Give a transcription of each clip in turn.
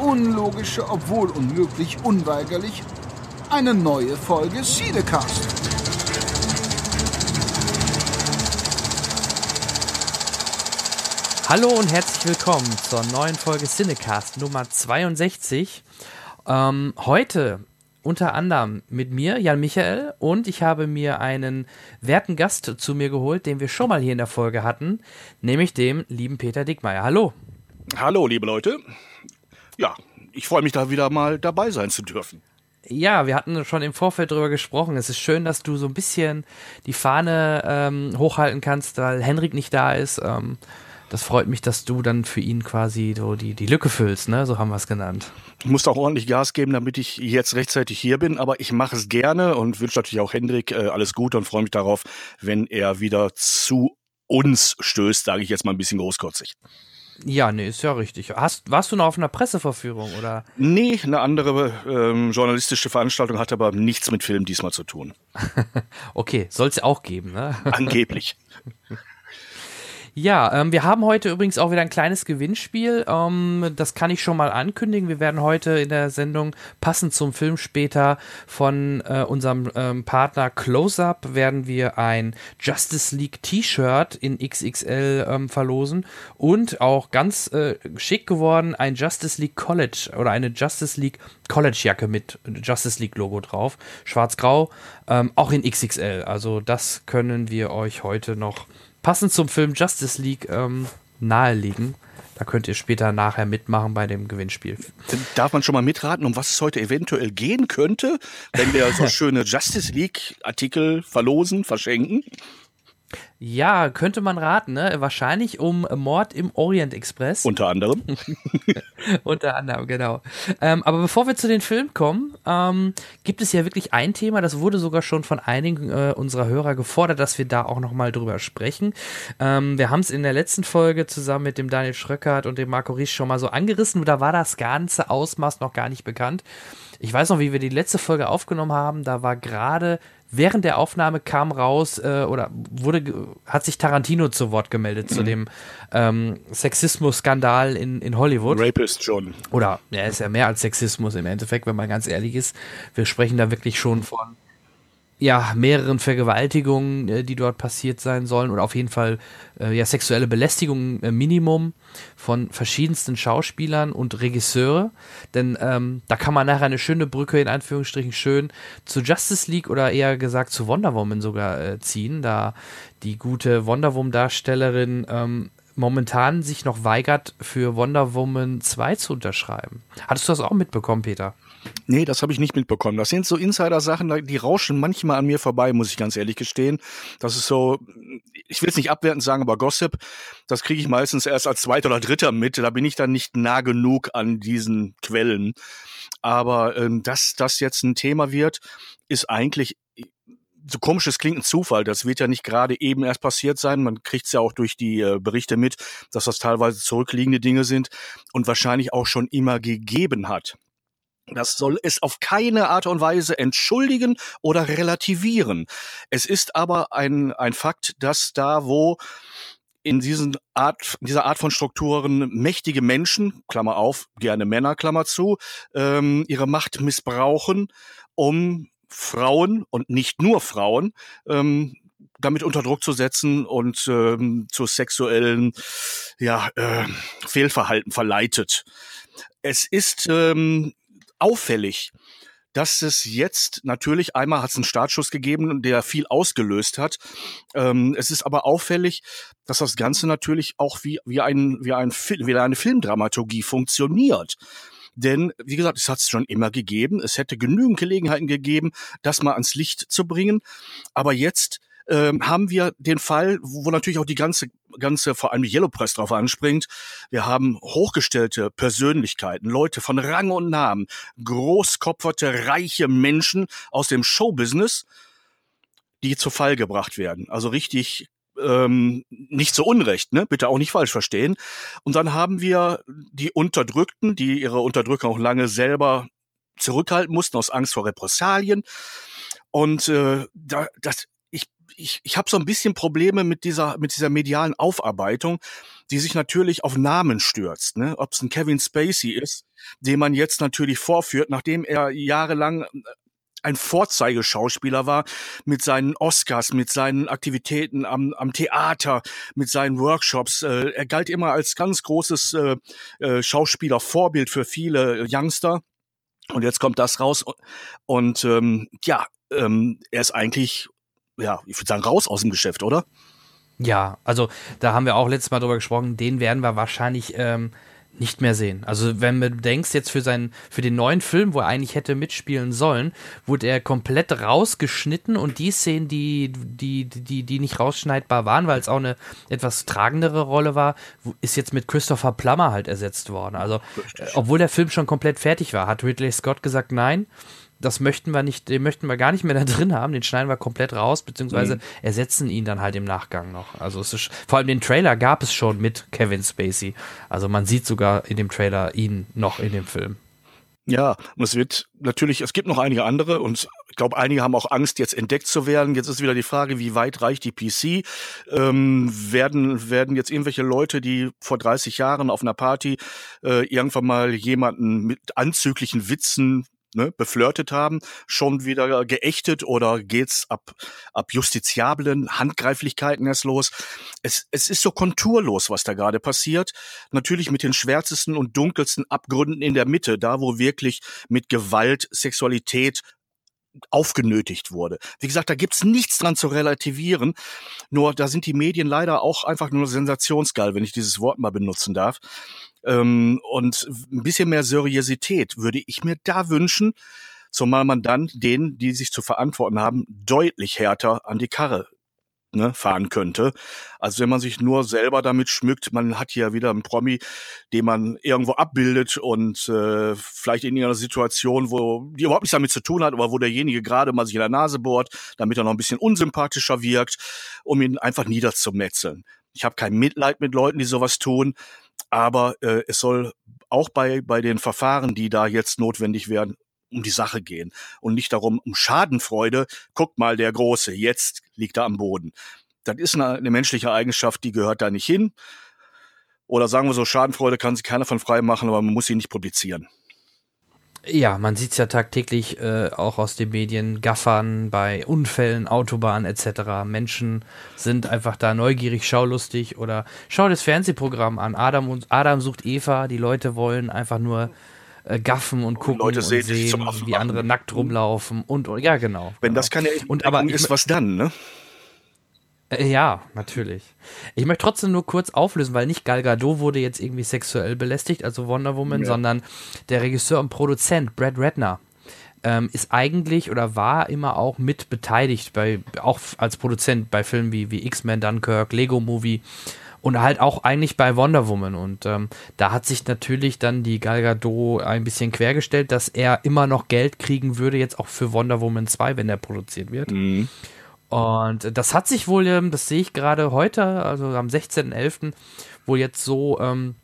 unlogische, obwohl unmöglich, unweigerlich eine neue Folge Siedecast. Hallo und herzlich willkommen zur neuen Folge Cinecast Nummer 62. Ähm, heute unter anderem mit mir, Jan Michael, und ich habe mir einen werten Gast zu mir geholt, den wir schon mal hier in der Folge hatten, nämlich dem lieben Peter Dickmeier. Hallo. Hallo, liebe Leute. Ja, ich freue mich da wieder mal dabei sein zu dürfen. Ja, wir hatten schon im Vorfeld darüber gesprochen. Es ist schön, dass du so ein bisschen die Fahne ähm, hochhalten kannst, weil Henrik nicht da ist. Ähm, das freut mich, dass du dann für ihn quasi so die, die Lücke füllst, ne? So haben wir es genannt. Ich muss auch ordentlich Gas geben, damit ich jetzt rechtzeitig hier bin, aber ich mache es gerne und wünsche natürlich auch Hendrik äh, alles Gute und freue mich darauf, wenn er wieder zu uns stößt, sage ich jetzt mal ein bisschen großkotzig. Ja, nee, ist ja richtig. Hast, warst du noch auf einer Presseverführung oder? Nee, eine andere ähm, journalistische Veranstaltung hat aber nichts mit Film diesmal zu tun. okay, soll es auch geben, ne? Angeblich. Ja, ähm, wir haben heute übrigens auch wieder ein kleines Gewinnspiel. Ähm, das kann ich schon mal ankündigen. Wir werden heute in der Sendung passend zum Film später von äh, unserem ähm, Partner Close-Up werden wir ein Justice League T-Shirt in XXL ähm, verlosen und auch ganz äh, schick geworden ein Justice League College oder eine Justice League College Jacke mit Justice League Logo drauf, schwarz-grau, ähm, auch in XXL. Also das können wir euch heute noch passend zum Film Justice League ähm, nahelegen. Da könnt ihr später nachher mitmachen bei dem Gewinnspiel. Darf man schon mal mitraten, um was es heute eventuell gehen könnte, wenn wir so schöne Justice League Artikel verlosen, verschenken? Ja, könnte man raten, ne? Wahrscheinlich um Mord im Orient Express. Unter anderem. Unter anderem, genau. Ähm, aber bevor wir zu den Filmen kommen, ähm, gibt es ja wirklich ein Thema, das wurde sogar schon von einigen äh, unserer Hörer gefordert, dass wir da auch nochmal drüber sprechen. Ähm, wir haben es in der letzten Folge zusammen mit dem Daniel Schröckert und dem Marco Riesch schon mal so angerissen, da war das ganze Ausmaß noch gar nicht bekannt. Ich weiß noch, wie wir die letzte Folge aufgenommen haben, da war gerade während der Aufnahme kam raus äh, oder wurde hat sich Tarantino zu Wort gemeldet mhm. zu dem ähm, Sexismus-Skandal in, in Hollywood. Rapist schon. Oder er ja, ist ja mehr als Sexismus im Endeffekt, wenn man ganz ehrlich ist. Wir sprechen da wirklich schon von ja, mehreren Vergewaltigungen, äh, die dort passiert sein sollen, oder auf jeden Fall äh, ja, sexuelle Belästigung äh, Minimum von verschiedensten Schauspielern und Regisseure. Denn ähm, da kann man nachher eine schöne Brücke, in Anführungsstrichen schön, zu Justice League oder eher gesagt zu Wonder Woman sogar äh, ziehen, da die gute Wonder Woman-Darstellerin ähm, momentan sich noch weigert, für Wonder Woman 2 zu unterschreiben. Hattest du das auch mitbekommen, Peter? Nee, das habe ich nicht mitbekommen. Das sind so Insider-Sachen, die rauschen manchmal an mir vorbei, muss ich ganz ehrlich gestehen. Das ist so, ich will es nicht abwertend sagen, aber Gossip, das kriege ich meistens erst als zweiter oder dritter mit. Da bin ich dann nicht nah genug an diesen Quellen. Aber ähm, dass das jetzt ein Thema wird, ist eigentlich so komisch es klingt, ein Zufall. Das wird ja nicht gerade eben erst passiert sein. Man kriegt es ja auch durch die äh, Berichte mit, dass das teilweise zurückliegende Dinge sind und wahrscheinlich auch schon immer gegeben hat. Das soll es auf keine Art und Weise entschuldigen oder relativieren. Es ist aber ein, ein Fakt, dass da, wo in diesen Art, dieser Art von Strukturen mächtige Menschen, Klammer auf, gerne Männer, Klammer zu, ähm, ihre Macht missbrauchen, um Frauen und nicht nur Frauen ähm, damit unter Druck zu setzen und ähm, zu sexuellen ja, äh, Fehlverhalten verleitet. Es ist ähm, auffällig, dass es jetzt natürlich einmal hat es einen Startschuss gegeben, der viel ausgelöst hat. Ähm, es ist aber auffällig, dass das Ganze natürlich auch wie wie ein wie ein wie eine Filmdramaturgie funktioniert. Denn, wie gesagt, es hat es schon immer gegeben. Es hätte genügend Gelegenheiten gegeben, das mal ans Licht zu bringen. Aber jetzt ähm, haben wir den Fall, wo natürlich auch die ganze ganze, vor allem die Yellow Press drauf anspringt. Wir haben hochgestellte Persönlichkeiten, Leute von Rang und Namen, großkopferte, reiche Menschen aus dem Showbusiness, die zu Fall gebracht werden. Also richtig ähm, nicht so unrecht, ne? Bitte auch nicht falsch verstehen. Und dann haben wir die Unterdrückten, die ihre Unterdrücker auch lange selber zurückhalten mussten aus Angst vor Repressalien. Und äh, da, das, ich, ich, ich habe so ein bisschen Probleme mit dieser, mit dieser medialen Aufarbeitung, die sich natürlich auf Namen stürzt. Ne? Ob es ein Kevin Spacey ist, den man jetzt natürlich vorführt, nachdem er jahrelang ein Vorzeigeschauspieler war mit seinen Oscars, mit seinen Aktivitäten am, am Theater, mit seinen Workshops. Äh, er galt immer als ganz großes äh, äh, Schauspieler, Vorbild für viele Youngster. Und jetzt kommt das raus. Und ähm, ja, ähm, er ist eigentlich, ja, ich würde sagen, raus aus dem Geschäft, oder? Ja, also da haben wir auch letztes Mal drüber gesprochen, den werden wir wahrscheinlich ähm, nicht mehr sehen. Also wenn du denkst jetzt für seinen, für den neuen Film, wo er eigentlich hätte mitspielen sollen, wurde er komplett rausgeschnitten und die Szenen, die, die, die, die nicht rausschneidbar waren, weil es auch eine etwas tragendere Rolle war, ist jetzt mit Christopher Plummer halt ersetzt worden. Also, obwohl der Film schon komplett fertig war, hat Ridley Scott gesagt, nein, das möchten wir nicht, den möchten wir gar nicht mehr da drin haben, den schneiden wir komplett raus, beziehungsweise mhm. ersetzen ihn dann halt im Nachgang noch. Also es ist, vor allem den Trailer gab es schon mit Kevin Spacey. Also man sieht sogar in dem Trailer ihn noch in dem Film. Ja, und es wird natürlich, es gibt noch einige andere und ich glaube, einige haben auch Angst, jetzt entdeckt zu werden. Jetzt ist wieder die Frage, wie weit reicht die PC? Ähm, werden, werden jetzt irgendwelche Leute, die vor 30 Jahren auf einer Party äh, irgendwann mal jemanden mit anzüglichen Witzen ne, beflirtet haben, schon wieder geächtet oder geht's ab, ab justiziablen Handgreiflichkeiten erst los? Es, es ist so konturlos, was da gerade passiert. Natürlich mit den schwärzesten und dunkelsten Abgründen in der Mitte, da wo wirklich mit Gewalt, Sexualität aufgenötigt wurde. Wie gesagt, da gibt's nichts dran zu relativieren. Nur da sind die Medien leider auch einfach nur sensationsgeil, wenn ich dieses Wort mal benutzen darf. Ähm, und ein bisschen mehr Seriosität würde ich mir da wünschen, zumal man dann denen, die sich zu verantworten haben, deutlich härter an die Karre ne, fahren könnte. Also wenn man sich nur selber damit schmückt, man hat hier wieder einen Promi, den man irgendwo abbildet und äh, vielleicht in irgendeiner Situation, wo die überhaupt nichts damit zu tun hat, aber wo derjenige gerade mal sich in der Nase bohrt, damit er noch ein bisschen unsympathischer wirkt, um ihn einfach niederzumetzeln. Ich habe kein Mitleid mit Leuten, die sowas tun, aber äh, es soll auch bei, bei den Verfahren, die da jetzt notwendig werden, um die Sache gehen und nicht darum, um Schadenfreude. Guck mal, der Große, jetzt liegt er am Boden. Das ist eine, eine menschliche Eigenschaft, die gehört da nicht hin. Oder sagen wir so, Schadenfreude kann sich keiner von frei machen, aber man muss sie nicht publizieren. Ja, man sieht es ja tagtäglich äh, auch aus den Medien, Gaffern bei Unfällen, Autobahnen etc. Menschen sind einfach da neugierig, schaulustig oder schau das Fernsehprogramm an. Adam und Adam sucht Eva. Die Leute wollen einfach nur äh, gaffen und gucken Leute und sehen, sehen wie andere nackt rumlaufen und, und ja genau. Wenn genau. das keine und aber ist, was dann, ne? Äh, ja, natürlich. Ich möchte trotzdem nur kurz auflösen, weil nicht Gal Gadot wurde jetzt irgendwie sexuell belästigt, also Wonder Woman, ja. sondern der Regisseur und Produzent Brad Ratner ähm, ist eigentlich oder war immer auch mit beteiligt bei auch als Produzent bei Filmen wie, wie X-Men, Dunkirk, Lego Movie und halt auch eigentlich bei Wonder Woman. Und ähm, da hat sich natürlich dann die Gal Gadot ein bisschen quergestellt, dass er immer noch Geld kriegen würde, jetzt auch für Wonder Woman 2, wenn er produziert wird. Mhm. Und das hat sich wohl, ähm, das sehe ich gerade heute, also am 16.11., wohl jetzt so ähm,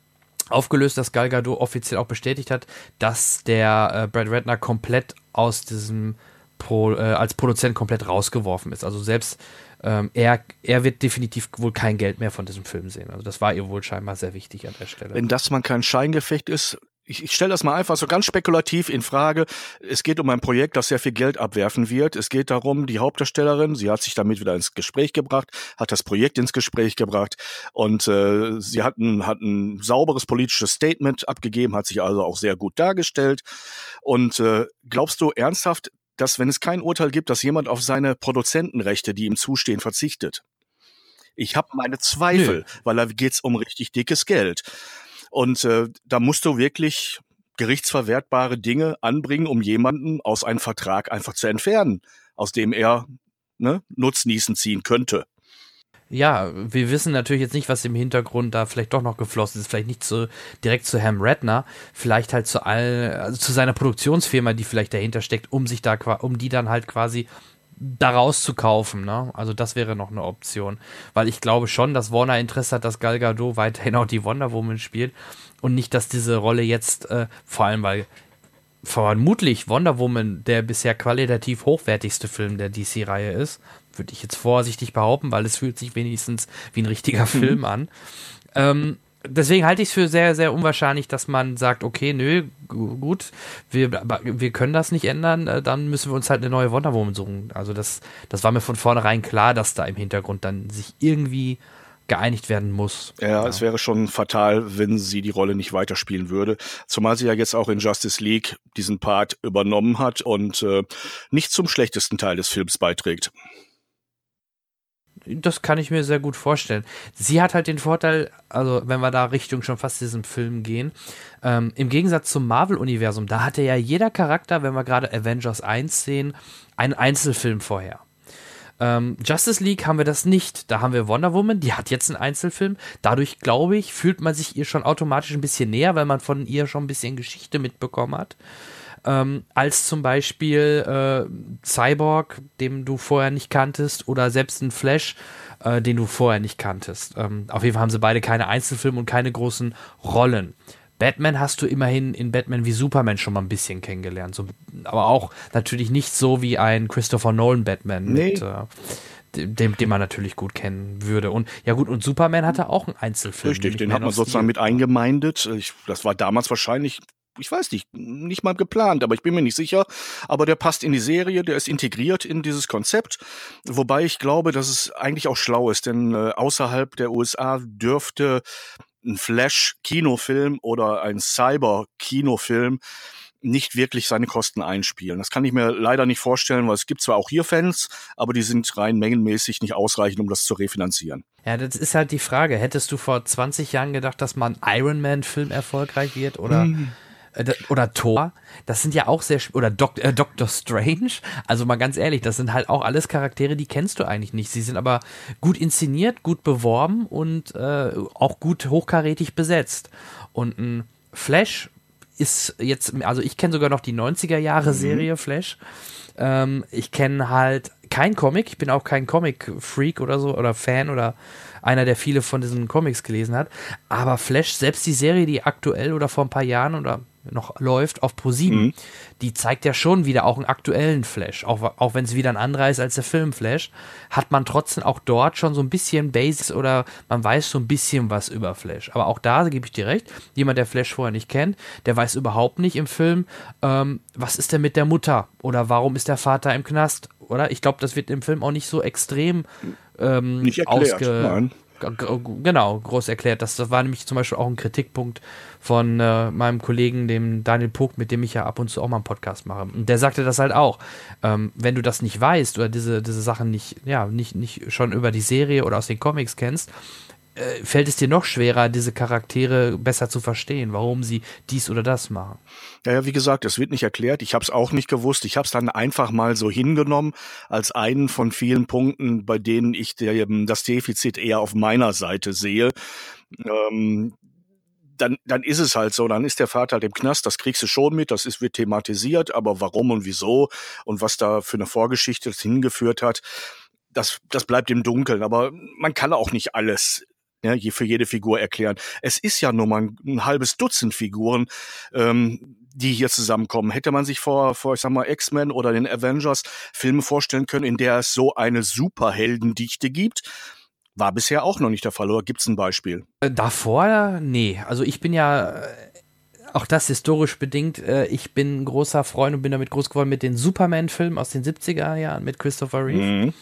aufgelöst, dass Gal Gadot offiziell auch bestätigt hat, dass der äh, Brad Ratner komplett aus diesem Pro, äh, als Produzent komplett rausgeworfen ist. Also selbst ähm, er, er wird definitiv wohl kein Geld mehr von diesem Film sehen. Also das war ihr wohl scheinbar sehr wichtig an der Stelle. Wenn das mal kein Scheingefecht ist, ich, ich stelle das mal einfach so ganz spekulativ in Frage. Es geht um ein Projekt, das sehr viel Geld abwerfen wird. Es geht darum, die Hauptdarstellerin, sie hat sich damit wieder ins Gespräch gebracht, hat das Projekt ins Gespräch gebracht und äh, sie hat ein, hat ein sauberes politisches Statement abgegeben, hat sich also auch sehr gut dargestellt. Und äh, glaubst du ernsthaft, dass wenn es kein Urteil gibt, dass jemand auf seine Produzentenrechte, die ihm zustehen, verzichtet? Ich habe meine Zweifel, Nö. weil da geht's um richtig dickes Geld. Und äh, da musst du wirklich gerichtsverwertbare Dinge anbringen, um jemanden aus einem Vertrag einfach zu entfernen, aus dem er ne, Nutznießen ziehen könnte. Ja, wir wissen natürlich jetzt nicht, was im Hintergrund da vielleicht doch noch geflossen ist. Vielleicht nicht so direkt zu Ham Redner, vielleicht halt zu all, also zu seiner Produktionsfirma, die vielleicht dahinter steckt, um sich da, um die dann halt quasi daraus zu kaufen. Ne? Also das wäre noch eine Option, weil ich glaube schon, dass Warner Interesse hat, dass Gal Gadot weiterhin auch die Wonder Woman spielt und nicht, dass diese Rolle jetzt, äh, vor allem weil vermutlich Wonder Woman der bisher qualitativ hochwertigste Film der DC-Reihe ist, würde ich jetzt vorsichtig behaupten, weil es fühlt sich wenigstens wie ein richtiger mhm. Film an. Ähm, deswegen halte ich es für sehr, sehr unwahrscheinlich, dass man sagt, okay, nö, gut, wir, wir können das nicht ändern, äh, dann müssen wir uns halt eine neue Wonder Woman suchen. Also das, das war mir von vornherein klar, dass da im Hintergrund dann sich irgendwie geeinigt werden muss. Ja, ja, es wäre schon fatal, wenn sie die Rolle nicht weiterspielen würde. Zumal sie ja jetzt auch in Justice League diesen Part übernommen hat und äh, nicht zum schlechtesten Teil des Films beiträgt. Das kann ich mir sehr gut vorstellen. Sie hat halt den Vorteil, also wenn wir da Richtung schon fast diesem Film gehen, ähm, im Gegensatz zum Marvel-Universum, da hatte ja jeder Charakter, wenn wir gerade Avengers 1 sehen, einen Einzelfilm vorher. Ähm, Justice League haben wir das nicht. Da haben wir Wonder Woman, die hat jetzt einen Einzelfilm. Dadurch, glaube ich, fühlt man sich ihr schon automatisch ein bisschen näher, weil man von ihr schon ein bisschen Geschichte mitbekommen hat ähm, als zum Beispiel äh, Cyborg, den du vorher nicht kanntest, oder selbst ein Flash, äh, den du vorher nicht kanntest. Ähm, auf jeden Fall haben sie beide keine Einzelfilme und keine großen Rollen. Batman hast du immerhin in Batman wie Superman schon mal ein bisschen kennengelernt. So, aber auch natürlich nicht so wie ein Christopher Nolan Batman nee. mit. Äh, dem, den man natürlich gut kennen würde. Und ja gut, und Superman hatte auch einen Einzelfilm. Richtig, den hat man sozusagen mit eingemeindet. Ich, das war damals wahrscheinlich ich weiß nicht, nicht mal geplant, aber ich bin mir nicht sicher. Aber der passt in die Serie, der ist integriert in dieses Konzept. Wobei ich glaube, dass es eigentlich auch schlau ist, denn äh, außerhalb der USA dürfte ein Flash-Kinofilm oder ein Cyber-Kinofilm nicht wirklich seine Kosten einspielen. Das kann ich mir leider nicht vorstellen, weil es gibt zwar auch hier Fans, aber die sind rein mengenmäßig nicht ausreichend, um das zu refinanzieren. Ja, das ist halt die Frage. Hättest du vor 20 Jahren gedacht, dass man Iron Man-Film erfolgreich wird oder hm oder Thor, das sind ja auch sehr, oder Doc, äh, Doctor Strange, also mal ganz ehrlich, das sind halt auch alles Charaktere, die kennst du eigentlich nicht. Sie sind aber gut inszeniert, gut beworben und äh, auch gut hochkarätig besetzt. Und ein Flash ist jetzt, also ich kenne sogar noch die 90er Jahre. Serie mhm. Flash. Ähm, ich kenne halt kein Comic, ich bin auch kein Comic-Freak oder so oder Fan oder einer, der viele von diesen Comics gelesen hat. Aber Flash, selbst die Serie, die aktuell oder vor ein paar Jahren oder noch läuft auf Pro7, mhm. die zeigt ja schon wieder auch einen aktuellen Flash. Auch, auch wenn es wieder ein anderer ist als der Film Flash, hat man trotzdem auch dort schon so ein bisschen Basics oder man weiß so ein bisschen was über Flash. Aber auch da gebe ich dir recht, jemand, der Flash vorher nicht kennt, der weiß überhaupt nicht im Film, ähm, was ist denn mit der Mutter oder warum ist der Vater im Knast, oder? Ich glaube, das wird im Film auch nicht so extrem ähm, nicht erklärt, genau, groß erklärt. Das war nämlich zum Beispiel auch ein Kritikpunkt von äh, meinem Kollegen, dem Daniel Puck, mit dem ich ja ab und zu auch mal einen Podcast mache. Und der sagte das halt auch. Ähm, wenn du das nicht weißt oder diese, diese Sachen nicht, ja, nicht, nicht schon über die Serie oder aus den Comics kennst, äh, fällt es dir noch schwerer, diese Charaktere besser zu verstehen, warum sie dies oder das machen. Ja, ja wie gesagt, es wird nicht erklärt. Ich habe es auch nicht gewusst. Ich habe es dann einfach mal so hingenommen als einen von vielen Punkten, bei denen ich der, das Defizit eher auf meiner Seite sehe. Ähm, dann, dann ist es halt so, dann ist der Vater halt im Knast, das kriegst du schon mit, das ist, wird thematisiert, aber warum und wieso und was da für eine Vorgeschichte hingeführt hat, das, das bleibt im Dunkeln. Aber man kann auch nicht alles ja, je für jede Figur erklären. Es ist ja nur mal ein, ein halbes Dutzend Figuren, ähm, die hier zusammenkommen. Hätte man sich vor, vor ich sag mal, X-Men oder den Avengers Filme vorstellen können, in der es so eine Superheldendichte gibt? War bisher auch noch nicht der Fall, oder gibt es ein Beispiel? Äh, davor, nee. Also ich bin ja äh, auch das historisch bedingt. Äh, ich bin ein großer Freund und bin damit groß geworden mit den Superman-Filmen aus den 70er Jahren mit Christopher Reeve. Mhm.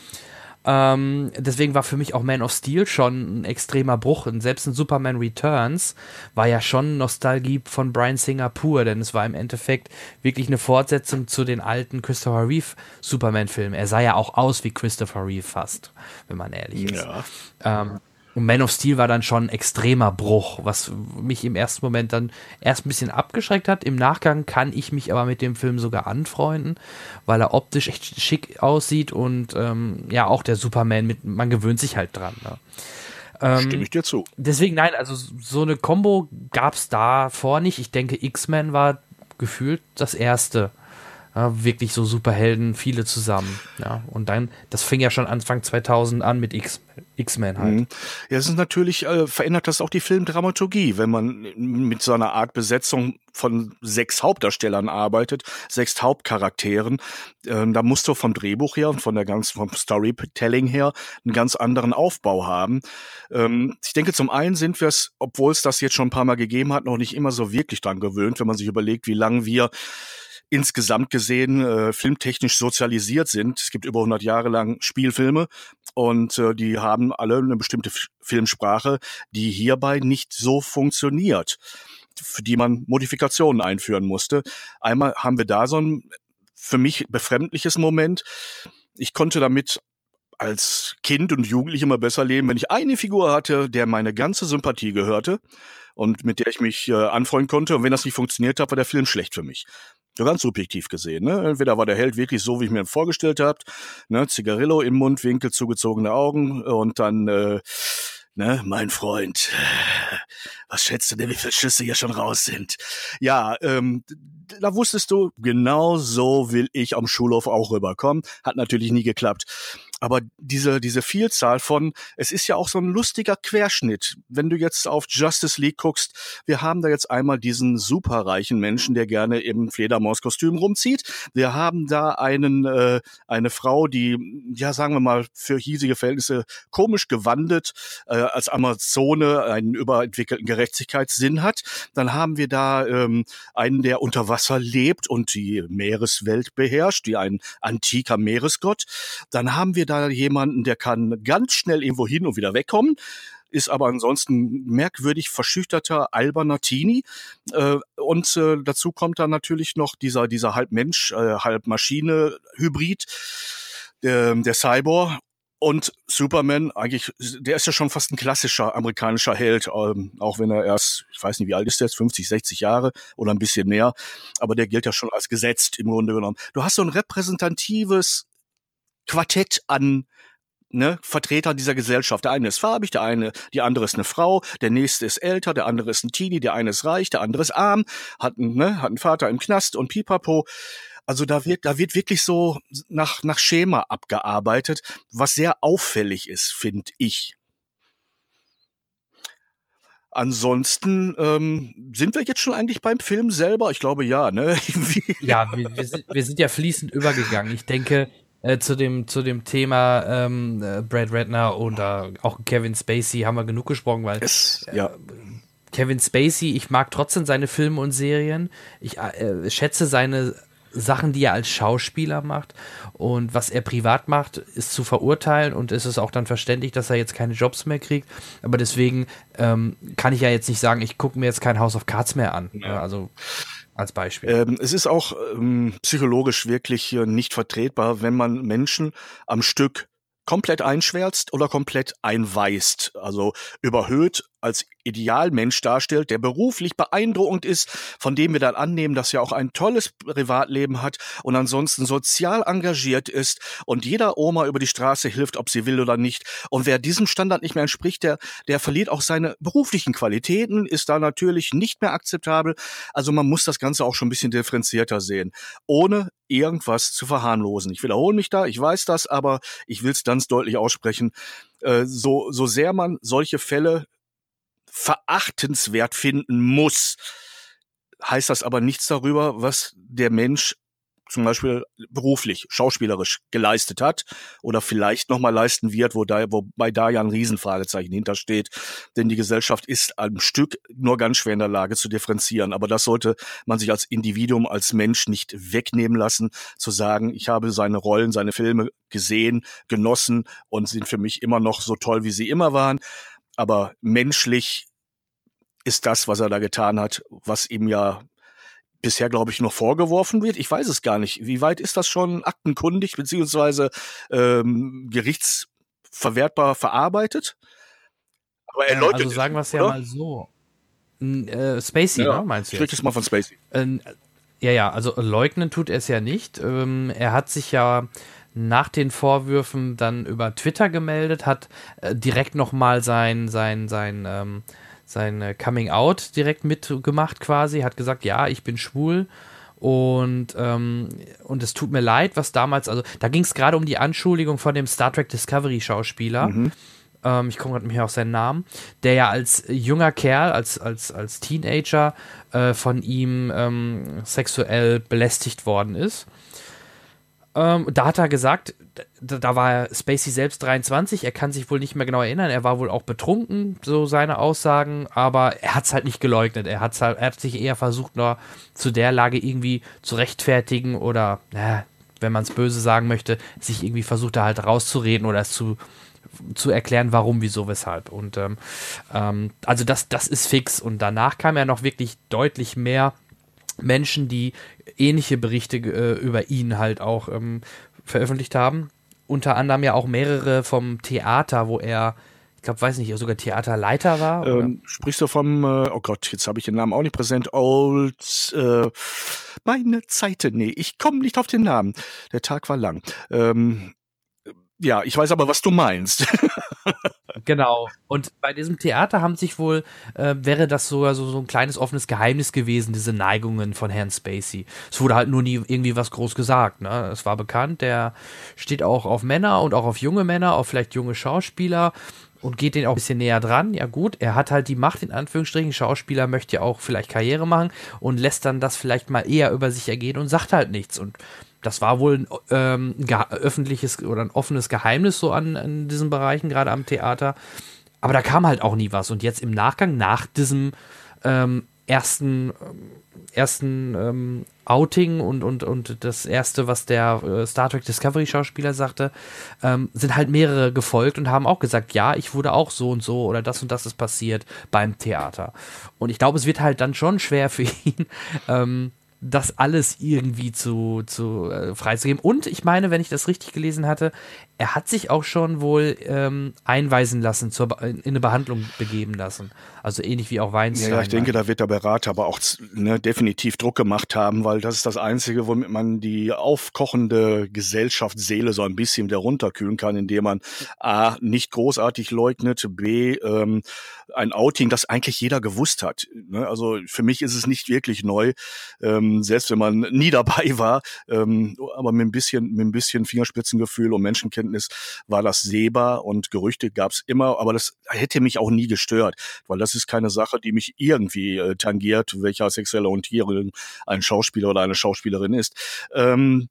Ähm, deswegen war für mich auch Man of Steel schon ein extremer Bruch. Und selbst ein Superman Returns war ja schon Nostalgie von Brian Singer pur, denn es war im Endeffekt wirklich eine Fortsetzung zu den alten Christopher Reeve Superman-Filmen. Er sah ja auch aus wie Christopher Reeve fast, wenn man ehrlich ist. Ja. Ähm, Und Man of Steel war dann schon ein extremer Bruch, was mich im ersten Moment dann erst ein bisschen abgeschreckt hat. Im Nachgang kann ich mich aber mit dem Film sogar anfreunden, weil er optisch echt schick aussieht und ähm, ja, auch der Superman, mit, man gewöhnt sich halt dran. Ne? Ähm, Stimme ich dir zu. Deswegen, nein, also so eine Combo gab es davor nicht. Ich denke, X-Men war gefühlt das erste ja, wirklich so Superhelden, viele zusammen. Ja, und dann, das fing ja schon Anfang 2000 an mit X-Men halt. Mhm. Ja, es ist natürlich, äh, verändert das auch die Filmdramaturgie, wenn man mit so einer Art Besetzung von sechs Hauptdarstellern arbeitet, sechs Hauptcharakteren. Ähm, da musst du vom Drehbuch her und von der ganzen, vom Storytelling her einen ganz anderen Aufbau haben. Ähm, ich denke, zum einen sind wir es, obwohl es das jetzt schon ein paar Mal gegeben hat, noch nicht immer so wirklich dran gewöhnt, wenn man sich überlegt, wie lange wir insgesamt gesehen äh, filmtechnisch sozialisiert sind. Es gibt über 100 Jahre lang Spielfilme und äh, die haben alle eine bestimmte F Filmsprache, die hierbei nicht so funktioniert, für die man Modifikationen einführen musste. Einmal haben wir da so ein für mich befremdliches Moment. Ich konnte damit als Kind und Jugendlich immer besser leben, wenn ich eine Figur hatte, der meine ganze Sympathie gehörte und mit der ich mich äh, anfreunden konnte. Und wenn das nicht funktioniert hat, war der Film schlecht für mich. Ganz subjektiv gesehen. Ne? Entweder war der Held wirklich so, wie ich mir ihn vorgestellt habe, ne? Zigarillo im Mundwinkel, zugezogene Augen und dann, äh, ne, mein Freund, was schätzt du denn, wie viele Schüsse hier schon raus sind? Ja, ähm, da wusstest du, genau so will ich am Schulhof auch rüberkommen. Hat natürlich nie geklappt. Aber diese, diese Vielzahl von, es ist ja auch so ein lustiger Querschnitt. Wenn du jetzt auf Justice League guckst, wir haben da jetzt einmal diesen superreichen Menschen, der gerne im Fledermauskostüm rumzieht. Wir haben da einen, äh, eine Frau, die, ja, sagen wir mal, für hiesige Verhältnisse komisch gewandet, äh, als Amazone einen überentwickelten Gerechtigkeitssinn hat. Dann haben wir da ähm, einen, der unter Wasser lebt und die Meereswelt beherrscht, wie ein antiker Meeresgott. Dann haben wir da jemanden, der kann ganz schnell irgendwo hin und wieder wegkommen ist aber ansonsten merkwürdig verschüchterter, alberner Teenie. Äh, und äh, dazu kommt dann natürlich noch dieser, dieser halb Mensch, äh, halb Maschine Hybrid, der, der Cyborg. Und Superman, eigentlich, der ist ja schon fast ein klassischer amerikanischer Held, ähm, auch wenn er erst, ich weiß nicht, wie alt ist der jetzt, 50, 60 Jahre oder ein bisschen mehr, aber der gilt ja schon als gesetzt im Grunde genommen. Du hast so ein repräsentatives Quartett an ne, Vertreter dieser Gesellschaft. Der eine ist farbig, der eine, die andere ist eine Frau, der nächste ist älter, der andere ist ein Teenie, der eine ist reich, der andere ist arm, hat, einen, ne, hat einen Vater im Knast und pipapo. Also da wird, da wird wirklich so nach, nach Schema abgearbeitet, was sehr auffällig ist, finde ich. Ansonsten ähm, sind wir jetzt schon eigentlich beim Film selber. Ich glaube ja, ne? ja, wir, wir, sind, wir sind ja fließend übergegangen. Ich denke, äh, zu dem zu dem Thema ähm, äh, Brad Redner oder auch Kevin Spacey haben wir genug gesprochen, weil es, ja. Äh, Kevin Spacey, ich mag trotzdem seine Filme und Serien. Ich äh, schätze seine Sachen, die er als Schauspieler macht und was er privat macht, ist zu verurteilen und es ist auch dann verständlich, dass er jetzt keine Jobs mehr kriegt. Aber deswegen ähm, kann ich ja jetzt nicht sagen, ich gucke mir jetzt kein House of Cards mehr an. Ja. Also als Beispiel. Ähm, es ist auch ähm, psychologisch wirklich nicht vertretbar, wenn man Menschen am Stück komplett einschwärzt oder komplett einweist, also überhöht als Idealmensch darstellt, der beruflich beeindruckend ist, von dem wir dann annehmen, dass er auch ein tolles Privatleben hat und ansonsten sozial engagiert ist und jeder Oma über die Straße hilft, ob sie will oder nicht. Und wer diesem Standard nicht mehr entspricht, der, der verliert auch seine beruflichen Qualitäten, ist da natürlich nicht mehr akzeptabel. Also man muss das Ganze auch schon ein bisschen differenzierter sehen, ohne irgendwas zu verharmlosen. Ich wiederhole mich da, ich weiß das, aber ich will es ganz deutlich aussprechen. Äh, so, so sehr man solche Fälle verachtenswert finden muss, heißt das aber nichts darüber, was der Mensch zum Beispiel beruflich, schauspielerisch geleistet hat oder vielleicht nochmal leisten wird, wo da, wobei da ja ein Riesenfragezeichen hintersteht. Denn die Gesellschaft ist am Stück nur ganz schwer in der Lage zu differenzieren. Aber das sollte man sich als Individuum, als Mensch nicht wegnehmen lassen, zu sagen, ich habe seine Rollen, seine Filme gesehen, genossen und sind für mich immer noch so toll, wie sie immer waren. Aber menschlich ist das, was er da getan hat, was ihm ja bisher, glaube ich, noch vorgeworfen wird. Ich weiß es gar nicht. Wie weit ist das schon aktenkundig beziehungsweise ähm, gerichtsverwertbar verarbeitet? Aber er Äh, leugnet also sagen wir es ja mal so. Äh, Spacey, Ja, ne, meinst du ich jetzt? mal von Spacey. Ähm, ja, ja, also leugnen tut er es ja nicht. Ähm, er hat sich ja nach den Vorwürfen dann über Twitter gemeldet, hat äh, direkt nochmal sein, sein, sein, ähm, sein äh, Coming Out direkt mitgemacht quasi, hat gesagt, ja, ich bin schwul. Und, ähm, und es tut mir leid, was damals, also da ging es gerade um die Anschuldigung von dem Star Trek Discovery Schauspieler. Ähm, ich komme gerade nicht auf seinen Namen, der ja als junger Kerl, als, als, als Teenager äh, von ihm ähm, sexuell belästigt worden ist. Ähm, da hat er gesagt, da, da war Spacey selbst 23, er kann sich wohl nicht mehr genau erinnern, er war wohl auch betrunken, so seine Aussagen, aber er hat es halt nicht geleugnet. Er, hat's halt, er hat sich eher versucht, nur zu der Lage irgendwie zu rechtfertigen oder, na, wenn man es böse sagen möchte, sich irgendwie versucht, da halt rauszureden oder es zu, zu erklären, warum, wieso, weshalb. Und ähm, ähm, also das, das ist fix. Und danach kam ja noch wirklich deutlich mehr Menschen, die ähnliche Berichte äh, über ihn halt auch ähm, veröffentlicht haben. Unter anderem ja auch mehrere vom Theater, wo er, ich glaube, weiß nicht, sogar Theaterleiter war. Ähm, sprichst du vom, äh, oh Gott, jetzt habe ich den Namen auch nicht präsent, Old, äh, meine Zeiten, nee, ich komme nicht auf den Namen. Der Tag war lang. Ähm, ja, ich weiß aber, was du meinst. Genau. Und bei diesem Theater haben sich wohl, äh, wäre das sogar so, so ein kleines offenes Geheimnis gewesen, diese Neigungen von Herrn Spacey. Es wurde halt nur nie irgendwie was groß gesagt. Ne? Es war bekannt, der steht auch auf Männer und auch auf junge Männer, auf vielleicht junge Schauspieler und geht den auch ein bisschen näher dran. Ja gut, er hat halt die Macht in Anführungsstrichen. Schauspieler möchte ja auch vielleicht Karriere machen und lässt dann das vielleicht mal eher über sich ergehen und sagt halt nichts. Und das war wohl ein ähm, ge- öffentliches oder ein offenes Geheimnis so an, an diesen Bereichen, gerade am Theater. Aber da kam halt auch nie was. Und jetzt im Nachgang, nach diesem ähm, ersten, ähm, ersten ähm, Outing und, und, und das erste, was der äh, Star Trek Discovery Schauspieler sagte, ähm, sind halt mehrere gefolgt und haben auch gesagt, ja, ich wurde auch so und so oder das und das ist passiert beim Theater. Und ich glaube, es wird halt dann schon schwer für ihn, ähm, das alles irgendwie zu, zu äh, freizugeben. Und ich meine, wenn ich das richtig gelesen hatte, er hat sich auch schon wohl ähm, einweisen lassen, zur, in eine Behandlung begeben lassen. Also ähnlich wie auch Weinstein. Ja, ja, ich denke, da wird der Berater aber auch ne, definitiv Druck gemacht haben, weil das ist das Einzige, womit man die aufkochende Gesellschaftsseele so ein bisschen wieder runterkühlen kann, indem man A, nicht großartig leugnet, B, ähm, ein Outing, das eigentlich jeder gewusst hat. Ne? Also für mich ist es nicht wirklich neu, ähm, selbst wenn man nie dabei war, ähm, aber mit ein bisschen, mit ein bisschen Fingerspitzengefühl und Menschenkenntnis war das sehbar und Gerüchte gab es immer, aber das hätte mich auch nie gestört, weil das ist keine Sache, die mich irgendwie äh, tangiert, welcher sexuelle Orientierung ein Schauspieler oder eine Schauspielerin ist. Ähm,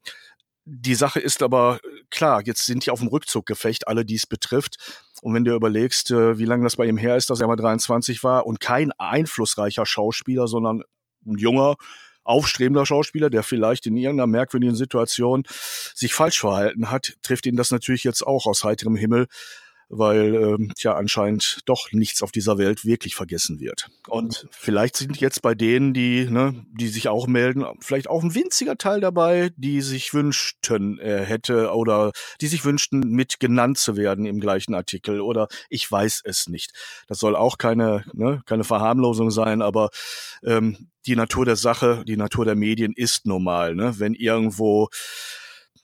die Sache ist aber klar, jetzt sind die auf dem Rückzuggefecht, alle, die es betrifft. Und wenn du überlegst, äh, wie lange das bei ihm her ist, dass er mal 23 war und kein einflussreicher Schauspieler, sondern ein junger, aufstrebender Schauspieler, der vielleicht in irgendeiner merkwürdigen Situation sich falsch verhalten hat, trifft ihn das natürlich jetzt auch aus heiterem Himmel, weil ähm, tja anscheinend doch nichts auf dieser Welt wirklich vergessen wird. Und vielleicht sind jetzt bei denen, die ne, die sich auch melden, vielleicht auch ein winziger Teil dabei, die sich wünschten, er hätte oder die sich wünschten, mit genannt zu werden im gleichen Artikel oder ich weiß es nicht. Das soll auch keine ne, keine Verharmlosung sein, aber ähm, die Natur der Sache, die Natur der Medien ist normal. Ne? Wenn irgendwo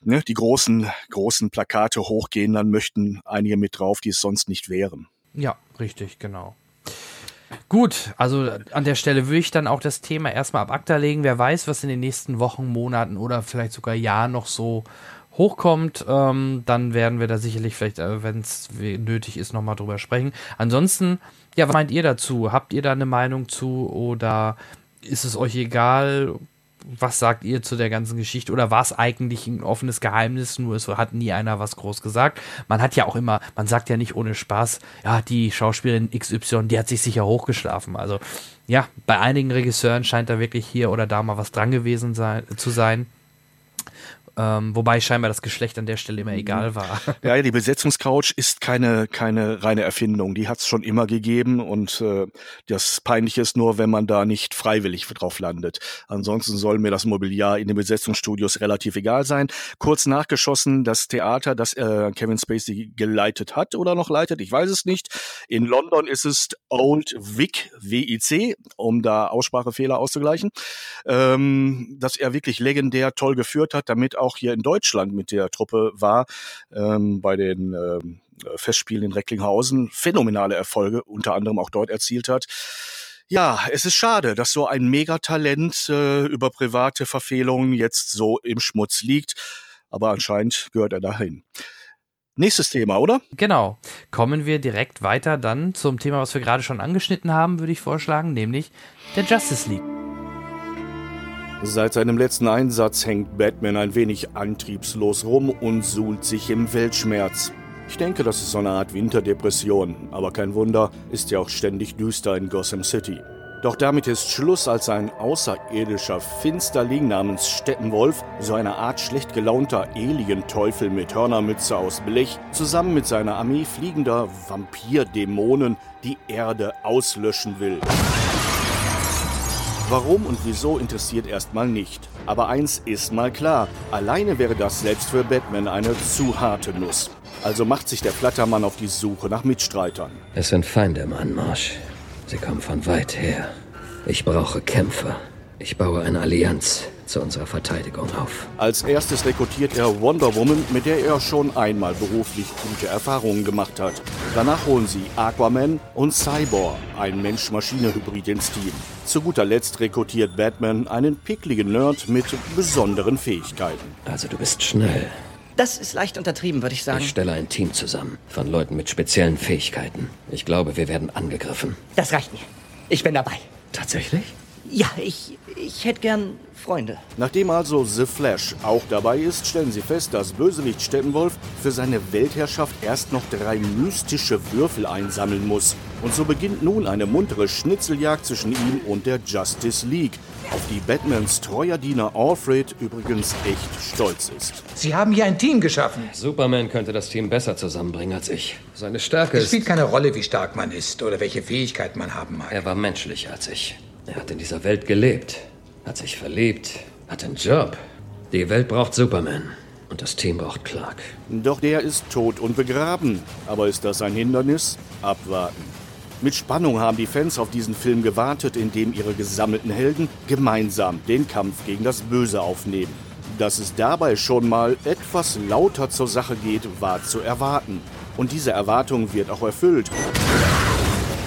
ne, die großen, großen Plakate hochgehen, dann möchten einige mit drauf, die es sonst nicht wären. Ja, richtig, genau. Gut, also an der Stelle würde ich dann auch das Thema erstmal ab ACTA legen. Wer weiß, was in den nächsten Wochen, Monaten oder vielleicht sogar Jahren noch so hochkommt, ähm, dann werden wir da sicherlich vielleicht, äh, wenn es nötig ist, nochmal drüber sprechen. Ansonsten, ja, was meint ihr dazu? Habt ihr da eine Meinung zu oder ist es euch egal? Was sagt ihr zu der ganzen Geschichte? Oder war es eigentlich ein offenes Geheimnis, nur es hat nie einer was groß gesagt? Man hat ja auch immer, man sagt ja nicht ohne Spaß, ja, die Schauspielerin XY, die hat sich sicher hochgeschlafen. Also, ja, bei einigen Regisseuren scheint da wirklich hier oder da mal was dran gewesen sein, zu sein. Ähm, wobei scheinbar das Geschlecht an der Stelle immer egal war. Ja, die Besetzungscouch ist keine, keine reine Erfindung. Die hat es schon immer gegeben und äh, das Peinliche ist nur, wenn man da nicht freiwillig drauf landet. Ansonsten soll mir das Mobiliar in den Besetzungsstudios relativ egal sein. Kurz nachgeschossen, das Theater, das äh, Kevin Spacey geleitet hat oder noch leitet, ich weiß es nicht. In London ist es Old Vic, W-I-C, um da Aussprachefehler auszugleichen, ähm, dass er wirklich legendär toll geführt hat, damit auch hier in Deutschland mit der Truppe war, ähm, bei den ähm, Festspielen in Recklinghausen phänomenale Erfolge unter anderem auch dort erzielt hat. Ja, es ist schade, dass so ein Megatalent äh, über private Verfehlungen jetzt so im Schmutz liegt, aber anscheinend gehört er dahin. Nächstes Thema, oder? Genau. Kommen wir direkt weiter dann zum Thema, was wir gerade schon angeschnitten haben, würde ich vorschlagen, nämlich der Justice League. Seit seinem letzten Einsatz hängt Batman ein wenig antriebslos rum und suhlt sich im Weltschmerz. Ich denke, das ist so eine Art Winterdepression, aber kein Wunder, ist ja auch ständig düster in Gotham City. Doch damit ist Schluss, als ein außerirdischer Finsterling namens Steppenwolf, so eine Art schlecht gelaunter Alien-Teufel mit Hörnermütze aus Blech, zusammen mit seiner Armee fliegender Vampirdämonen die Erde auslöschen will. Warum und wieso interessiert erstmal nicht. Aber eins ist mal klar, alleine wäre das selbst für Batman eine zu harte Nuss. Also macht sich der Flattermann auf die Suche nach Mitstreitern. Es sind Feinde im Anmarsch. Sie kommen von weit her. Ich brauche Kämpfer. Ich baue eine Allianz zu unserer Verteidigung auf. Als erstes rekrutiert er Wonder Woman, mit der er schon einmal beruflich gute Erfahrungen gemacht hat. Danach holen sie Aquaman und Cyborg, ein Mensch-Maschine-Hybrid ins Team. Zu guter Letzt rekrutiert Batman einen pickligen Nerd mit besonderen Fähigkeiten. Also du bist schnell. Das ist leicht untertrieben, würde ich sagen. Ich stelle ein Team zusammen von Leuten mit speziellen Fähigkeiten. Ich glaube, wir werden angegriffen. Das reicht mir. Ich bin dabei. Tatsächlich? Ja, ich, ich hätte gern Freunde. Nachdem also The Flash auch dabei ist, stellen sie fest, dass Bösewicht Steppenwolf für seine Weltherrschaft erst noch drei mystische Würfel einsammeln muss. Und so beginnt nun eine muntere Schnitzeljagd zwischen ihm und der Justice League, auf die Batmans treuer Diener Alfred übrigens echt stolz ist. Sie haben hier ein Team geschaffen. Superman könnte das Team besser zusammenbringen als ich. Seine Stärke Es ist... spielt keine Rolle, wie stark man ist oder welche Fähigkeiten man haben mag. Er war menschlicher als ich. Er hat in dieser Welt gelebt, hat sich verliebt, hat einen Job. Die Welt braucht Superman und das Team braucht Clark. Doch der ist tot und begraben. Aber ist das ein Hindernis? Abwarten. Mit Spannung haben die Fans auf diesen Film gewartet, in dem ihre gesammelten Helden gemeinsam den Kampf gegen das Böse aufnehmen. Dass es dabei schon mal etwas lauter zur Sache geht, war zu erwarten. Und diese Erwartung wird auch erfüllt.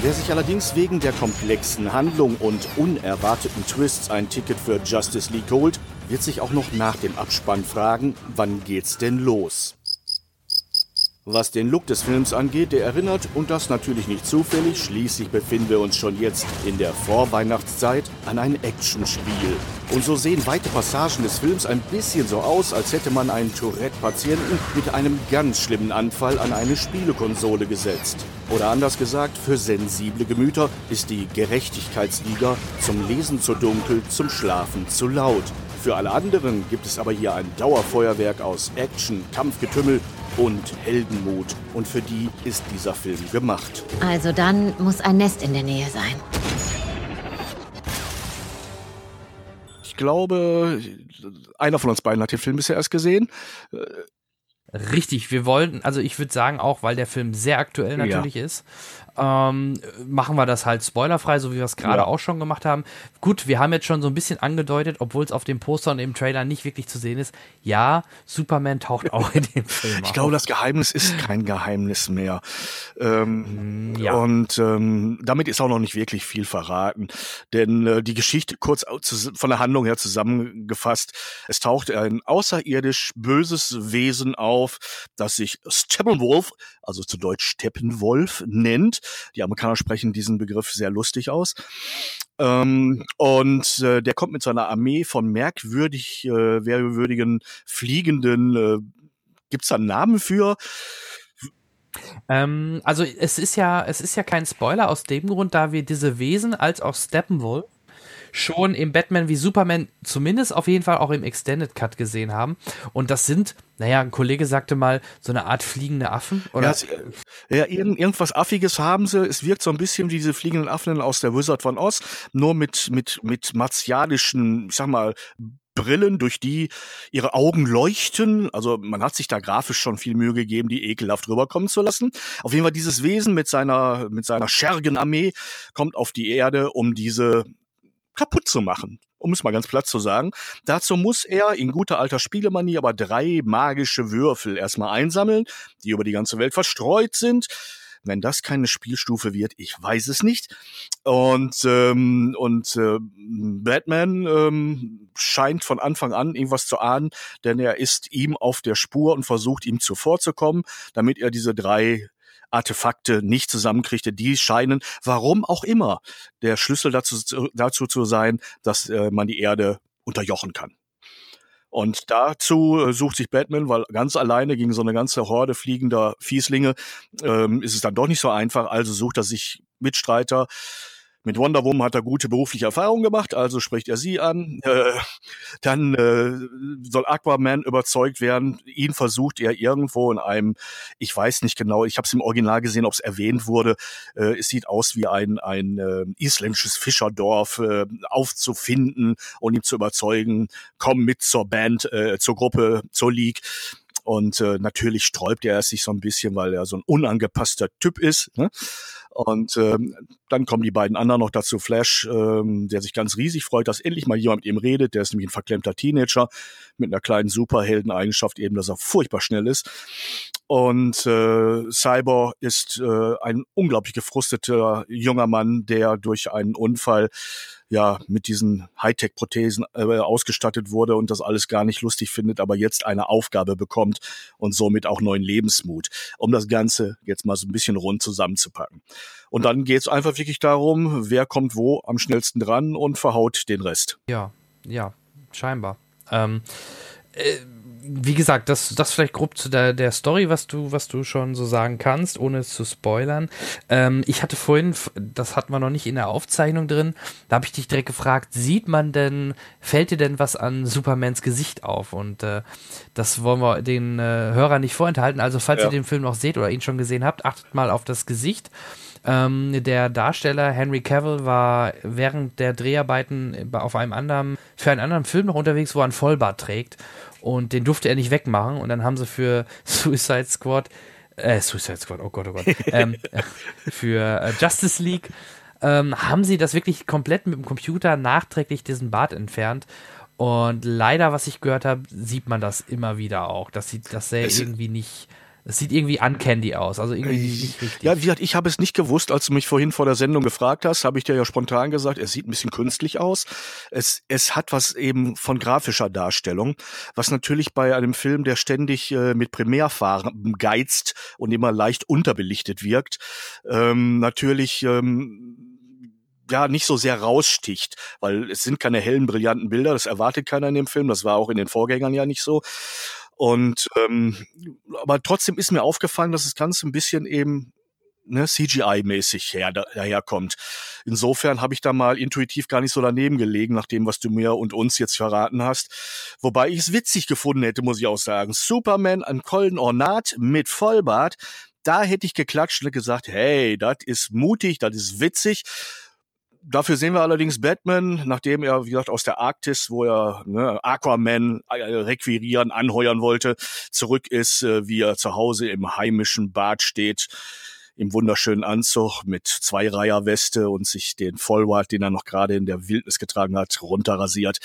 Wer sich allerdings wegen der komplexen Handlung und unerwarteten Twists ein Ticket für Justice League holt, wird sich auch noch nach dem Abspann fragen, wann geht's denn los? Was den Look des Films angeht, der erinnert, und das natürlich nicht zufällig, schließlich befinden wir uns schon jetzt in der Vorweihnachtszeit, an ein Actionspiel. Und so sehen weite Passagen des Films ein bisschen so aus, als hätte man einen Tourette-Patienten mit einem ganz schlimmen Anfall an eine Spielekonsole gesetzt. Oder anders gesagt, für sensible Gemüter ist die Gerechtigkeitsliga zum Lesen zu dunkel, zum Schlafen zu laut. Für alle anderen gibt es aber hier ein Dauerfeuerwerk aus Action, Kampfgetümmel und Heldenmut. Und für die ist dieser Film gemacht. Also dann muss ein Nest in der Nähe sein. Ich glaube, einer von uns beiden hat den Film bisher erst gesehen. Richtig, wir wollten, also ich würde sagen auch, weil der Film sehr aktuell natürlich ist, ähm, machen wir das halt spoilerfrei, so wie wir es gerade Ja. auch schon gemacht haben. Gut, wir haben jetzt schon so ein bisschen angedeutet, obwohl es auf dem Poster und im Trailer nicht wirklich zu sehen ist. Ja, Superman taucht auch in dem Film Ich auf. glaube, das Geheimnis ist kein Geheimnis mehr. Ähm, ja. Und ähm, damit ist auch noch nicht wirklich viel verraten. Denn äh, die Geschichte, kurz von der Handlung her zusammengefasst, es taucht ein außerirdisch böses Wesen auf, das sich Steppenwolf, also zu Deutsch Steppenwolf, nennt. Die Amerikaner sprechen diesen Begriff sehr lustig aus. Ähm, und äh, der kommt mit seiner Armee von merkwürdig, äh, merkwürdigen, fliegenden, äh, gibt's da einen Namen für? Ähm, also es ist ja, es ist ja kein Spoiler aus dem Grund, da wir diese Wesen als auch Steppenwolf schon im Batman wie Superman zumindest auf jeden Fall auch im Extended Cut gesehen haben. Und das sind, naja, ein Kollege sagte mal, so eine Art fliegende Affen. Oder? Ja, ja irgend, irgendwas Affiges haben sie. Es wirkt so ein bisschen wie diese fliegenden Affen aus der Wizard von Oz, nur mit, mit, mit martialischen, ich sag mal, Brillen, durch die ihre Augen leuchten. Also man hat sich da grafisch schon viel Mühe gegeben, die ekelhaft rüberkommen zu lassen. Auf jeden Fall dieses Wesen mit seiner, mit seiner Schergenarmee kommt auf die Erde, um diese kaputt zu machen. Um es mal ganz platt zu sagen. Dazu muss er in guter alter Spielemanie aber drei magische Würfel erstmal einsammeln, die über die ganze Welt verstreut sind wenn das keine Spielstufe wird, ich weiß es nicht. Und, ähm, und äh, Batman ähm, scheint von Anfang an irgendwas zu ahnen, denn er ist ihm auf der Spur und versucht ihm zuvorzukommen, damit er diese drei Artefakte nicht zusammenkriegte, die scheinen, warum auch immer, der Schlüssel dazu, dazu zu sein, dass äh, man die Erde unterjochen kann. Und dazu äh, sucht sich Batman, weil ganz alleine gegen so eine ganze Horde fliegender Fieslinge ähm, ist es dann doch nicht so einfach. Also sucht er sich Mitstreiter, mit Wonder Woman hat er gute berufliche Erfahrungen gemacht, also spricht er sie an. Äh, dann äh, soll Aquaman überzeugt werden. Ihn versucht er irgendwo in einem, ich weiß nicht genau, ich habe es im Original gesehen, ob es erwähnt wurde. Äh, es sieht aus wie ein, ein äh, isländisches Fischerdorf äh, aufzufinden und ihm zu überzeugen, komm mit zur Band, äh, zur Gruppe, zur League. Und äh, natürlich sträubt er sich so ein bisschen, weil er so ein unangepasster Typ ist. Ne? Und ähm, dann kommen die beiden anderen noch dazu. Flash, ähm, der sich ganz riesig freut, dass endlich mal jemand mit ihm redet. Der ist nämlich ein verklemmter Teenager mit einer kleinen Superheldeneigenschaft, eben, dass er furchtbar schnell ist. Und äh, Cyber ist äh, ein unglaublich gefrusteter junger Mann, der durch einen Unfall ja mit diesen Hightech-Prothesen äh, ausgestattet wurde und das alles gar nicht lustig findet, aber jetzt eine Aufgabe bekommt und somit auch neuen Lebensmut, um das Ganze jetzt mal so ein bisschen rund zusammenzupacken. Und dann geht es einfach wirklich darum, wer kommt wo am schnellsten dran und verhaut den Rest. Ja, ja, scheinbar. Ähm, äh, wie gesagt, das, das vielleicht grob zu der, der Story, was du, was du schon so sagen kannst, ohne es zu spoilern. Ähm, ich hatte vorhin, das hatten wir noch nicht in der Aufzeichnung drin, da habe ich dich direkt gefragt, sieht man denn, fällt dir denn was an Supermans Gesicht auf? Und äh, das wollen wir den äh, Hörern nicht vorenthalten. Also falls ja. ihr den Film noch seht oder ihn schon gesehen habt, achtet mal auf das Gesicht. Ähm, der Darsteller Henry Cavill war während der Dreharbeiten auf einem anderen, für einen anderen Film noch unterwegs, wo er einen Vollbart trägt und den durfte er nicht wegmachen und dann haben sie für Suicide Squad, äh, Suicide Squad, oh Gott, oh Gott, ähm, für äh, Justice League ähm, haben sie das wirklich komplett mit dem Computer nachträglich diesen Bart entfernt. Und leider, was ich gehört habe, sieht man das immer wieder auch. Das sieht, das sähe irgendwie nicht es sieht irgendwie uncandy aus, also irgendwie nicht richtig. Ja, wie gesagt, ich habe es nicht gewusst, als du mich vorhin vor der Sendung gefragt hast, habe ich dir ja spontan gesagt, es sieht ein bisschen künstlich aus. Es, es hat was eben von grafischer Darstellung, was natürlich bei einem Film, der ständig äh, mit Primärfarben geizt und immer leicht unterbelichtet wirkt, ähm, natürlich ähm, ja nicht so sehr raussticht, weil es sind keine hellen, brillanten Bilder, das erwartet keiner in dem Film, das war auch in den Vorgängern ja nicht so. Und ähm, aber trotzdem ist mir aufgefallen, dass das Ganze ein bisschen eben ne, CGI-mäßig her, daherkommt. Insofern habe ich da mal intuitiv gar nicht so daneben gelegen, nach dem, was du mir und uns jetzt verraten hast. Wobei ich es witzig gefunden hätte, muss ich auch sagen. Superman an Colin Ornat mit Vollbart, da hätte ich geklatscht und gesagt, hey, das ist mutig, das ist witzig. Dafür sehen wir allerdings Batman, nachdem er, wie gesagt, aus der Arktis, wo er ne, Aquaman äh, requirieren, anheuern wollte, zurück ist, äh, wie er zu Hause im heimischen Bad steht, im wunderschönen Anzug mit Zweireiherweste und sich den Vollbart, den er noch gerade in der Wildnis getragen hat, runterrasiert.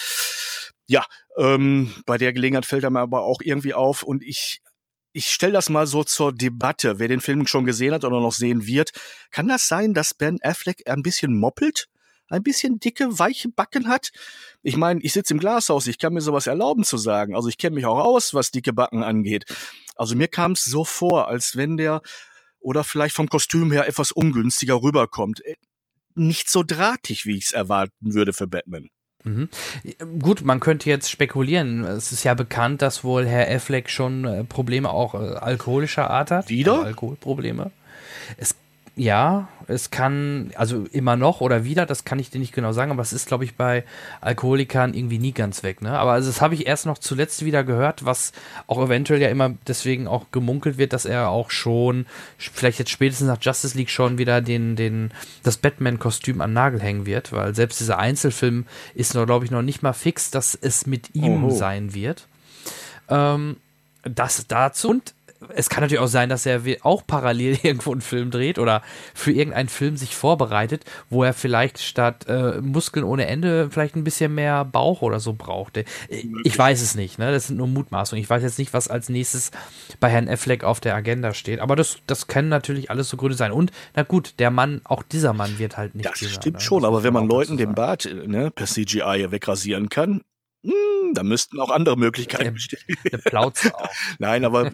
Ja, ähm, bei der Gelegenheit fällt er mir aber auch irgendwie auf und ich ich stelle das mal so zur Debatte. Wer den Film schon gesehen hat oder noch sehen wird, kann das sein, dass Ben Affleck ein bisschen moppelt? Ein bisschen dicke, weiche Backen hat? Ich meine, ich sitze im Glashaus, ich kann mir sowas erlauben zu sagen. Also ich kenne mich auch aus, was dicke Backen angeht. Also mir kam es so vor, als wenn der oder vielleicht vom Kostüm her etwas ungünstiger rüberkommt. Äh, nicht so drahtig, wie ich es erwarten würde für Batman. Mhm. Gut, man könnte jetzt spekulieren. Es ist ja bekannt, dass wohl Herr Affleck schon äh, Probleme auch äh, alkoholischer Art hat. Wieder? Also Alkoholprobleme. Es ja, es kann, also immer noch oder wieder, das kann ich dir nicht genau sagen, aber es ist, glaube ich, bei Alkoholikern irgendwie nie ganz weg. Ne? Aber also das habe ich erst noch zuletzt wieder gehört, was auch eventuell ja immer deswegen auch gemunkelt wird, dass er auch schon, vielleicht jetzt spätestens nach Justice League schon wieder den, den, das Batman-Kostüm an Nagel hängen wird, weil selbst dieser Einzelfilm ist noch, glaube ich, noch nicht mal fix, dass es mit ihm Oho. sein wird. Ähm, das dazu. Und es kann natürlich auch sein, dass er auch parallel irgendwo einen Film dreht oder für irgendeinen Film sich vorbereitet, wo er vielleicht statt äh, Muskeln ohne Ende vielleicht ein bisschen mehr Bauch oder so brauchte. Ich weiß es nicht, ne? Das sind nur Mutmaßungen. Ich weiß jetzt nicht, was als nächstes bei Herrn Affleck auf der Agenda steht. Aber das, das können natürlich alles so Gründe sein. Und na gut, der Mann, auch dieser Mann wird halt nicht. Das dieser, stimmt ne? schon, aber wenn man Leuten den Bart ne, per CGI wegrasieren kann, hm, da müssten auch andere Möglichkeiten bestehen. auch. Nein, aber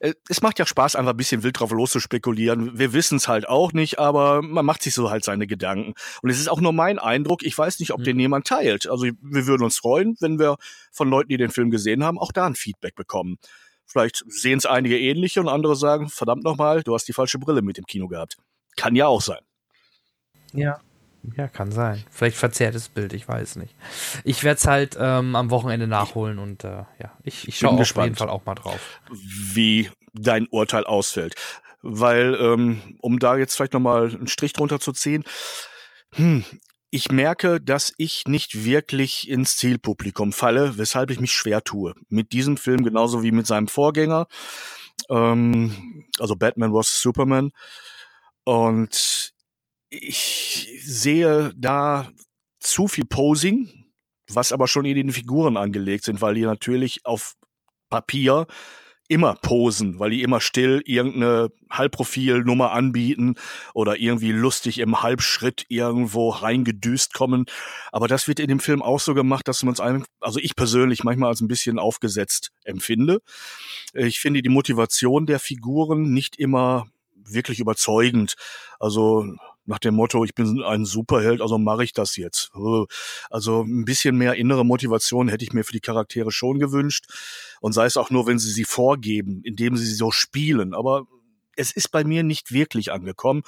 äh, es macht ja Spaß, einfach ein bisschen wild drauf loszuspekulieren. Wir wissen es halt auch nicht, aber man macht sich so halt seine Gedanken. Und es ist auch nur mein Eindruck. Ich weiß nicht, ob hm. den jemand teilt. Also wir würden uns freuen, wenn wir von Leuten, die den Film gesehen haben, auch da ein Feedback bekommen. Vielleicht sehen es einige ähnliche und andere sagen, verdammt nochmal, du hast die falsche Brille mit dem Kino gehabt. Kann ja auch sein. Ja. Ja, kann sein. Vielleicht verzerrtes Bild, ich weiß nicht. Ich werde es halt ähm, am Wochenende nachholen und äh, ja, ich, ich schaue auf jeden Fall auch mal drauf. Wie dein Urteil ausfällt. Weil, ähm, um da jetzt vielleicht nochmal einen Strich drunter zu ziehen, hm, ich merke, dass ich nicht wirklich ins Zielpublikum falle, weshalb ich mich schwer tue. Mit diesem Film genauso wie mit seinem Vorgänger. Ähm, also Batman vs. Superman. Und ich sehe da zu viel Posing, was aber schon in den Figuren angelegt sind, weil die natürlich auf Papier immer posen, weil die immer still irgendeine Halbprofilnummer anbieten oder irgendwie lustig im Halbschritt irgendwo reingedüst kommen. Aber das wird in dem Film auch so gemacht, dass man es einem, also ich persönlich manchmal als ein bisschen aufgesetzt empfinde. Ich finde die Motivation der Figuren nicht immer wirklich überzeugend. Also nach dem Motto, ich bin ein Superheld, also mache ich das jetzt. Also ein bisschen mehr innere Motivation hätte ich mir für die Charaktere schon gewünscht. Und sei es auch nur, wenn sie sie vorgeben, indem sie sie so spielen. Aber es ist bei mir nicht wirklich angekommen.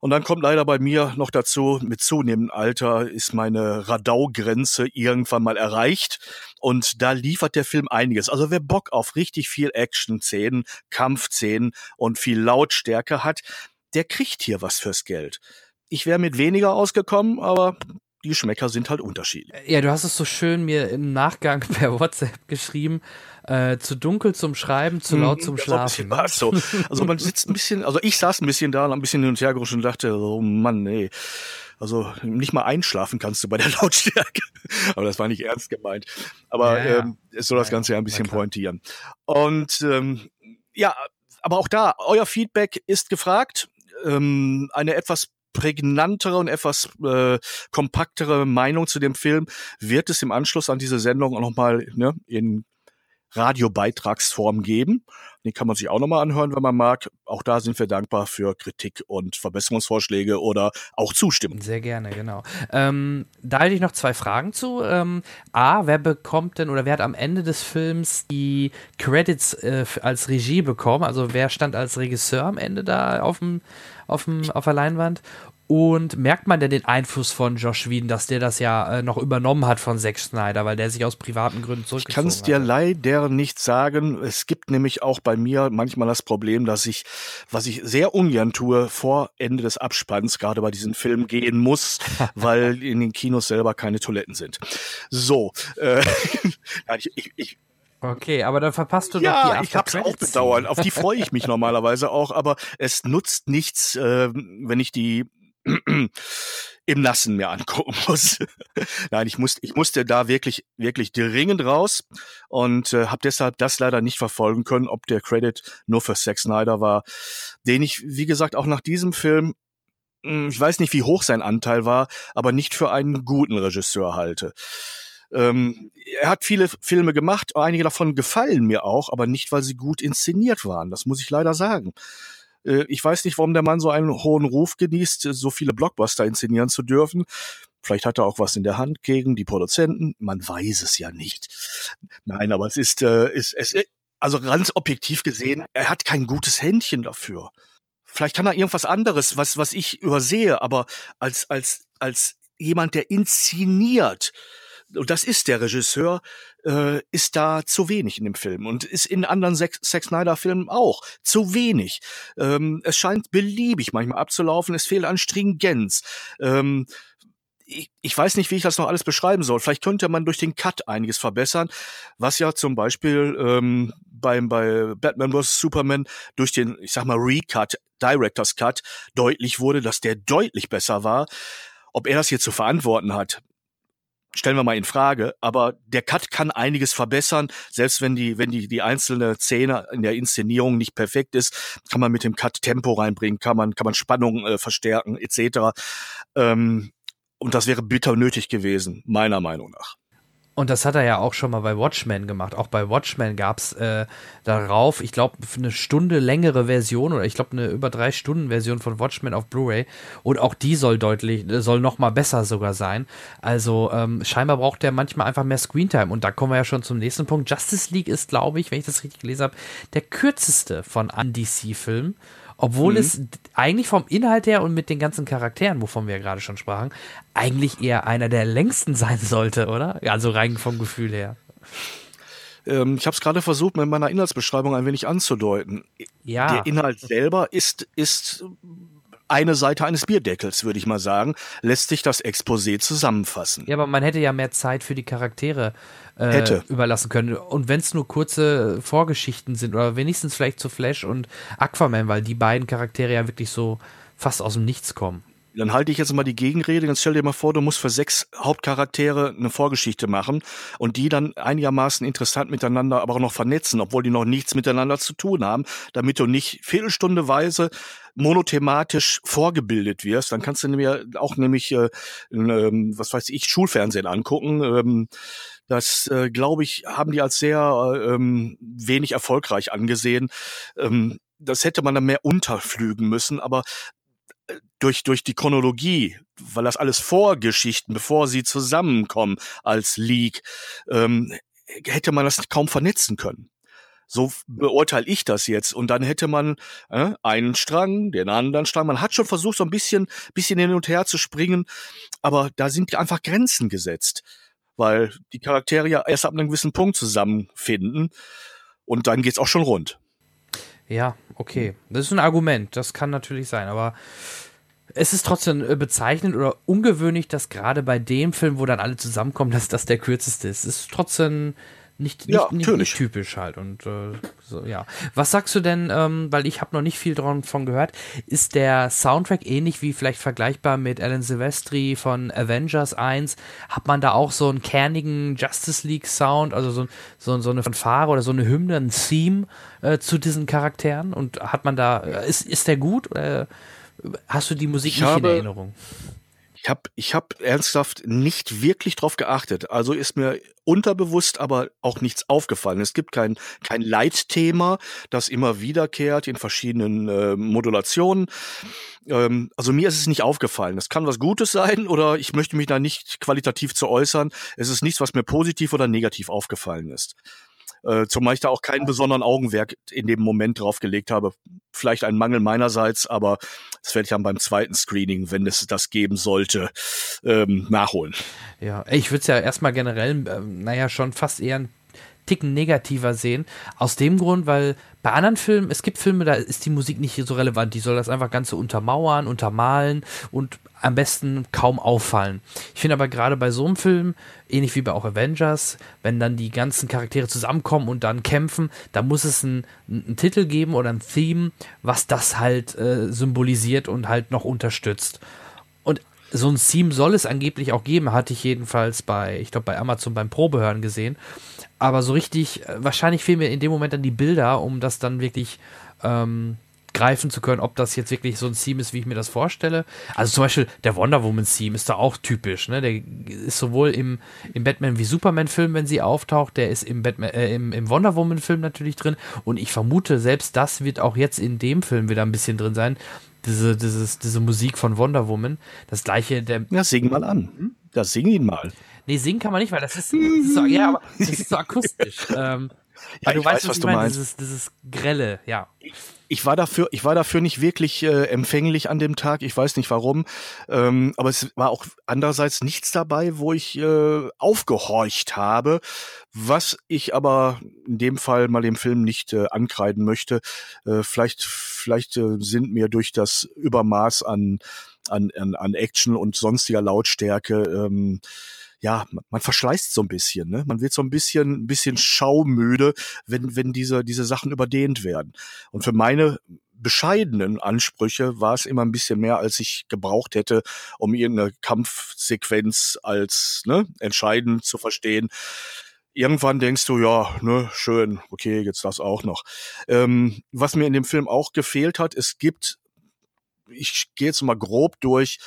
Und dann kommt leider bei mir noch dazu, mit zunehmendem Alter ist meine Radau-Grenze irgendwann mal erreicht. Und da liefert der Film einiges. Also wer Bock auf richtig viel Action-Szenen, Kampfszenen und viel Lautstärke hat, der kriegt hier was fürs Geld. Ich wäre mit weniger ausgekommen, aber die Schmecker sind halt unterschiedlich. Ja, du hast es so schön mir im Nachgang per WhatsApp geschrieben. Äh, zu dunkel zum Schreiben, zu laut mhm, zum Schlafen. So, also man sitzt ein bisschen, also ich saß ein bisschen da und ein bisschen hin und her gerutscht und dachte, oh Mann, nee. Also nicht mal einschlafen kannst du bei der Lautstärke. Aber das war nicht ernst gemeint. Aber ja, ja. Ähm, es soll das Ganze ja ein bisschen pointieren. Und ähm, ja, aber auch da, euer Feedback ist gefragt. Ähm, eine etwas prägnantere und etwas äh, kompaktere Meinung zu dem Film wird es im Anschluss an diese Sendung auch nochmal ne, in Radiobeitragsform geben. Den kann man sich auch nochmal anhören, wenn man mag. Auch da sind wir dankbar für Kritik und Verbesserungsvorschläge oder auch Zustimmung. Sehr gerne, genau. Ähm, da hätte ich noch zwei Fragen zu. Ähm, A, wer bekommt denn oder wer hat am Ende des Films die Credits äh, als Regie bekommen? Also wer stand als Regisseur am Ende da auf dem auf, dem, auf der Leinwand. Und merkt man denn den Einfluss von Josh Whedon, dass der das ja äh, noch übernommen hat von Zack Snyder, weil der sich aus privaten Gründen zurückgezogen hat? Ich kann es dir leider nicht sagen. Es gibt nämlich auch bei mir manchmal das Problem, dass ich, was ich sehr ungern tue, vor Ende des Abspanns, gerade bei diesen Filmen gehen muss, weil in den Kinos selber keine Toiletten sind. So, äh, ich, ich, ich Okay, aber dann verpasst du ja, doch die ich hab's auch bedauert. Auf die freue ich mich normalerweise auch, aber es nutzt nichts, äh, wenn ich die im Nassen mir angucken muss. Nein, ich musste, ich musste da wirklich, wirklich dringend raus und äh, habe deshalb das leider nicht verfolgen können, ob der Credit nur für Zack Snyder war, den ich, wie gesagt, auch nach diesem Film hm, ich weiß nicht, wie hoch sein Anteil war, aber nicht für einen guten Regisseur halte. Ähm, er hat viele Filme gemacht, einige davon gefallen mir auch, aber nicht, weil sie gut inszeniert waren. Das muss ich leider sagen. Äh, ich weiß nicht, warum der Mann so einen hohen Ruf genießt, so viele Blockbuster inszenieren zu dürfen. Vielleicht hat er auch was in der Hand gegen die Produzenten. Man weiß es ja nicht. Nein, aber es ist, äh, ist es, also ganz objektiv gesehen, er hat kein gutes Händchen dafür. vielleicht kann er irgendwas anderes, was, was ich übersehe, aber als, als, als jemand, der inszeniert, und das ist der Regisseur, äh, ist da zu wenig in dem Film und ist in anderen Zack Snyder-Filmen auch zu wenig. Ähm, es scheint beliebig manchmal abzulaufen, es fehlt an Stringenz. Ähm, ich, ich weiß nicht, wie ich das noch alles beschreiben soll. Vielleicht könnte man durch den Cut einiges verbessern, was ja zum Beispiel ähm, beim bei Batman vs Superman durch den, ich sag mal Recut, Directors Cut deutlich wurde, dass der deutlich besser war. Ob er das hier zu verantworten hat, stellen wir mal in Frage, aber der Cut kann einiges verbessern, selbst wenn die, wenn die, die einzelne Szene in der Inszenierung nicht perfekt ist, kann man mit dem Cut Tempo reinbringen, kann man, kann man Spannung äh, verstärken, etc. Ähm, und das wäre bitter nötig gewesen, meiner Meinung nach. Und das hat er ja auch schon mal bei Watchmen gemacht. Auch bei Watchmen gab es äh, darauf, ich glaube, eine Stunde längere Version oder ich glaube eine über drei Stunden Version von Watchmen auf Blu-ray. Und auch die soll deutlich, soll noch mal besser sogar sein. Also ähm, scheinbar braucht der manchmal einfach mehr Screentime. Und da kommen wir ja schon zum nächsten Punkt. Justice League ist, glaube ich, wenn ich das richtig gelesen habe, der kürzeste von an DC-Filmen. Obwohl mhm. es eigentlich vom Inhalt her und mit den ganzen Charakteren, wovon wir ja gerade schon sprachen, eigentlich eher einer der längsten sein sollte, oder? Also rein vom Gefühl her. Ähm, ich habe es gerade versucht, mit meiner Inhaltsbeschreibung ein wenig anzudeuten. Ja. Der Inhalt selber ist, ist eine Seite eines Bierdeckels, würde ich mal sagen, lässt sich das Exposé zusammenfassen. Ja, aber man hätte ja mehr Zeit für die Charaktere äh, überlassen können. Und wenn es nur kurze Vorgeschichten sind oder wenigstens vielleicht zu Flash und Aquaman, weil die beiden Charaktere ja wirklich so fast aus dem Nichts kommen. Dann halte ich jetzt mal die Gegenrede. Jetzt stell dir mal vor, du musst für sechs Hauptcharaktere eine Vorgeschichte machen und die dann einigermaßen interessant miteinander aber auch noch vernetzen, obwohl die noch nichts miteinander zu tun haben, damit du nicht viertelstundeweise monothematisch vorgebildet wirst. Dann kannst du mir auch nämlich, äh, äh, was weiß ich, Schulfernsehen angucken. Ähm, das, äh, glaube ich, haben die als sehr äh, ähm, wenig erfolgreich angesehen. Ähm, das hätte man dann mehr unterflügen müssen, aber durch, durch die Chronologie, weil das alles Vorgeschichten, bevor sie zusammenkommen als League, ähm, hätte man das kaum vernetzen können. So beurteile ich das jetzt. Und dann hätte man äh, einen Strang, den anderen Strang. Man hat schon versucht, so ein bisschen, bisschen hin und her zu springen, aber da sind einfach Grenzen gesetzt, weil die Charaktere ja erst ab einem gewissen Punkt zusammenfinden und dann geht's auch schon rund. Ja, okay. Das ist ein Argument. Das kann natürlich sein, aber es ist trotzdem äh, bezeichnend oder ungewöhnlich, dass gerade bei dem Film, wo dann alle zusammenkommen, dass das der kürzeste ist. Es ist trotzdem nicht, nicht, ja, nicht, nicht, typisch halt. Und äh, so, ja. Was sagst du denn, ähm, weil ich habe noch nicht viel davon gehört, ist der Soundtrack ähnlich wie vielleicht vergleichbar mit Alan Silvestri von Avengers 1? Hat man da auch so einen kernigen Justice League Sound, also so, so, so eine Fanfare oder so eine Hymne, ein Theme äh, zu diesen Charakteren? Und hat man da, äh, ist, ist der gut? Oder hast du die Musik ich nicht habe, in Erinnerung? Ich habe ich hab ernsthaft nicht wirklich drauf geachtet. Also ist mir unterbewusst aber auch nichts aufgefallen. Es gibt kein, kein Leitthema, das immer wiederkehrt in verschiedenen äh, Modulationen. Ähm, also mir ist es nicht aufgefallen. Es kann was Gutes sein oder ich möchte mich da nicht qualitativ zu äußern. Es ist nichts, was mir positiv oder negativ aufgefallen ist. Äh, zumal ich da auch keinen besonderen Augenwerk in dem Moment drauf gelegt habe. Vielleicht ein Mangel meinerseits, aber das werde ich dann beim zweiten Screening, wenn es das geben sollte, ähm, nachholen. Ja, ich würde es ja erstmal generell, äh, naja, schon fast eher ein Ticken negativer sehen. Aus dem Grund, weil bei anderen Filmen, es gibt Filme, da ist die Musik nicht so relevant. Die soll das einfach Ganze untermauern, untermalen und am besten kaum auffallen. Ich finde aber gerade bei so einem Film, ähnlich wie bei auch Avengers, wenn dann die ganzen Charaktere zusammenkommen und dann kämpfen, da muss es einen, Titel geben oder ein Theme, was das halt äh, symbolisiert und halt noch unterstützt. So ein Theme soll es angeblich auch geben, hatte ich jedenfalls bei, ich glaube bei Amazon beim Probehören gesehen. Aber so richtig, äh, wahrscheinlich fehlen mir in dem Moment dann die Bilder, um das dann wirklich ähm, greifen zu können, ob das jetzt wirklich so ein Theme ist, wie ich mir das vorstelle. Also zum Beispiel der Wonder Woman Theme ist da auch typisch. Ne? Der ist sowohl im, im Batman wie Superman Film, wenn sie auftaucht, der ist im, Batman, äh, im, im Wonder Woman Film natürlich drin. Und ich vermute, selbst das wird auch jetzt in dem Film wieder ein bisschen drin sein. Diese, dieses, diese Musik von Wonder Woman. Das gleiche der. Ja, sing mal an. Hm? Ja, sing ihn mal. Nee, singen kann man nicht, weil das ist, das ist so, ja, aber das ist so akustisch. ähm, Ja, du weißt, weiß, was, was du meinst. Dieses, dieses grelle, ja. Ich war dafür, ich war dafür nicht wirklich äh, empfänglich an dem Tag. Ich weiß nicht warum, ähm, aber es war auch andererseits nichts dabei, wo ich äh, aufgehorcht habe, was ich aber in dem Fall mal dem Film nicht äh, ankreiden möchte. Äh, vielleicht, vielleicht äh, sind mir durch das Übermaß an an, an, an Action und sonstiger Lautstärke ähm, ja, man verschleißt so ein bisschen, ne? Man wird so ein bisschen, ein bisschen schaumüde, wenn, wenn diese, diese Sachen überdehnt werden. Und für meine bescheidenen Ansprüche war es immer ein bisschen mehr, als ich gebraucht hätte, um irgendeine Kampfsequenz als ne, entscheidend zu verstehen. Irgendwann denkst du, ja, ne, schön, okay, jetzt das auch noch. Ähm, was mir in dem Film auch gefehlt hat, es gibt ich gehe jetzt mal grob durch.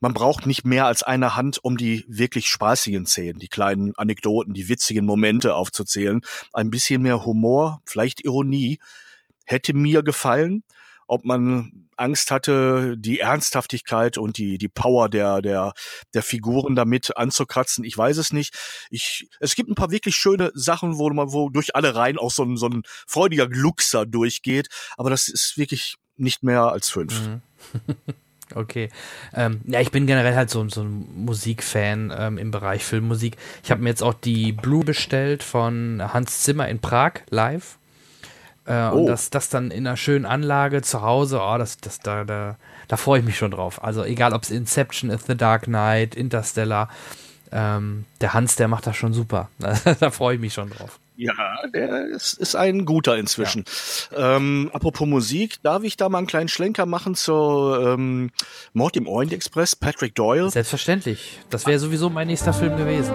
Man braucht nicht mehr als eine Hand, um die wirklich spaßigen Szenen, die kleinen Anekdoten, die witzigen Momente aufzuzählen. Ein bisschen mehr Humor, vielleicht Ironie, hätte mir gefallen. Ob man Angst hatte, die Ernsthaftigkeit und die, die Power der, der, der Figuren damit anzukratzen, ich weiß es nicht. Ich, es gibt ein paar wirklich schöne Sachen, wo man, wo durch alle Reihen auch so ein, so ein freudiger Gluckser durchgeht, aber das ist wirklich nicht mehr als fünf. Mhm. Okay. Ähm, ja, ich bin generell halt so, so ein Musikfan ähm, im Bereich Filmmusik. Ich habe mir jetzt auch die Blue bestellt von Hans Zimmer in Prag live. Äh, oh. Und das, das dann in einer schönen Anlage zu Hause, oh, das, das, da, da, da freue ich mich schon drauf. Also egal, ob es Inception ist, The Dark Knight, Interstellar, ähm, der Hans, der macht das schon super. da freue ich mich schon drauf. Ja, der ist, ist ein guter inzwischen. Ja. Ähm, apropos Musik, darf ich da mal einen kleinen Schlenker machen zur ähm, Mord im Orient Express, Patrick Doyle? Selbstverständlich. Das wäre sowieso mein nächster Film gewesen.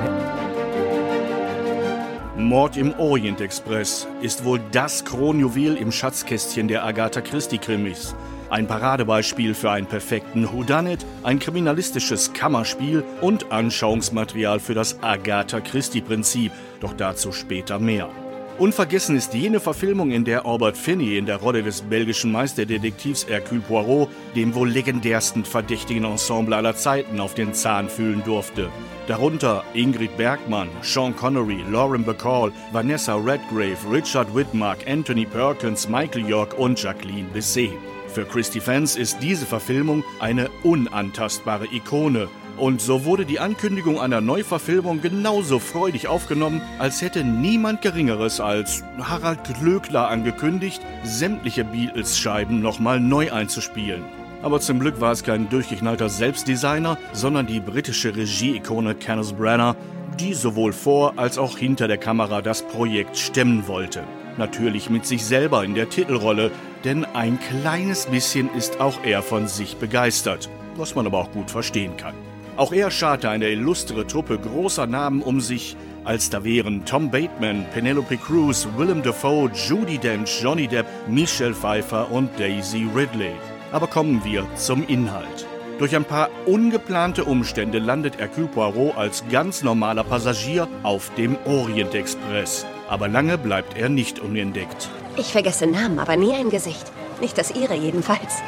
Mord im Orient Express ist wohl das Kronjuwel im Schatzkästchen der Agatha Christie-Krimis. Ein Paradebeispiel für einen perfekten Whodunit, ein kriminalistisches Kammerspiel und Anschauungsmaterial für das Agatha Christie-Prinzip, doch dazu später mehr. Unvergessen ist jene Verfilmung, in der Albert Finney in der Rolle des belgischen Meisterdetektivs Hercule Poirot dem wohl legendärsten verdächtigen Ensemble aller Zeiten auf den Zahn fühlen durfte. Darunter Ingrid Bergmann, Sean Connery, Lauren Bacall, Vanessa Redgrave, Richard Whitmark, Anthony Perkins, Michael York und Jacqueline Bisset. Für Christie Fans ist diese Verfilmung eine unantastbare Ikone. Und so wurde die Ankündigung einer Neuverfilmung genauso freudig aufgenommen, als hätte niemand Geringeres als Harald Glöckler angekündigt, sämtliche Beatles-Scheiben nochmal neu einzuspielen. Aber zum Glück war es kein durchgeknallter Selbstdesigner, sondern die britische Regie-Ikone Kenneth Branagh, die sowohl vor als auch hinter der Kamera das Projekt stemmen wollte. Natürlich mit sich selber in der Titelrolle, denn ein kleines bisschen ist auch er von sich begeistert, was man aber auch gut verstehen kann. Auch er scharte eine illustre Truppe großer Namen um sich, als da wären Tom Bateman, Penelope Cruz, Willem Dafoe, Judy Dench, Johnny Depp, Michelle Pfeiffer und Daisy Ridley. Aber kommen wir zum Inhalt. Durch ein paar ungeplante Umstände landet Hercule Poirot als ganz normaler Passagier auf dem Orient Express. Aber lange bleibt er nicht unentdeckt. Ich vergesse Namen, aber nie ein Gesicht. Nicht das Ihre jedenfalls.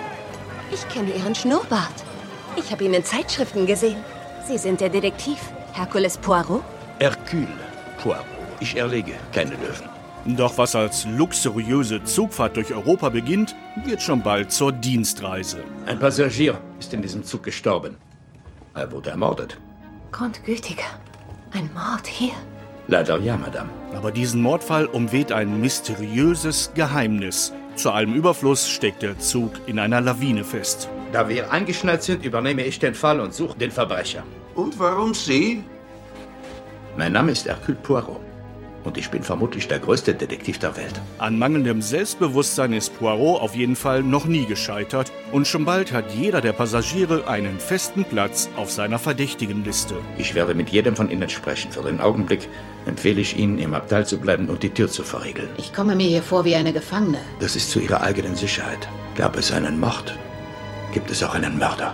Ich kenne Ihren Schnurrbart. Ich habe ihn in Zeitschriften gesehen. Sie sind der Detektiv, Hercules Poirot? Hercule Poirot. Ich erlege keine Löwen. Doch was als luxuriöse Zugfahrt durch Europa beginnt, wird schon bald zur Dienstreise. Ein Passagier ist in diesem Zug gestorben. Er wurde ermordet. Grundgütiger. Ein Mord hier? Leider ja, Madame. Aber diesen Mordfall umweht ein mysteriöses Geheimnis. Zu allem Überfluss steckt der Zug in einer Lawine fest. Da wir eingeschneit sind, übernehme ich den Fall und suche den Verbrecher. Und warum Sie? Mein Name ist Hercule Poirot. Und ich bin vermutlich der größte Detektiv der Welt. An mangelndem Selbstbewusstsein ist Poirot auf jeden Fall noch nie gescheitert. Und schon bald hat jeder der Passagiere einen festen Platz auf seiner verdächtigen Liste. Ich werde mit jedem von Ihnen sprechen. Für den Augenblick empfehle ich Ihnen, im Abteil zu bleiben und die Tür zu verriegeln. Ich komme mir hier vor wie eine Gefangene. Das ist zu Ihrer eigenen Sicherheit. Gab es einen Mord, gibt es auch einen Mörder.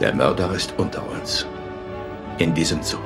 Der Mörder ist unter uns. In diesem Zug.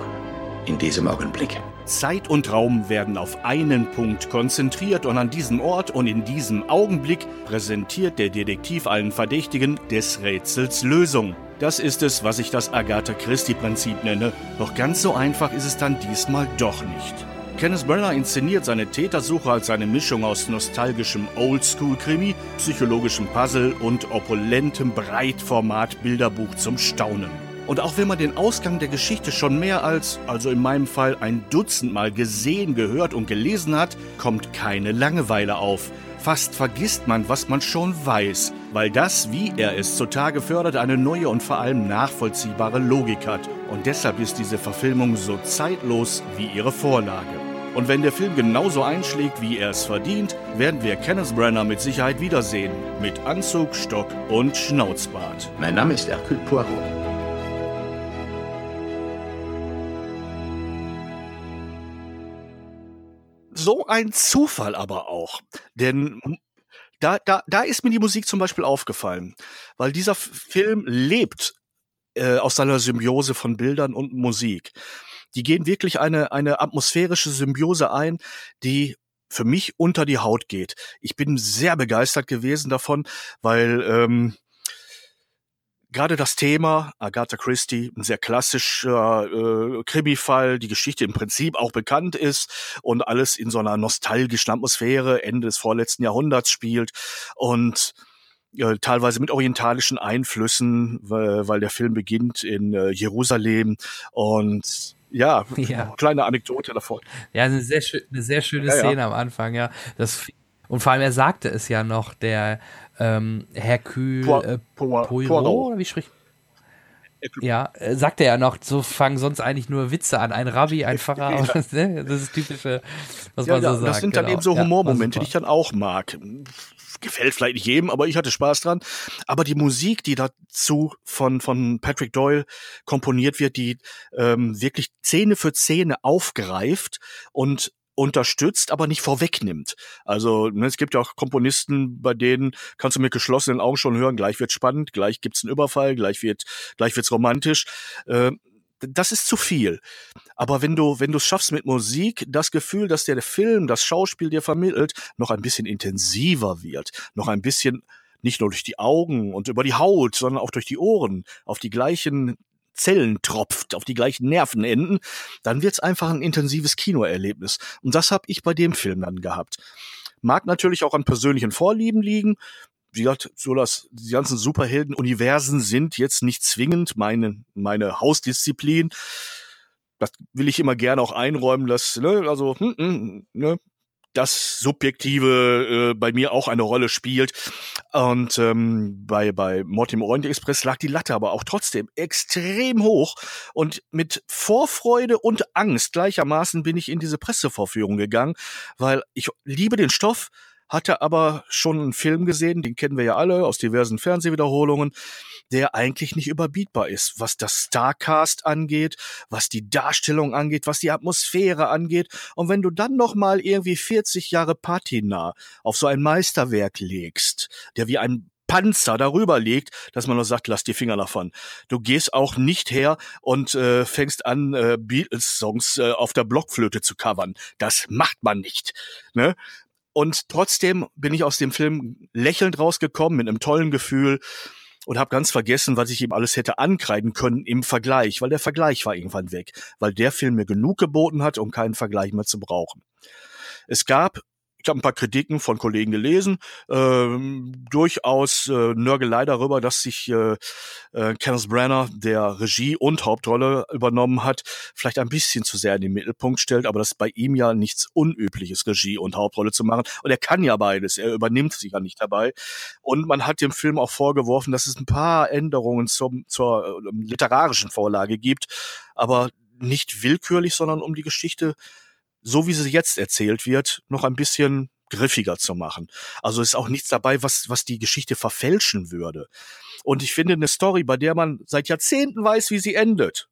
In diesem Augenblick. Zeit und Raum werden auf einen Punkt konzentriert und an diesem Ort und in diesem Augenblick präsentiert der Detektiv allen Verdächtigen des Rätsels Lösung. Das ist es, was ich das Agatha Christie-Prinzip nenne. Doch ganz so einfach ist es dann diesmal doch nicht. Kenneth Branagh inszeniert seine Tätersuche als eine Mischung aus nostalgischem Oldschool-Krimi, psychologischem Puzzle und opulentem Breitformat-Bilderbuch zum Staunen. Und auch wenn man den Ausgang der Geschichte schon mehr als, also in meinem Fall, ein Dutzend Mal gesehen, gehört und gelesen hat, kommt keine Langeweile auf. Fast vergisst man, was man schon weiß, weil das, wie er es zutage fördert, eine neue und vor allem nachvollziehbare Logik hat. Und deshalb ist diese Verfilmung so zeitlos wie ihre Vorlage. Und wenn der Film genauso einschlägt, wie er es verdient, werden wir Kenneth Branagh mit Sicherheit wiedersehen. Mit Anzug, Stock und Schnauzbart. Mein Name ist Hercule Poirot. So ein Zufall aber auch. Denn da, da, da ist mir die Musik zum Beispiel aufgefallen. Weil dieser Film lebt äh, aus seiner Symbiose von Bildern und Musik die gehen wirklich eine, eine atmosphärische Symbiose ein, die für mich unter die Haut geht. Ich bin sehr begeistert gewesen davon, weil ähm, gerade das Thema Agatha Christie, ein sehr klassischer äh, Krimi-Fall, die Geschichte im Prinzip auch bekannt ist und alles in so einer nostalgischen Atmosphäre Ende des vorletzten Jahrhunderts spielt und äh, teilweise mit orientalischen Einflüssen, weil, weil der Film beginnt in äh, Jerusalem und ja, ja, kleine Anekdote davon. Ja, eine sehr, eine sehr schöne ja, Szene ja. am Anfang, ja. Das, und vor allem, er sagte es ja noch, der ähm, Hercule Poir äh, Poirot, Poirot, wie spricht ja, äh, sagt er ja noch, so fangen sonst eigentlich nur Witze an. Ein Rabbi, ein Pfarrer, ja. ne? das ist typische, was ja, man ja, so sagt. Das sind dann genau. eben so Humormomente, die ich dann auch mag gefällt vielleicht nicht jedem, aber ich hatte Spaß dran. Aber die Musik, die dazu von, von Patrick Doyle komponiert wird, die ähm, wirklich Szene für Szene aufgreift und unterstützt, aber nicht vorwegnimmt. Also ne, es gibt ja auch Komponisten, bei denen kannst du mit geschlossenen Augen schon hören, gleich wird spannend, gleich gibt's einen Überfall, gleich wird gleich wird's romantisch. Äh, das ist zu viel. Aber wenn du, wenn du es schaffst mit Musik, das Gefühl, dass der Film, das Schauspiel dir vermittelt, noch ein bisschen intensiver wird, noch ein bisschen nicht nur durch die Augen und über die Haut, sondern auch durch die Ohren auf die gleichen Zellen tropft, auf die gleichen Nervenenden, dann wird's einfach ein intensives Kinoerlebnis. Und das habe ich bei dem Film dann gehabt. Mag natürlich auch an persönlichen Vorlieben liegen wie gesagt, so dass die ganzen Superhelden-Universen sind jetzt nicht zwingend meine, meine Hausdisziplin. Das will ich immer gerne auch einräumen, dass, ne, also, hm, hm, ne, das Subjektive äh, bei mir auch eine Rolle spielt. Und ähm, bei, bei Mord Orient Express lag die Latte aber auch trotzdem extrem hoch. Und mit Vorfreude und Angst gleichermaßen bin ich in diese Pressevorführung gegangen, weil ich liebe den Stoff, hatte aber schon einen Film gesehen, den kennen wir ja alle aus diversen Fernsehwiederholungen, der eigentlich nicht überbietbar ist, was das Starcast angeht, was die Darstellung angeht, was die Atmosphäre angeht. Und wenn du dann noch mal irgendwie 40 Jahre Patina auf so ein Meisterwerk legst, der wie ein Panzer darüber liegt, dass man nur sagt, lass die Finger davon. Du gehst auch nicht her und äh, fängst an, äh, Beatles-Songs äh, auf der Blockflöte zu covern. Das macht man nicht. Ne? Und trotzdem bin ich aus dem Film lächelnd rausgekommen mit einem tollen Gefühl und habe ganz vergessen, was ich ihm alles hätte ankreiden können im Vergleich, weil der Vergleich war irgendwann weg, weil der Film mir genug geboten hat, um keinen Vergleich mehr zu brauchen. Es gab ich habe ein paar Kritiken von Kollegen gelesen, ähm, durchaus äh, Nörgelei darüber, dass sich äh, äh, Kenneth Branagh, der Regie und Hauptrolle übernommen hat, vielleicht ein bisschen zu sehr in den Mittelpunkt stellt, aber das ist bei ihm ja nichts Unübliches, Regie und Hauptrolle zu machen. Und er kann ja beides, er übernimmt sich ja nicht dabei. Und man hat dem Film auch vorgeworfen, dass es ein paar Änderungen zum, zur äh, literarischen Vorlage gibt, aber nicht willkürlich, sondern um die Geschichte so wie sie jetzt erzählt wird, noch ein bisschen griffiger zu machen. Also ist auch nichts dabei, was, was die Geschichte verfälschen würde. Und ich finde eine Story, bei der man seit Jahrzehnten weiß, wie sie endet,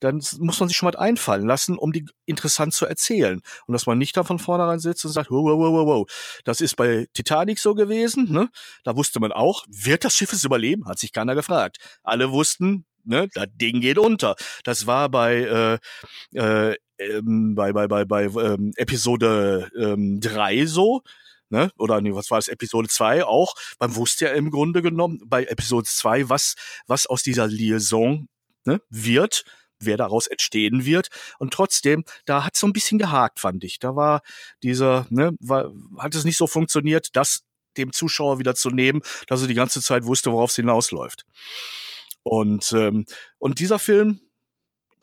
dann muss man sich schon mal einfallen lassen, um die interessant zu erzählen. Und dass man nicht da von vornherein sitzt und sagt, wow, wow, wow, wow, das ist bei Titanic so gewesen, ne? Da wusste man auch, wird das Schiff es überleben? Hat sich keiner gefragt. Alle wussten, ne, das Ding geht unter. Das war bei äh, äh, ähm, bei, bei, bei, bei ähm, Episode ähm, 3 so, ne? Oder nee, was war es, Episode 2 auch. Man wusste ja im Grunde genommen bei Episode 2, was, was aus dieser Liaison ne, wird. wer daraus entstehen wird. Und trotzdem, da hat so ein bisschen gehakt, fand ich. Da war dieser, ne, war, hat es nicht so funktioniert, das dem Zuschauer wieder zu nehmen, dass er die ganze Zeit wusste, worauf es hinausläuft. Und, ähm, und dieser Film,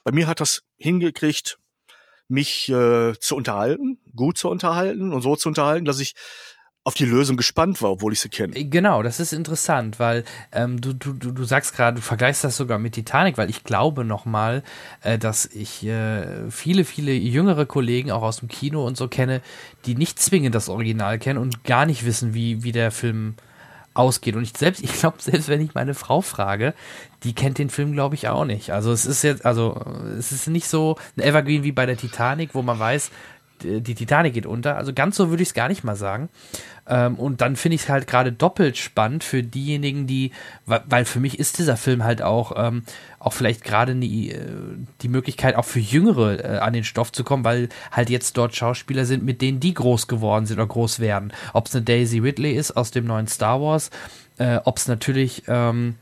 bei mir hat das hingekriegt, mich äh, zu unterhalten, gut zu unterhalten und so zu unterhalten, dass ich auf die Lösung gespannt war, obwohl ich sie kenne. Genau, das ist interessant, weil ähm, du, du, du, sagst gerade, du vergleichst das sogar mit Titanic, weil ich glaube nochmal, äh, dass ich äh, viele, viele jüngere Kollegen auch aus dem Kino und so kenne, die nicht zwingend das Original kennen und gar nicht wissen, wie, wie der Film ausgeht. Und ich selbst, ich glaube, selbst wenn ich meine Frau frage, die kennt den Film, glaube ich, auch nicht. Also es ist jetzt, also es ist nicht so ein Evergreen wie bei der Titanic, wo man weiß, die Titanic geht unter. Also ganz so würde ich es gar nicht mal sagen. Ähm, und dann finde ich es halt gerade doppelt spannend für diejenigen, die, weil für mich ist dieser Film halt auch, ähm, auch vielleicht gerade die, äh, die Möglichkeit, auch für Jüngere äh, an den Stoff zu kommen, weil halt jetzt dort Schauspieler sind, mit denen die groß geworden sind oder groß werden. Ob es eine Daisy Ridley ist aus dem neuen Star Wars, äh, ob es natürlich ähm,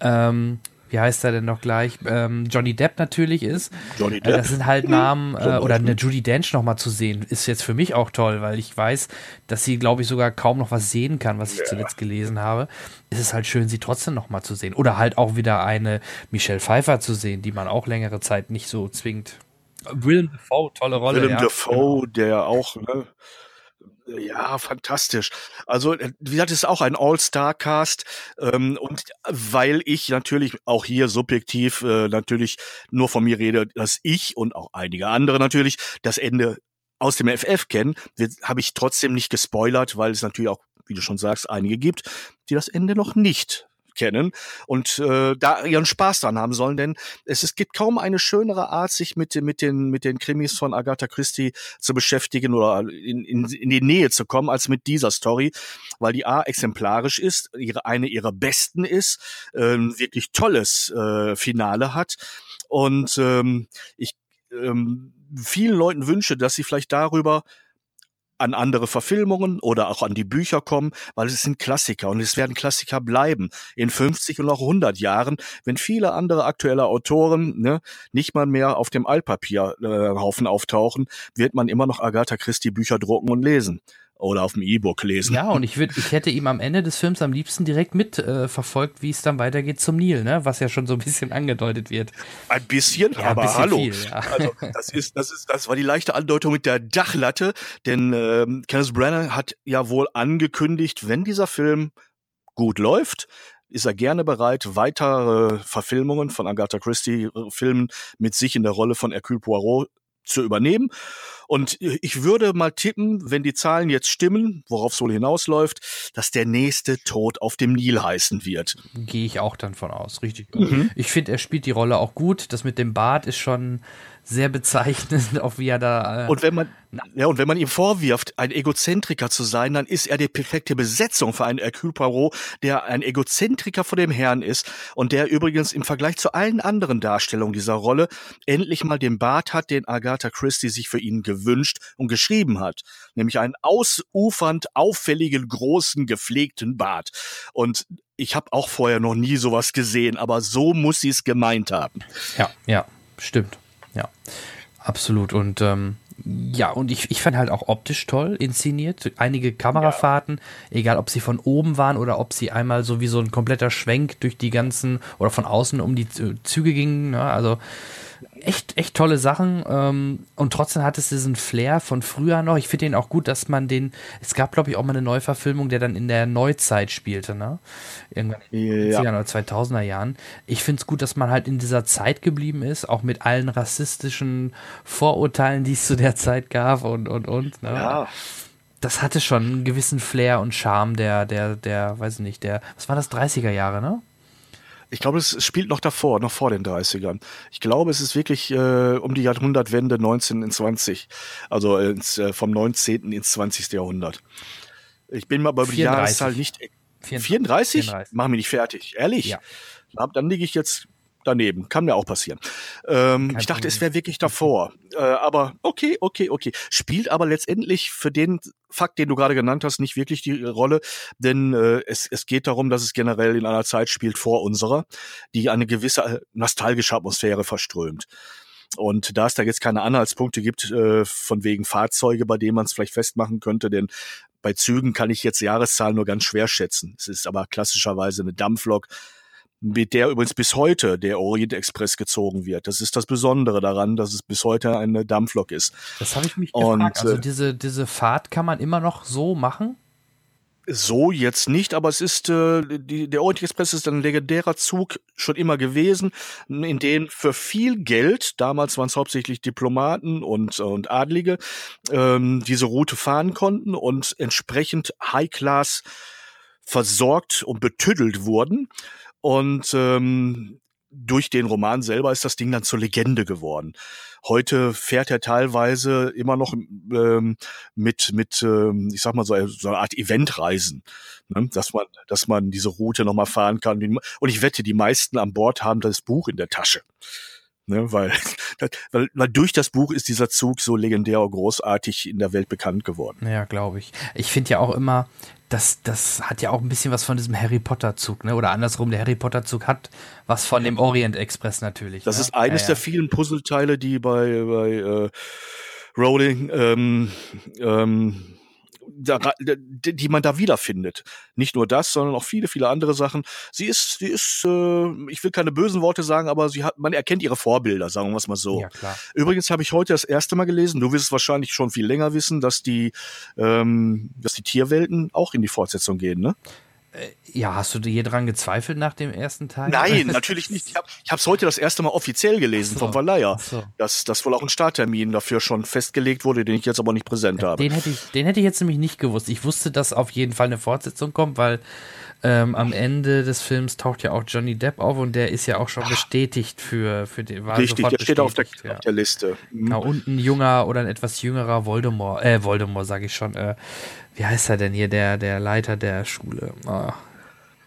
ähm, wie heißt er denn noch gleich, ähm, Johnny Depp natürlich ist. Johnny Depp. Äh, das sind halt Namen, äh, oder eine Judy Dench nochmal zu sehen, ist jetzt für mich auch toll, weil ich weiß, dass sie, glaube ich, sogar kaum noch was sehen kann, was ich ja. zuletzt gelesen habe. Ist es halt schön, sie trotzdem nochmal zu sehen. Oder halt auch wieder eine Michelle Pfeiffer zu sehen, die man auch längere Zeit nicht so zwingt. Willem Dafoe, tolle Rolle. Willem ja. Dafoe, genau. der auch, ne, ja, fantastisch. Also, äh, wie gesagt, es ist auch ein All-Star-Cast. Ähm, und weil ich natürlich auch hier subjektiv äh, natürlich nur von mir rede, dass ich und auch einige andere natürlich das Ende aus dem FF kennen, habe ich trotzdem nicht gespoilert, weil es natürlich auch, wie du schon sagst, einige gibt, die das Ende noch nicht kennen und äh, da ihren Spaß dran haben sollen, denn es, es gibt kaum eine schönere Art, sich mit, mit, den, mit den Krimis von Agatha Christie zu beschäftigen oder in, in, in die Nähe zu kommen, als mit dieser Story, weil die A exemplarisch ist, ihre, eine ihrer besten ist, äh, wirklich tolles äh, Finale hat und ähm, ich ähm, vielen Leuten wünsche, dass sie vielleicht darüber an andere Verfilmungen oder auch an die Bücher kommen, weil es sind Klassiker und es werden Klassiker bleiben in 50 und auch 100 Jahren, wenn viele andere aktuelle Autoren ne, nicht mal mehr auf dem Altpapierhaufen äh, auftauchen, wird man immer noch Agatha Christie Bücher drucken und lesen oder auf dem E-Book lesen. Ja, und ich würde, ich hätte ihm am Ende des Films am liebsten direkt mit äh, verfolgt, wie es dann weitergeht zum Nil, ne? Was ja schon so ein bisschen angedeutet wird. Ein bisschen, ja, aber ein bisschen hallo. Viel, ja. Also das ist, das ist, das war die leichte Andeutung mit der Dachlatte, denn ähm, Kenneth Branagh hat ja wohl angekündigt, wenn dieser Film gut läuft, ist er gerne bereit, weitere Verfilmungen von Agatha Christie äh, Filmen mit sich in der Rolle von Hercule Poirot zu übernehmen. Und ich würde mal tippen, wenn die Zahlen jetzt stimmen, worauf es wohl hinausläuft, dass der nächste Tod auf dem Nil heißen wird. Gehe ich auch dann von aus, richtig. Mhm. Ich finde, er spielt die Rolle auch gut. Das mit dem Bart ist schon sehr bezeichnend, auch wie er da. Äh, und wenn man, ja, und wenn man ihm vorwirft, ein Egozentriker zu sein, dann ist er die perfekte Besetzung für einen Hercule Poirot, der ein Egozentriker vor dem Herrn ist und der übrigens im Vergleich zu allen anderen Darstellungen dieser Rolle endlich mal den Bart hat, den Agatha Christie sich für ihn gewünscht und geschrieben hat. Nämlich einen ausufernd auffälligen, großen, gepflegten Bart. Und ich habe auch vorher noch nie sowas gesehen, aber so muss sie es gemeint haben. Ja, ja, stimmt. Ja, absolut. Und ähm, ja, und ich, ich fand halt auch optisch toll inszeniert. Einige Kamerafahrten, ja. egal ob sie von oben waren oder ob sie einmal so wie so ein kompletter Schwenk durch die ganzen oder von außen um die Züge gingen. Ne? Also echt, echt tolle Sachen. Ähm, und trotzdem hat es diesen Flair von früher noch. Ich finde den auch gut, dass man den. Es gab, glaube ich, auch mal eine Neuverfilmung, der dann in der Neuzeit spielte, ne? Irgendwann in den ja. 90er oder 2000er Jahren. Ich finde es gut, dass man halt in dieser Zeit geblieben ist, auch mit allen rassistischen Vorurteilen, die es zu der Zeit gab und, und, und. Ne? Ja das hatte schon einen gewissen Flair und Charme der, der, der, weiß ich nicht, der, was war das, 30er Jahre, ne? Ich glaube, es spielt noch davor, noch vor den 30ern. Ich glaube, es ist wirklich äh, um die Jahrhundertwende 19 in 20. Also ins, äh, vom 19. ins 20. Jahrhundert. Ich bin mal bei der Jahreszahl nicht. 34? 34? 34? Mach mich nicht fertig. Ehrlich? Ja. Dann liege ich jetzt daneben. Kann mir auch passieren. Ähm, ich dachte, es wäre wirklich davor. Äh, aber okay, okay, okay. Spielt aber letztendlich für den Fakt, den du gerade genannt hast, nicht wirklich die Rolle, denn äh, es, es geht darum, dass es generell in einer Zeit spielt vor unserer, die eine gewisse äh, nostalgische Atmosphäre verströmt. Und da es da jetzt keine Anhaltspunkte gibt, äh, von wegen Fahrzeuge, bei denen man es vielleicht festmachen könnte, denn bei Zügen kann ich jetzt Jahreszahlen nur ganz schwer schätzen. Es ist aber klassischerweise eine Dampflok, mit der übrigens bis heute der Orient Express gezogen wird. Das ist das Besondere daran, dass es bis heute eine Dampflok ist. Das habe ich mich gefragt. Und, also äh, diese, diese Fahrt kann man immer noch so machen? So jetzt nicht, aber es ist äh, die, der Orient Express ist ein legendärer Zug schon immer gewesen, in dem für viel Geld, damals waren es hauptsächlich Diplomaten und und Adlige, ähm, diese Route fahren konnten und entsprechend High Class versorgt und betüdelt wurden. Und ähm, durch den Roman selber ist das Ding dann zur Legende geworden. Heute fährt er teilweise immer noch ähm, mit, mit ähm, ich sag mal, so, so eine Art Eventreisen, ne? dass man, dass man diese Route nochmal fahren kann. Und ich wette, die meisten an Bord haben das Buch in der Tasche. Ne, weil, weil, weil durch das Buch ist dieser Zug so legendär und großartig in der Welt bekannt geworden. Ja, glaube ich. Ich finde ja auch immer, das, das hat ja auch ein bisschen was von diesem Harry Potter-Zug, ne? Oder andersrum, der Harry Potter-Zug hat was von dem Orient Express natürlich. Das ne? ist eines ja, ja. der vielen Puzzleteile, die bei, bei äh, Rowling ähm, ähm, da, die man da wiederfindet. Nicht nur das, sondern auch viele, viele andere Sachen. Sie ist, sie ist, äh, ich will keine bösen Worte sagen, aber sie hat, man erkennt ihre Vorbilder, sagen wir es mal so. Ja, klar. Übrigens habe ich heute das erste Mal gelesen, du wirst es wahrscheinlich schon viel länger wissen, dass die, ähm, dass die Tierwelten auch in die Fortsetzung gehen, ne? Äh, ja, hast du hier dran gezweifelt nach dem ersten Teil? Nein, natürlich nicht. Ich habe es heute das erste Mal offiziell gelesen so. vom Verleiher, so. dass, dass wohl auch ein Starttermin dafür schon festgelegt wurde, den ich jetzt aber nicht präsent habe. Den hätte ich, den hätte ich jetzt nämlich nicht gewusst. Ich wusste, dass auf jeden Fall eine Fortsetzung kommt, weil ähm, am Ende des Films taucht ja auch Johnny Depp auf und der ist ja auch schon bestätigt für, für den. War Richtig, der steht auf der, ja. auf der Liste. Mhm. Genau, und ein junger oder ein etwas jüngerer Voldemort, äh, Voldemort sage ich schon, äh, wie heißt er denn hier, der, der Leiter der Schule? Oh,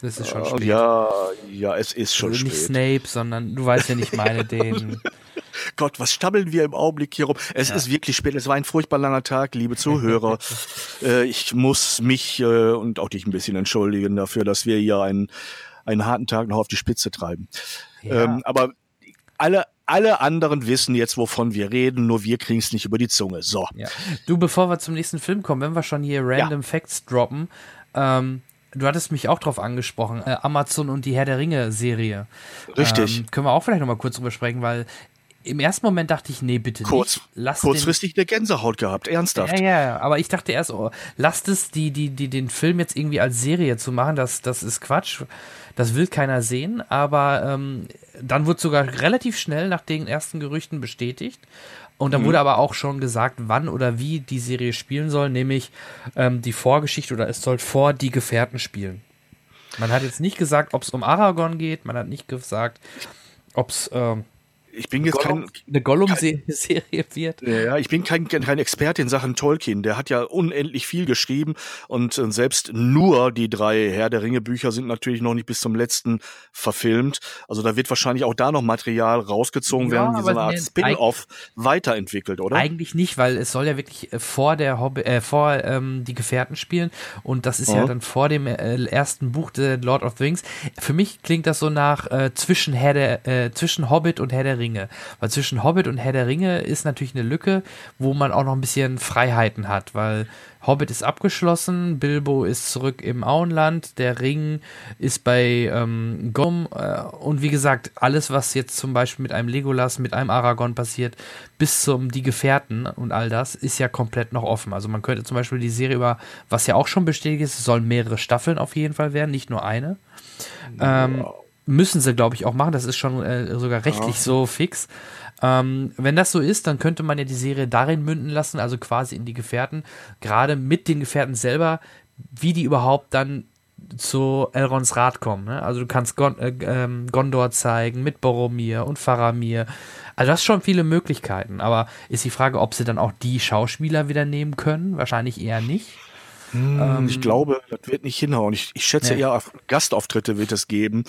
das ist schon spät. Ja, ja, es ist schon also nicht spät. Nicht Snape, sondern du weißt ja nicht meine, den. Gott, was stammeln wir im Augenblick hier rum? Es ja. ist wirklich spät. Es war ein furchtbar langer Tag, liebe Zuhörer. äh, ich muss mich äh, und auch dich ein bisschen entschuldigen dafür, dass wir hier einen, einen harten Tag noch auf die Spitze treiben. Ja. Ähm, aber alle, alle anderen wissen jetzt, wovon wir reden, nur wir kriegen es nicht über die Zunge. So. Ja. Du, bevor wir zum nächsten Film kommen, wenn wir schon hier Random Facts droppen, ähm, du hattest mich auch drauf angesprochen, äh, Amazon und die Herr der Ringe Serie. Richtig. Ähm, können wir auch vielleicht nochmal kurz drüber sprechen, weil im ersten Moment dachte ich, nee, bitte Kurz, nicht. Lass kurzfristig eine Gänsehaut gehabt, ernsthaft. Ja, ja, ja, aber ich dachte erst, oh, lasst es, die, die, die, den Film jetzt irgendwie als Serie zu machen, das, das ist Quatsch. Das will keiner sehen, aber ähm, dann wurde sogar relativ schnell nach den ersten Gerüchten bestätigt. Und dann mhm. wurde aber auch schon gesagt, wann oder wie die Serie spielen soll, nämlich ähm, die Vorgeschichte oder es soll vor die Gefährten spielen. Man hat jetzt nicht gesagt, ob es um Aragorn geht, man hat nicht gesagt, ob es ähm, ich bin jetzt Gollum, kein eine Gollum-Serie wird. Ja, ich bin kein, kein Experte in Sachen Tolkien. Der hat ja unendlich viel geschrieben und äh, selbst nur die drei Herr der Ringe Bücher sind natürlich noch nicht bis zum letzten verfilmt. Also da wird wahrscheinlich auch da noch Material rausgezogen ja, werden, wie so eine Art Spin-off weiterentwickelt, oder? Eigentlich nicht, weil es soll ja wirklich äh, vor der Hobby, äh, vor ähm, die Gefährten spielen und das ist ja, ja dann vor dem äh, ersten Buch The Lord of the Rings. Für mich klingt das so nach äh, zwischen Herr der äh, zwischen Hobbit und Herr der Ringe Ringe. Weil zwischen Hobbit und Herr der Ringe ist natürlich eine Lücke, wo man auch noch ein bisschen Freiheiten hat, weil Hobbit ist abgeschlossen, Bilbo ist zurück im Auenland, der Ring ist bei ähm, Gollum äh, und wie gesagt, alles, was jetzt zum Beispiel mit einem Legolas, mit einem Aragorn passiert, bis zum Die Gefährten und all das, ist ja komplett noch offen. Also man könnte zum Beispiel die Serie über, was ja auch schon bestätigt ist, es sollen mehrere Staffeln auf jeden Fall werden, nicht nur eine. Ähm, müssen sie, glaube ich, auch machen. Das ist schon äh, sogar rechtlich ja. so fix. Ähm, wenn das so ist, dann könnte man ja die Serie darin münden lassen, also quasi in die Gefährten, gerade mit den Gefährten selber, wie die überhaupt dann zu Elrons Rat kommen. Ne? Also du kannst Gon äh, ähm, Gondor zeigen mit Boromir und Faramir. Also das schon viele Möglichkeiten. Aber ist die Frage, ob sie dann auch die Schauspieler wieder nehmen können? Wahrscheinlich eher nicht. Hm, ähm, ich glaube, das wird nicht hinhauen. Ich, ich schätze nee. eher Gastauftritte wird es geben,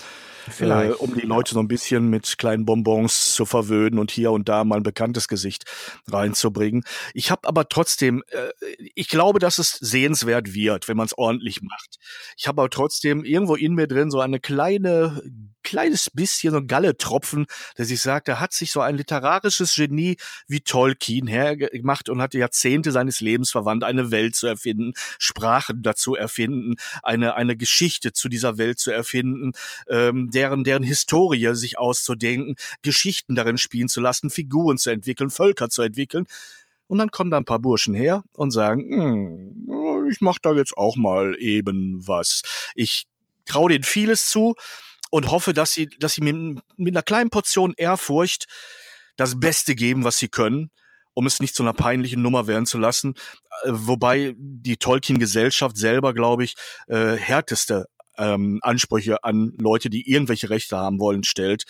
äh, um die Leute so ein bisschen mit kleinen Bonbons zu verwöhnen und hier und da mal ein bekanntes Gesicht reinzubringen. Ich habe aber trotzdem, äh, ich glaube, dass es sehenswert wird, wenn man es ordentlich macht. Ich habe aber trotzdem irgendwo in mir drin so eine kleine kleines bisschen so ein Galletropfen, der sich sagt, da hat sich so ein literarisches Genie wie Tolkien hergemacht und hat Jahrzehnte seines Lebens verwandt, eine Welt zu erfinden, Sprachen dazu erfinden, eine, eine Geschichte zu dieser Welt zu erfinden, ähm, deren, deren Historie sich auszudenken, Geschichten darin spielen zu lassen, Figuren zu entwickeln, Völker zu entwickeln. Und dann kommen da ein paar Burschen her und sagen, hm, ich mach da jetzt auch mal eben was. Ich traue denen vieles zu und hoffe, dass sie, dass sie mit, mit einer kleinen Portion Ehrfurcht das Beste geben, was sie können, um es nicht zu einer peinlichen Nummer werden zu lassen. Äh, wobei die Tolkien-Gesellschaft selber, glaube ich, äh, härteste ähm, Ansprüche an Leute, die irgendwelche Rechte haben wollen, stellt.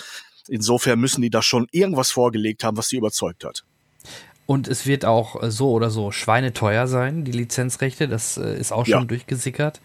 Insofern müssen die da schon irgendwas vorgelegt haben, was sie überzeugt hat. Und es wird auch äh, so oder so schweineteuer sein, die Lizenzrechte. Das äh, ist auch schon ja. durchgesickert.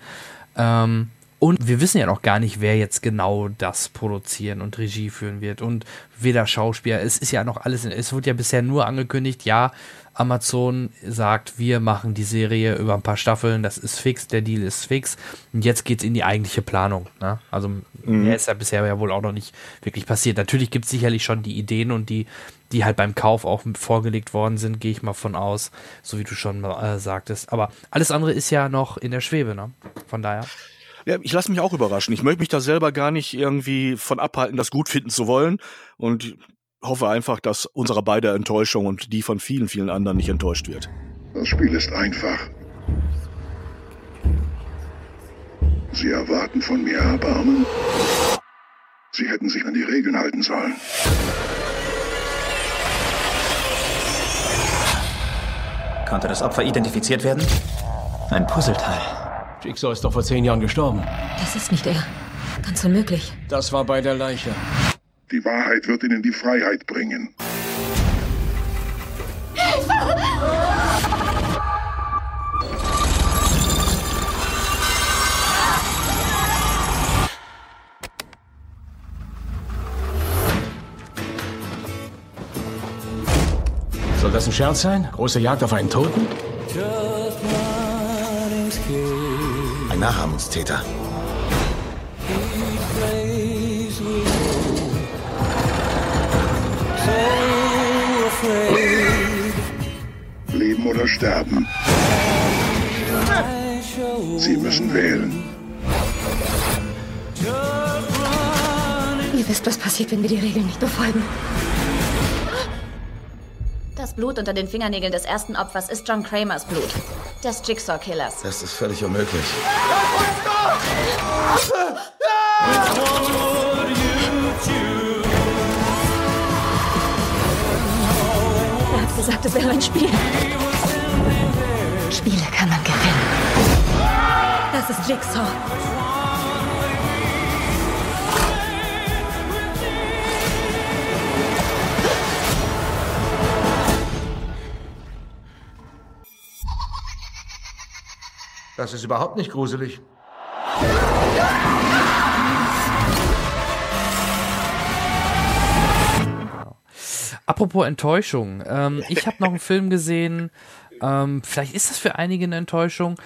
Ähm, und wir wissen ja noch gar nicht, wer jetzt genau das produzieren und Regie führen wird. Und weder Schauspieler. Es ist ja noch alles, es wird ja bisher nur angekündigt, ja, Amazon sagt, wir machen die Serie über ein paar Staffeln, das ist fix, der Deal ist fix. Und jetzt geht es in die eigentliche Planung. Ne? Also mhm. mehr ist ja bisher ja wohl auch noch nicht wirklich passiert. Natürlich gibt es sicherlich schon die Ideen und die, die halt beim Kauf auch vorgelegt worden sind, gehe ich mal von aus, so wie du schon äh, sagtest. Aber alles andere ist ja noch in der Schwebe, ne? Von daher. Ja, ich lasse mich auch überraschen. Ich möchte mich da selber gar nicht irgendwie von abhalten, das gut finden zu wollen und hoffe einfach, dass unsere beide Enttäuschung und die von vielen, vielen anderen nicht enttäuscht wird. Das Spiel ist einfach. Sie erwarten von mir Erbarmen. Sie hätten sich an die Regeln halten sollen. Konnte das Opfer identifiziert werden? Ein Puzzleteil. Jigsaw ist doch vor zehn Jahren gestorben. Das ist nicht er. Ganz unmöglich. Das war bei der Leiche. Die Wahrheit wird ihnen die Freiheit bringen. Hilfe! Soll das ein Scherz sein? Große Jagd auf einen Toten? Ein Nachahmungstäter. Leben oder sterben. Sie müssen wählen. Ihr wisst, was passiert, wenn wir die Regeln nicht befolgen. Das Blut unter den Fingernägeln des ersten Opfers ist John Kramers Blut, des Jigsaw-Killers. Das ist völlig unmöglich. Er hat gesagt, es wäre ein Spiel. Spiele kann man gewinnen. Das ist Jigsaw. Das ist überhaupt nicht gruselig. Apropos Enttäuschung. Ähm, ich habe noch einen Film gesehen. Ähm, vielleicht ist das für einige eine Enttäuschung.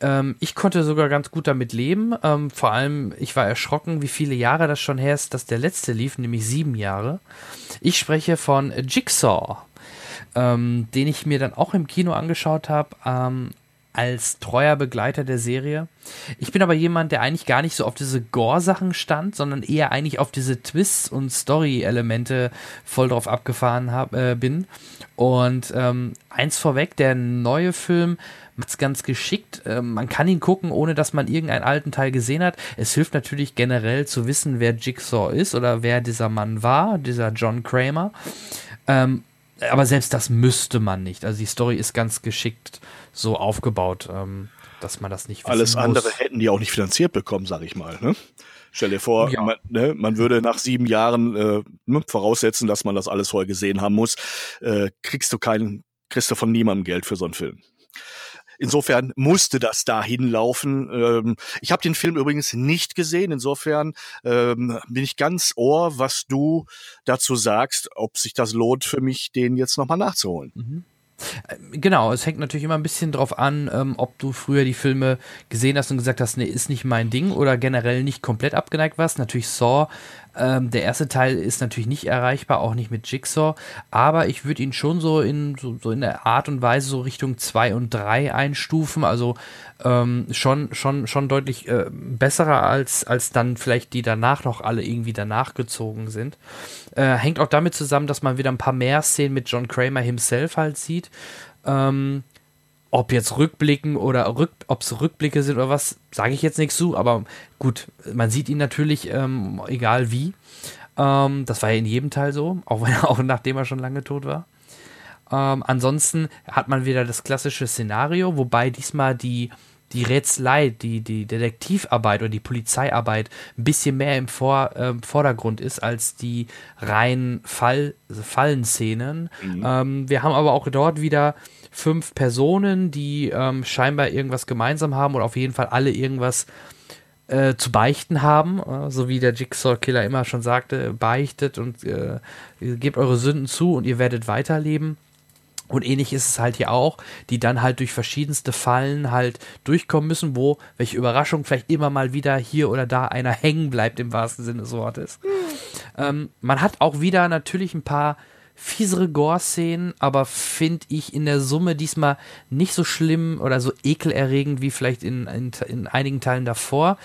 Ähm, ich konnte sogar ganz gut damit leben. Ähm, vor allem, ich war erschrocken, wie viele Jahre das schon her ist, dass der letzte lief, nämlich sieben Jahre. Ich spreche von Jigsaw, ähm, den ich mir dann auch im Kino angeschaut habe. Als treuer Begleiter der Serie. Ich bin aber jemand, der eigentlich gar nicht so auf diese Gore-Sachen stand, sondern eher eigentlich auf diese Twists und Story-Elemente voll drauf abgefahren hab, äh, bin. Und ähm, eins vorweg, der neue Film macht es ganz geschickt. Ähm, man kann ihn gucken, ohne dass man irgendeinen alten Teil gesehen hat. Es hilft natürlich generell zu wissen, wer Jigsaw ist oder wer dieser Mann war, dieser John Kramer. Ähm, aber selbst das müsste man nicht. Also die Story ist ganz geschickt so aufgebaut, ähm, dass man das nicht wissen Alles andere muss. hätten die auch nicht finanziert bekommen, sag ich mal. Ne? Stell dir vor, ja. man, ne, man, würde nach sieben Jahren äh, ne, voraussetzen, dass man das alles vorher gesehen haben muss. Äh, kriegst du keinen, kriegst du von niemandem Geld für so einen Film. Insofern musste das da hinlaufen. Ähm, ich habe den Film übrigens nicht gesehen. Insofern ähm, bin ich ganz ohr, was du dazu sagst, ob sich das lohnt für mich, den jetzt nochmal nachzuholen. Mhm. Genau, es hängt natürlich immer ein bisschen drauf an, ähm, ob du früher die Filme gesehen hast und gesagt hast, nee, ist nicht mein Ding oder generell nicht komplett abgeneigt warst. Natürlich Saw ähm, der erste Teil ist natürlich nicht erreichbar, auch nicht mit Jigsaw, aber ich würde ihn schon so in, so, so, in der Art und Weise so Richtung 2 und 3 einstufen, also ähm, schon, schon, schon deutlich äh, besserer als, als dann vielleicht die danach noch alle irgendwie danach gezogen sind. Äh, hängt auch damit zusammen, dass man wieder ein paar mehr Szenen mit John Kramer himself halt sieht. Ähm, ob jetzt Rückblicken oder Rück, ob es Rückblicke sind oder was, sage ich jetzt nichts zu, aber gut, man sieht ihn natürlich, ähm, egal wie. Ähm, das war ja in jedem Teil so, auch, wenn, auch nachdem er schon lange tot war. Ähm, ansonsten hat man wieder das klassische Szenario, wobei diesmal die, die Rätselei, die, die Detektivarbeit oder die Polizeiarbeit ein bisschen mehr im Vor, äh, Vordergrund ist als die reinen Fall, Fallenszenen. Mhm. Ähm, wir haben aber auch dort wieder fünf Personen, die ähm, scheinbar irgendwas gemeinsam haben oder auf jeden Fall alle irgendwas äh, zu beichten haben, äh, so wie der Jigsaw-Killer immer schon sagte, beichtet und äh, gebt eure Sünden zu und ihr werdet weiterleben. Und ähnlich ist es halt hier auch, die dann halt durch verschiedenste Fallen halt durchkommen müssen, wo, welche Überraschung, vielleicht immer mal wieder hier oder da einer hängen bleibt im wahrsten Sinne des Wortes. Mhm. Ähm, man hat auch wieder natürlich ein paar fiesere Gore-Szenen, aber finde ich in der Summe diesmal nicht so schlimm oder so ekelerregend wie vielleicht in, in, in einigen Teilen davor.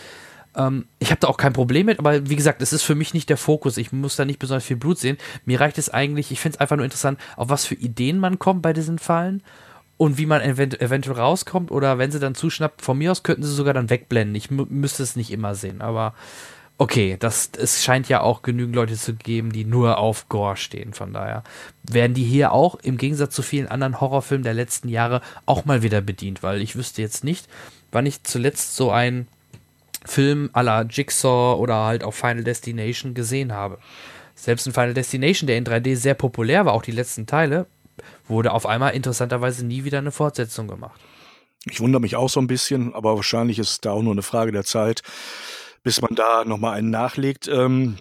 Ähm, ich habe da auch kein Problem mit, aber wie gesagt, es ist für mich nicht der Fokus. Ich muss da nicht besonders viel Blut sehen. Mir reicht es eigentlich, ich finde es einfach nur interessant, auf was für Ideen man kommt bei diesen Fallen und wie man event eventuell rauskommt oder wenn sie dann zuschnappt, von mir aus könnten sie sogar dann wegblenden. Ich müsste es nicht immer sehen, aber okay, das, es scheint ja auch genügend Leute zu geben, die nur auf Gore stehen. Von daher werden die hier auch im Gegensatz zu vielen anderen Horrorfilmen der letzten Jahre auch mal wieder bedient, weil ich wüsste jetzt nicht, wann ich zuletzt so einen Film à la Jigsaw oder halt auch Final Destination gesehen habe. Selbst in Final Destination, der in 3D sehr populär war, auch die letzten Teile, wurde auf einmal interessanterweise nie wieder eine Fortsetzung gemacht. Ich wundere mich auch so ein bisschen, aber wahrscheinlich ist es da auch nur eine Frage der Zeit bis man da nochmal einen nachlegt. Ähm,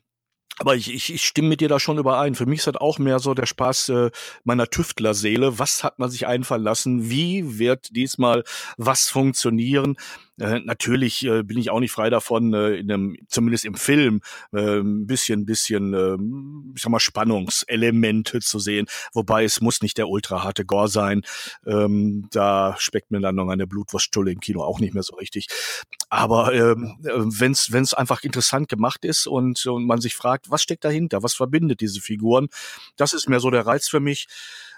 aber ich, ich, ich stimme mit dir da schon überein. Für mich ist das auch mehr so der Spaß äh, meiner Tüftlerseele. Was hat man sich einfallen lassen? Wie wird diesmal was funktionieren? Äh, natürlich äh, bin ich auch nicht frei davon, äh, in einem, zumindest im Film, äh, ein bisschen, bisschen, äh, ich sag mal, Spannungselemente zu sehen. Wobei es muss nicht der ultraharte Gore sein. Ähm, da speckt mir dann noch eine Blutwurststulle im Kino auch nicht mehr so richtig. Aber ähm, äh, wenn es einfach interessant gemacht ist und, und man sich fragt, was steckt dahinter, was verbindet diese Figuren, das ist mehr so der Reiz für mich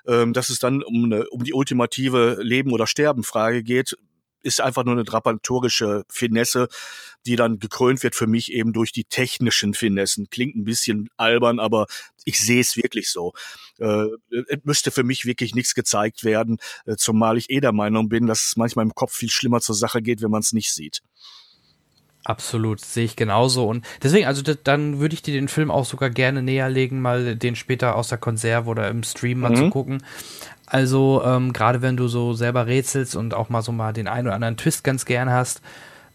ähm, dass es dann um, eine, um die ultimative Leben- oder Sterben-Frage geht ist einfach nur eine dramaturgische Finesse, die dann gekrönt wird für mich eben durch die technischen Finessen. Klingt ein bisschen albern, aber ich sehe es wirklich so. Äh, es müsste für mich wirklich nichts gezeigt werden, äh, zumal ich eh der Meinung bin, dass es manchmal im Kopf viel schlimmer zur Sache geht, wenn man es nicht sieht. Absolut, sehe ich genauso. Und deswegen, also dann würde ich dir den Film auch sogar gerne näher legen, mal den später aus der Konserve oder im Stream mal mhm. zu gucken. Also ähm, gerade wenn du so selber rätselst und auch mal so mal den einen oder anderen Twist ganz gern hast,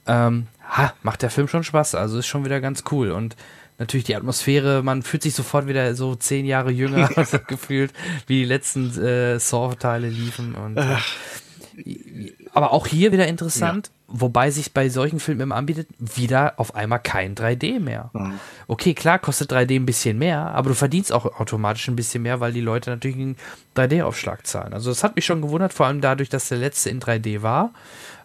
ähm, ha, macht der Film schon Spaß. Also ist schon wieder ganz cool. Und natürlich die Atmosphäre, man fühlt sich sofort wieder so zehn Jahre jünger gefühlt, wie die letzten äh, Saw-Teile liefen. Und, äh, aber auch hier wieder interessant, ja. Wobei sich bei solchen Filmen immer anbietet, wieder auf einmal kein 3D mehr. Mhm. Okay, klar, kostet 3D ein bisschen mehr, aber du verdienst auch automatisch ein bisschen mehr, weil die Leute natürlich einen 3D-Aufschlag zahlen. Also das hat mich schon gewundert, vor allem dadurch, dass der letzte in 3D war,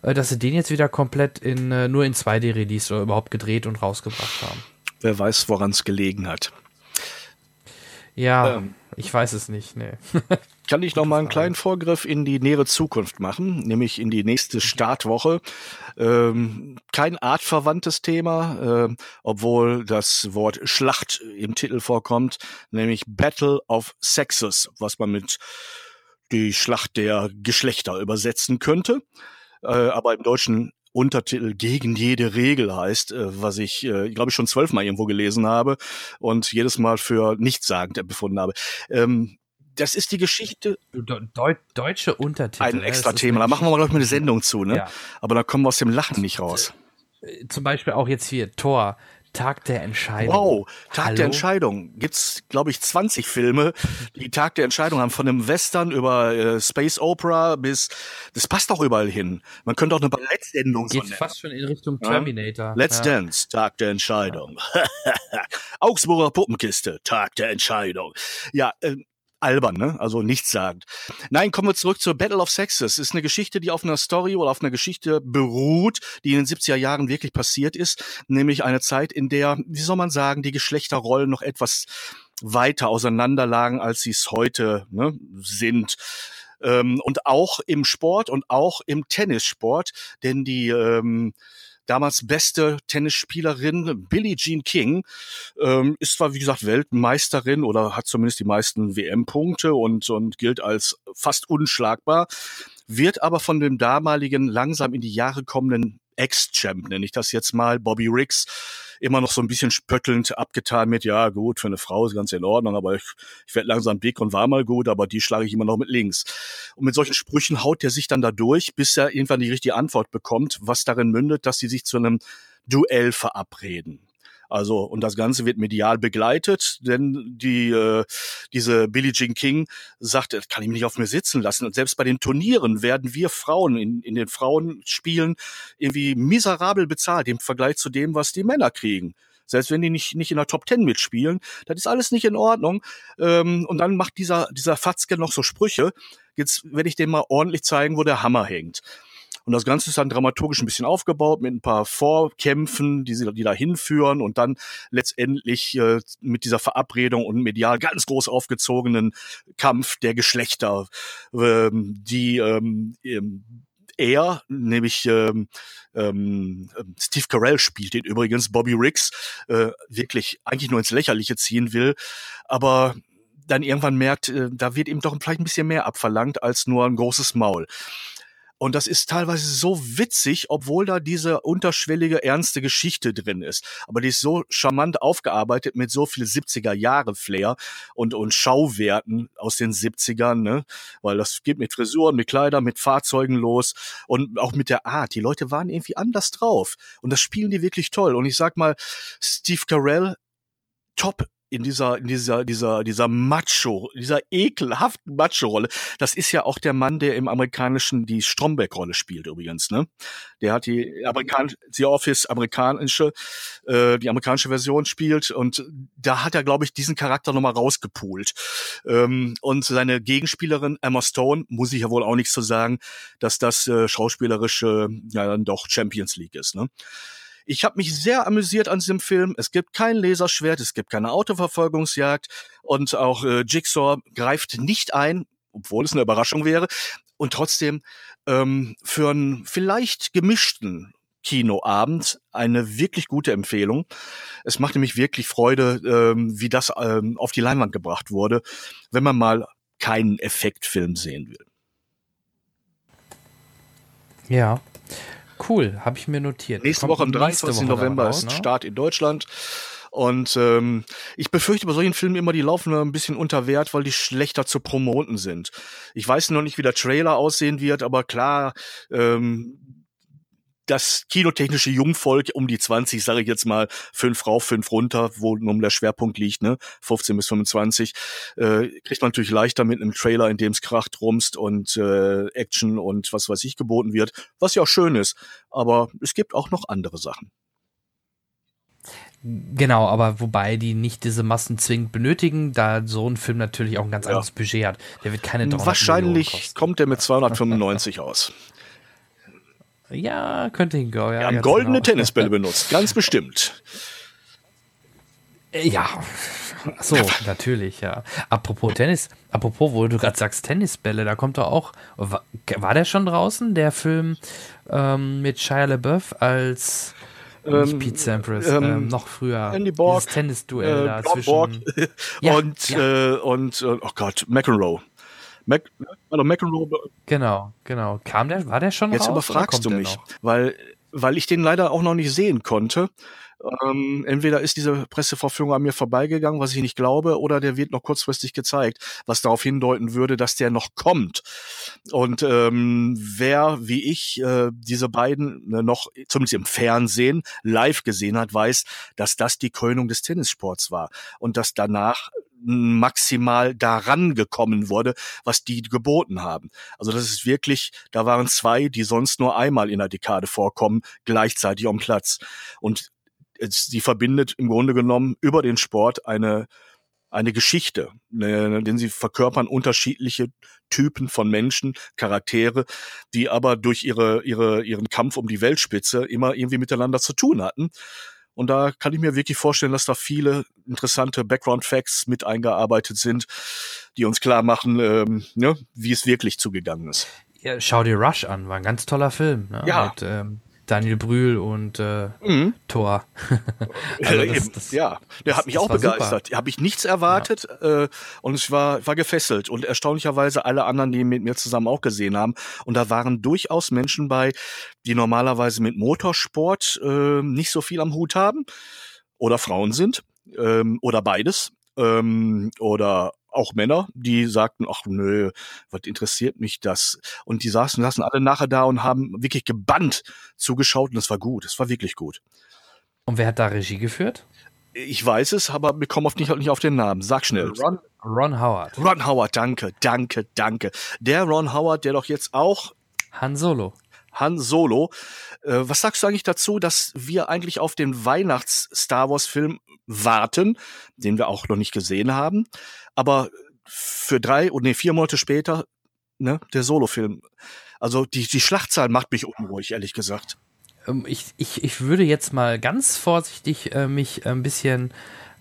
äh, dass sie den jetzt wieder komplett in, äh, nur in 2D released oder überhaupt gedreht und rausgebracht haben. Wer weiß, woran es gelegen hat. Ja, ähm, ich weiß es nicht, nee. kann ich noch mal einen kleinen Vorgriff in die nähere Zukunft machen, nämlich in die nächste Startwoche. Ähm, kein artverwandtes Thema, äh, obwohl das Wort Schlacht im Titel vorkommt, nämlich Battle of Sexes, was man mit die Schlacht der Geschlechter übersetzen könnte. Äh, aber im Deutschen Untertitel gegen jede Regel heißt, äh, was ich, äh, glaube ich, schon zwölfmal irgendwo gelesen habe und jedes Mal für nichtssagend befunden habe. Ähm, das ist die Geschichte. Deu deutsche Untertitel. Ein extra Thema. Da machen wir mal, glaube ich, mal eine Sendung zu, ne? Ja. Aber da kommen wir aus dem Lachen nicht raus. Zum Beispiel auch jetzt hier Thor, Tag der Entscheidung. Wow, Tag Hallo? der Entscheidung. Gibt's, glaube ich, 20 Filme, die Tag der Entscheidung haben. Von einem Western über äh, Space Opera bis, das passt doch überall hin. Man könnte auch eine Ballettsendung Geht fast schon in Richtung Ja. Terminator. Let's ja. Dance, Tag der Entscheidung. Augsburger Puppenkiste, Tag der Entscheidung. Ja, äh, albern, ne? Also nichtssagend. Nein, kommen wir zurück zur Battle of Sexes. Ist eine Geschichte, die auf einer Story oder auf einer Geschichte beruht, die in den 70er Jahren wirklich passiert ist. Nämlich eine Zeit, in der, wie soll man sagen, die Geschlechterrollen noch etwas weiter auseinanderlagen, als sie es heute ne, sind. Ähm, und auch im Sport und auch im Tennissport, denn die ähm, damals beste Tennisspielerin Billie Jean King ähm, ist zwar wie gesagt Weltmeisterin oder hat zumindest die meisten WM-Punkte und und gilt als fast unschlagbar, wird aber von dem damaligen langsam in die Jahre kommenden Ex-Champ, nenne ich das jetzt mal, Bobby Riggs, immer noch so ein bisschen spöttelnd abgetan mit, ja gut, für eine Frau ist ganz in Ordnung, aber ich, ich werde langsam dick und war mal gut, aber die schlage ich immer noch mit links. Und mit solchen Sprüchen haut er sich dann da durch, bis er irgendwann die richtige Antwort bekommt, was darin mündet, dass sie sich zu einem Duell verabreden. Also, und das Ganze wird medial begleitet, denn die, äh, diese Billie Jean King sagt, das kann ich mich nicht auf mir sitzen lassen. Und selbst bei den Turnieren werden wir Frauen in, in den Frauenspielen irgendwie miserabel bezahlt im Vergleich zu dem, was die Männer kriegen. Selbst wenn die nicht, nicht in der Top Ten mitspielen, das ist alles nicht in Ordnung. Ähm, und dann macht dieser, dieser Fatzke noch so Sprüche. Jetzt werde ich dem mal ordentlich zeigen, wo der Hammer hängt. Und das Ganze ist dann dramaturgisch ein bisschen aufgebaut mit ein paar Vorkämpfen, die, sie, die da hinführen und dann letztendlich äh, mit dieser Verabredung und medial ganz groß aufgezogenen Kampf der Geschlechter, ähm, die ähm, er, nämlich ähm, ähm, Steve Carell spielt den übrigens, Bobby Riggs, äh, wirklich eigentlich nur ins Lächerliche ziehen will, aber dann irgendwann merkt, äh, da wird ihm doch vielleicht ein bisschen mehr abverlangt als nur ein großes Maul. Und das ist teilweise so witzig, obwohl da diese unterschwellige, ernste Geschichte drin ist. Aber die ist so charmant aufgearbeitet mit so viel 70er-Jahre-Flair und, und Schauwerten aus den 70ern, ne? Weil das geht mit Frisuren, mit Kleidern, mit Fahrzeugen los und auch mit der Art. Die Leute waren irgendwie anders drauf. Und das spielen die wirklich toll. Und ich sag mal, Steve Carell, top in dieser, in dieser, dieser, dieser Macho, dieser ekelhaften Macho-Rolle. Das ist ja auch der Mann, der im amerikanischen die Stromberg-Rolle spielt übrigens, ne? Der hat die amerikanische, The Office amerikanische, äh, die amerikanische Version spielt und da hat er, glaube ich, diesen Charakter nochmal rausgepult. Ähm, und seine Gegenspielerin Emma Stone, muss ich ja wohl auch nichts zu sagen, dass das äh, schauspielerische, ja dann doch Champions League ist, ne? Ich habe mich sehr amüsiert an diesem Film. Es gibt kein Laserschwert, es gibt keine Autoverfolgungsjagd und auch äh, Jigsaw greift nicht ein, obwohl es eine Überraschung wäre. Und trotzdem ähm, für einen vielleicht gemischten Kinoabend eine wirklich gute Empfehlung. Es macht nämlich wirklich Freude, ähm, wie das ähm, auf die Leinwand gebracht wurde, wenn man mal keinen Effektfilm sehen will. Ja. Cool, habe ich mir notiert. Nächste Kommt Woche am nächste 23. Woche November raus, ist ne? Start in Deutschland. Und ähm, ich befürchte bei solchen Filmen immer, die laufen ein bisschen unter Wert, weil die schlechter zu promoten sind. Ich weiß noch nicht, wie der Trailer aussehen wird, aber klar, ähm, das kinotechnische Jungvolk um die 20, sage ich jetzt mal, fünf rauf, fünf runter, wo nun der Schwerpunkt liegt, ne, 15 bis 25, äh, kriegt man natürlich leichter mit einem Trailer, in dem es kracht, rumst und äh, Action und was weiß ich geboten wird, was ja auch schön ist. Aber es gibt auch noch andere Sachen. Genau, aber wobei die nicht diese Massen zwingend benötigen, da so ein Film natürlich auch ein ganz anderes Budget hat. Der wird keine 300 Millionen Wahrscheinlich kommt der mit 295 aus. Ja, könnte hinkommen. Ja, Wir haben goldene genau. Tennisbälle benutzt, ganz bestimmt. Äh, Ja, so, natürlich, ja. Apropos Tennis, apropos, wo du gerade sagst Tennisbälle, da kommt doch auch, war, war der schon draußen, der Film ähm, mit Shia LaBeouf als nicht Ähm, Pete Sampras, ähm, ähm, noch früher, Andy Borg, dieses Tennisduell äh, da Bob zwischen Borg Ja, und ja. Äh, und äh, oh Gott, McEnroe. Mac, also McEnroe Genau, genau. Kam der, war der schon Jetzt raus? überfragst du mich, weil weil ich den leider auch noch nicht sehen konnte. Ähm, entweder ist diese Presseverfügung an mir vorbeigegangen, was ich nicht glaube, oder der wird noch kurzfristig gezeigt, was darauf hindeuten würde, dass der noch kommt. Und ähm, wer wie ich äh, diese beiden äh, noch, zumindest im Fernsehen, live gesehen hat, weiß, dass das die Krönung des Tennissports war und dass danach maximal daran gekommen wurde, was die geboten haben. Also das ist wirklich, da waren zwei, die sonst nur einmal in der Dekade vorkommen, gleichzeitig am Platz. Und sie verbindet im Grunde genommen über den Sport eine eine Geschichte, ne, denn sie verkörpern unterschiedliche Typen von Menschen, Charaktere, die aber durch ihre, ihre, ihren Kampf um die Weltspitze immer irgendwie miteinander zu tun hatten. Und da kann ich mir wirklich vorstellen, dass da viele interessante Background-Facts mit eingearbeitet sind, die uns klar machen, ähm, ne, wie es wirklich zugegangen ist. Ja, schau dir Rush an, war ein ganz toller Film. Ne? Ja. Mit, ähm, Daniel Brühl und äh, Mhm. Thor. Also das- das- ja, der hat mich das auch begeistert. Habe ich nichts erwartet äh, und ich war, war gefesselt. Und erstaunlicherweise alle anderen, die mit mir zusammen auch gesehen haben. Und da waren durchaus Menschen bei, die normalerweise mit Motorsport äh, nicht so viel am Hut haben oder Frauen sind ähm, oder beides ähm, oder auch Männer, die sagten, ach nö, was interessiert mich das? Und die saßen, saßen alle nachher da und haben wirklich gebannt zugeschaut und es war gut, es war wirklich gut. Und wer hat da Regie geführt? Ich weiß es, aber wir kommen auf nicht, nicht auf den Namen. Sag schnell. Ron, Ron Howard. Ron Howard, danke, danke, danke. Der Ron Howard, der doch jetzt auch Han Solo. Han Solo. Äh, was sagst du eigentlich dazu, dass wir eigentlich auf den Weihnachts-Star Wars-Film warten, den wir auch noch nicht gesehen haben, aber für drei oder nee, vier Monate später, ne, der Solo-Film. Also die, die Schlachtzahl macht mich unruhig, ehrlich gesagt. Ähm, ich, ich, ich würde jetzt mal ganz vorsichtig äh, mich ein bisschen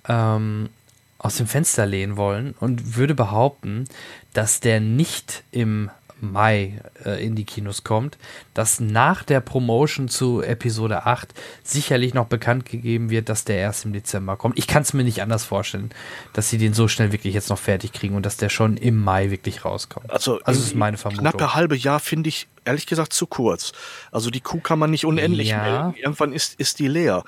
ähm, aus dem Fenster lehnen wollen und würde behaupten, dass der nicht im Mai äh, in die Kinos kommt, dass nach der Promotion zu Episode 8 sicherlich noch bekannt gegeben wird, dass der erst im Dezember kommt. Ich kann es mir nicht anders vorstellen, dass sie den so schnell wirklich jetzt noch fertig kriegen und dass der schon im Mai wirklich rauskommt. Also, also das ist meine Vermutung. Knappe halbe Jahr finde ich ehrlich gesagt zu kurz. Also die Kuh kann man nicht unendlich Ja. melken. Irgendwann ist, ist die leer.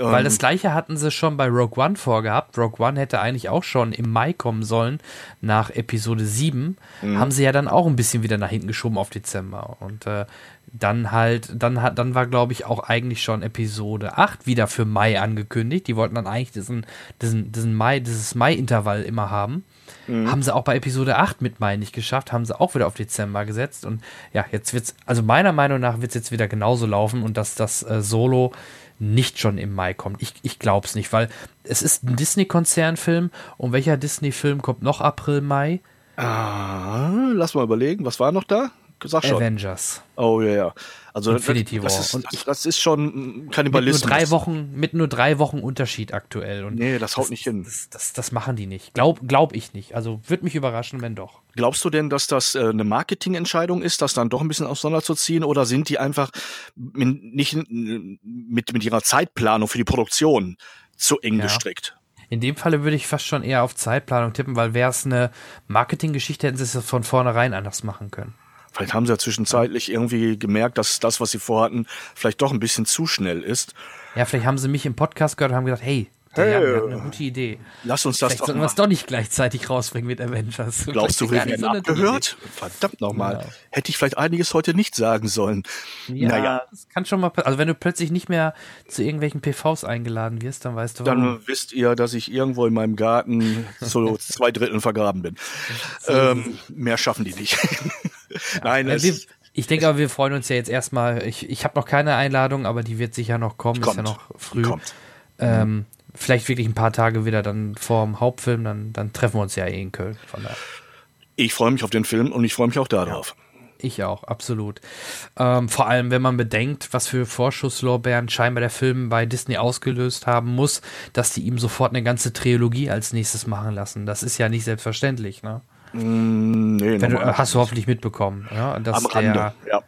Weil Ähm, das gleiche hatten sie schon bei Rogue One vorgehabt. Rogue One hätte eigentlich auch schon im Mai kommen sollen, nach Episode 7. Mhm. Haben sie ja dann auch ein bisschen wieder nach hinten geschoben auf Dezember. Und äh, dann halt, dann hat, dann war, glaube ich, auch eigentlich schon Episode 8 wieder für Mai angekündigt. Die wollten dann eigentlich diesen, diesen, diesen Mai, dieses Mai-Intervall immer haben. Mhm. Haben sie auch bei Episode 8 mit Mai nicht geschafft, haben sie auch wieder auf Dezember gesetzt. Und ja, jetzt wird's, also meiner Meinung nach wird es jetzt wieder genauso laufen und dass das äh, Solo nicht schon im Mai kommt. Ich, ich glaube es nicht, weil es ist ein Disney-Konzernfilm und welcher Disney-Film kommt noch April, Mai? Ah, lass mal überlegen, was war noch da? Sag schon. Avengers. Oh ja, ja. Also Infinity das, War. ist, Und das, das ist schon mm, Mit nur, Kannibalismus. drei Wochen, mit nur drei Wochen Unterschied aktuell. Und Nee, das haut nicht hin. Das, das, das machen die nicht. Glaub, glaub ich nicht. Also würde mich überraschen, wenn doch. Glaubst du denn, dass das äh, eine Marketingentscheidung ist, das dann doch ein bisschen auseinanderzuziehen? Oder sind die einfach min- nicht mit, mit ihrer Zeitplanung für die Produktion zu eng Ja. gestrickt? In dem Falle würde ich fast schon eher auf Zeitplanung tippen, weil wäre es eine Marketinggeschichte, hätten sie es von vornherein anders machen können. Vielleicht haben sie ja zwischenzeitlich irgendwie gemerkt, dass das, was sie vorhatten, vielleicht doch ein bisschen zu schnell ist. Ja, vielleicht haben sie mich im Podcast gehört und haben gesagt, hey, Hey, Jan, wir haben eine gute Idee. Lass uns das Vielleicht doch sollten wir es doch nicht gleichzeitig rausbringen mit Avengers. Glaubst du, wir werden so abgehört? Verdammt nochmal. Genau. Hätte ich vielleicht einiges heute nicht sagen sollen. Ja, naja, das kann schon mal passieren. Also wenn du plötzlich nicht mehr zu irgendwelchen PVs eingeladen wirst, dann weißt du warum. dann wisst ihr, dass ich irgendwo in meinem Garten zu zwei Dritteln vergraben bin. Ähm, mehr schaffen die nicht. Nein, Ja, es, wir, ich denke aber, wir freuen uns ja jetzt erstmal. Ich, ich habe noch keine Einladung, aber die wird sicher noch kommen. Kommt. Ist ja noch früh. Kommt. Ähm, vielleicht wirklich ein paar Tage wieder dann vor dem Hauptfilm, dann, dann treffen wir uns ja eh in Köln. Von daher. ich freue mich auf den Film und ich freue mich auch darauf. Ich auch, absolut. Ähm, vor allem, wenn man bedenkt, was für Vorschusslorbeeren scheinbar der Film bei Disney ausgelöst haben muss, dass die ihm sofort eine ganze Trilogie als nächstes machen lassen. Das ist ja nicht selbstverständlich, ne? Mm, nee, Wenn du, nochmal. hast du hoffentlich mitbekommen, ja? Dass Am Rande, der, ja.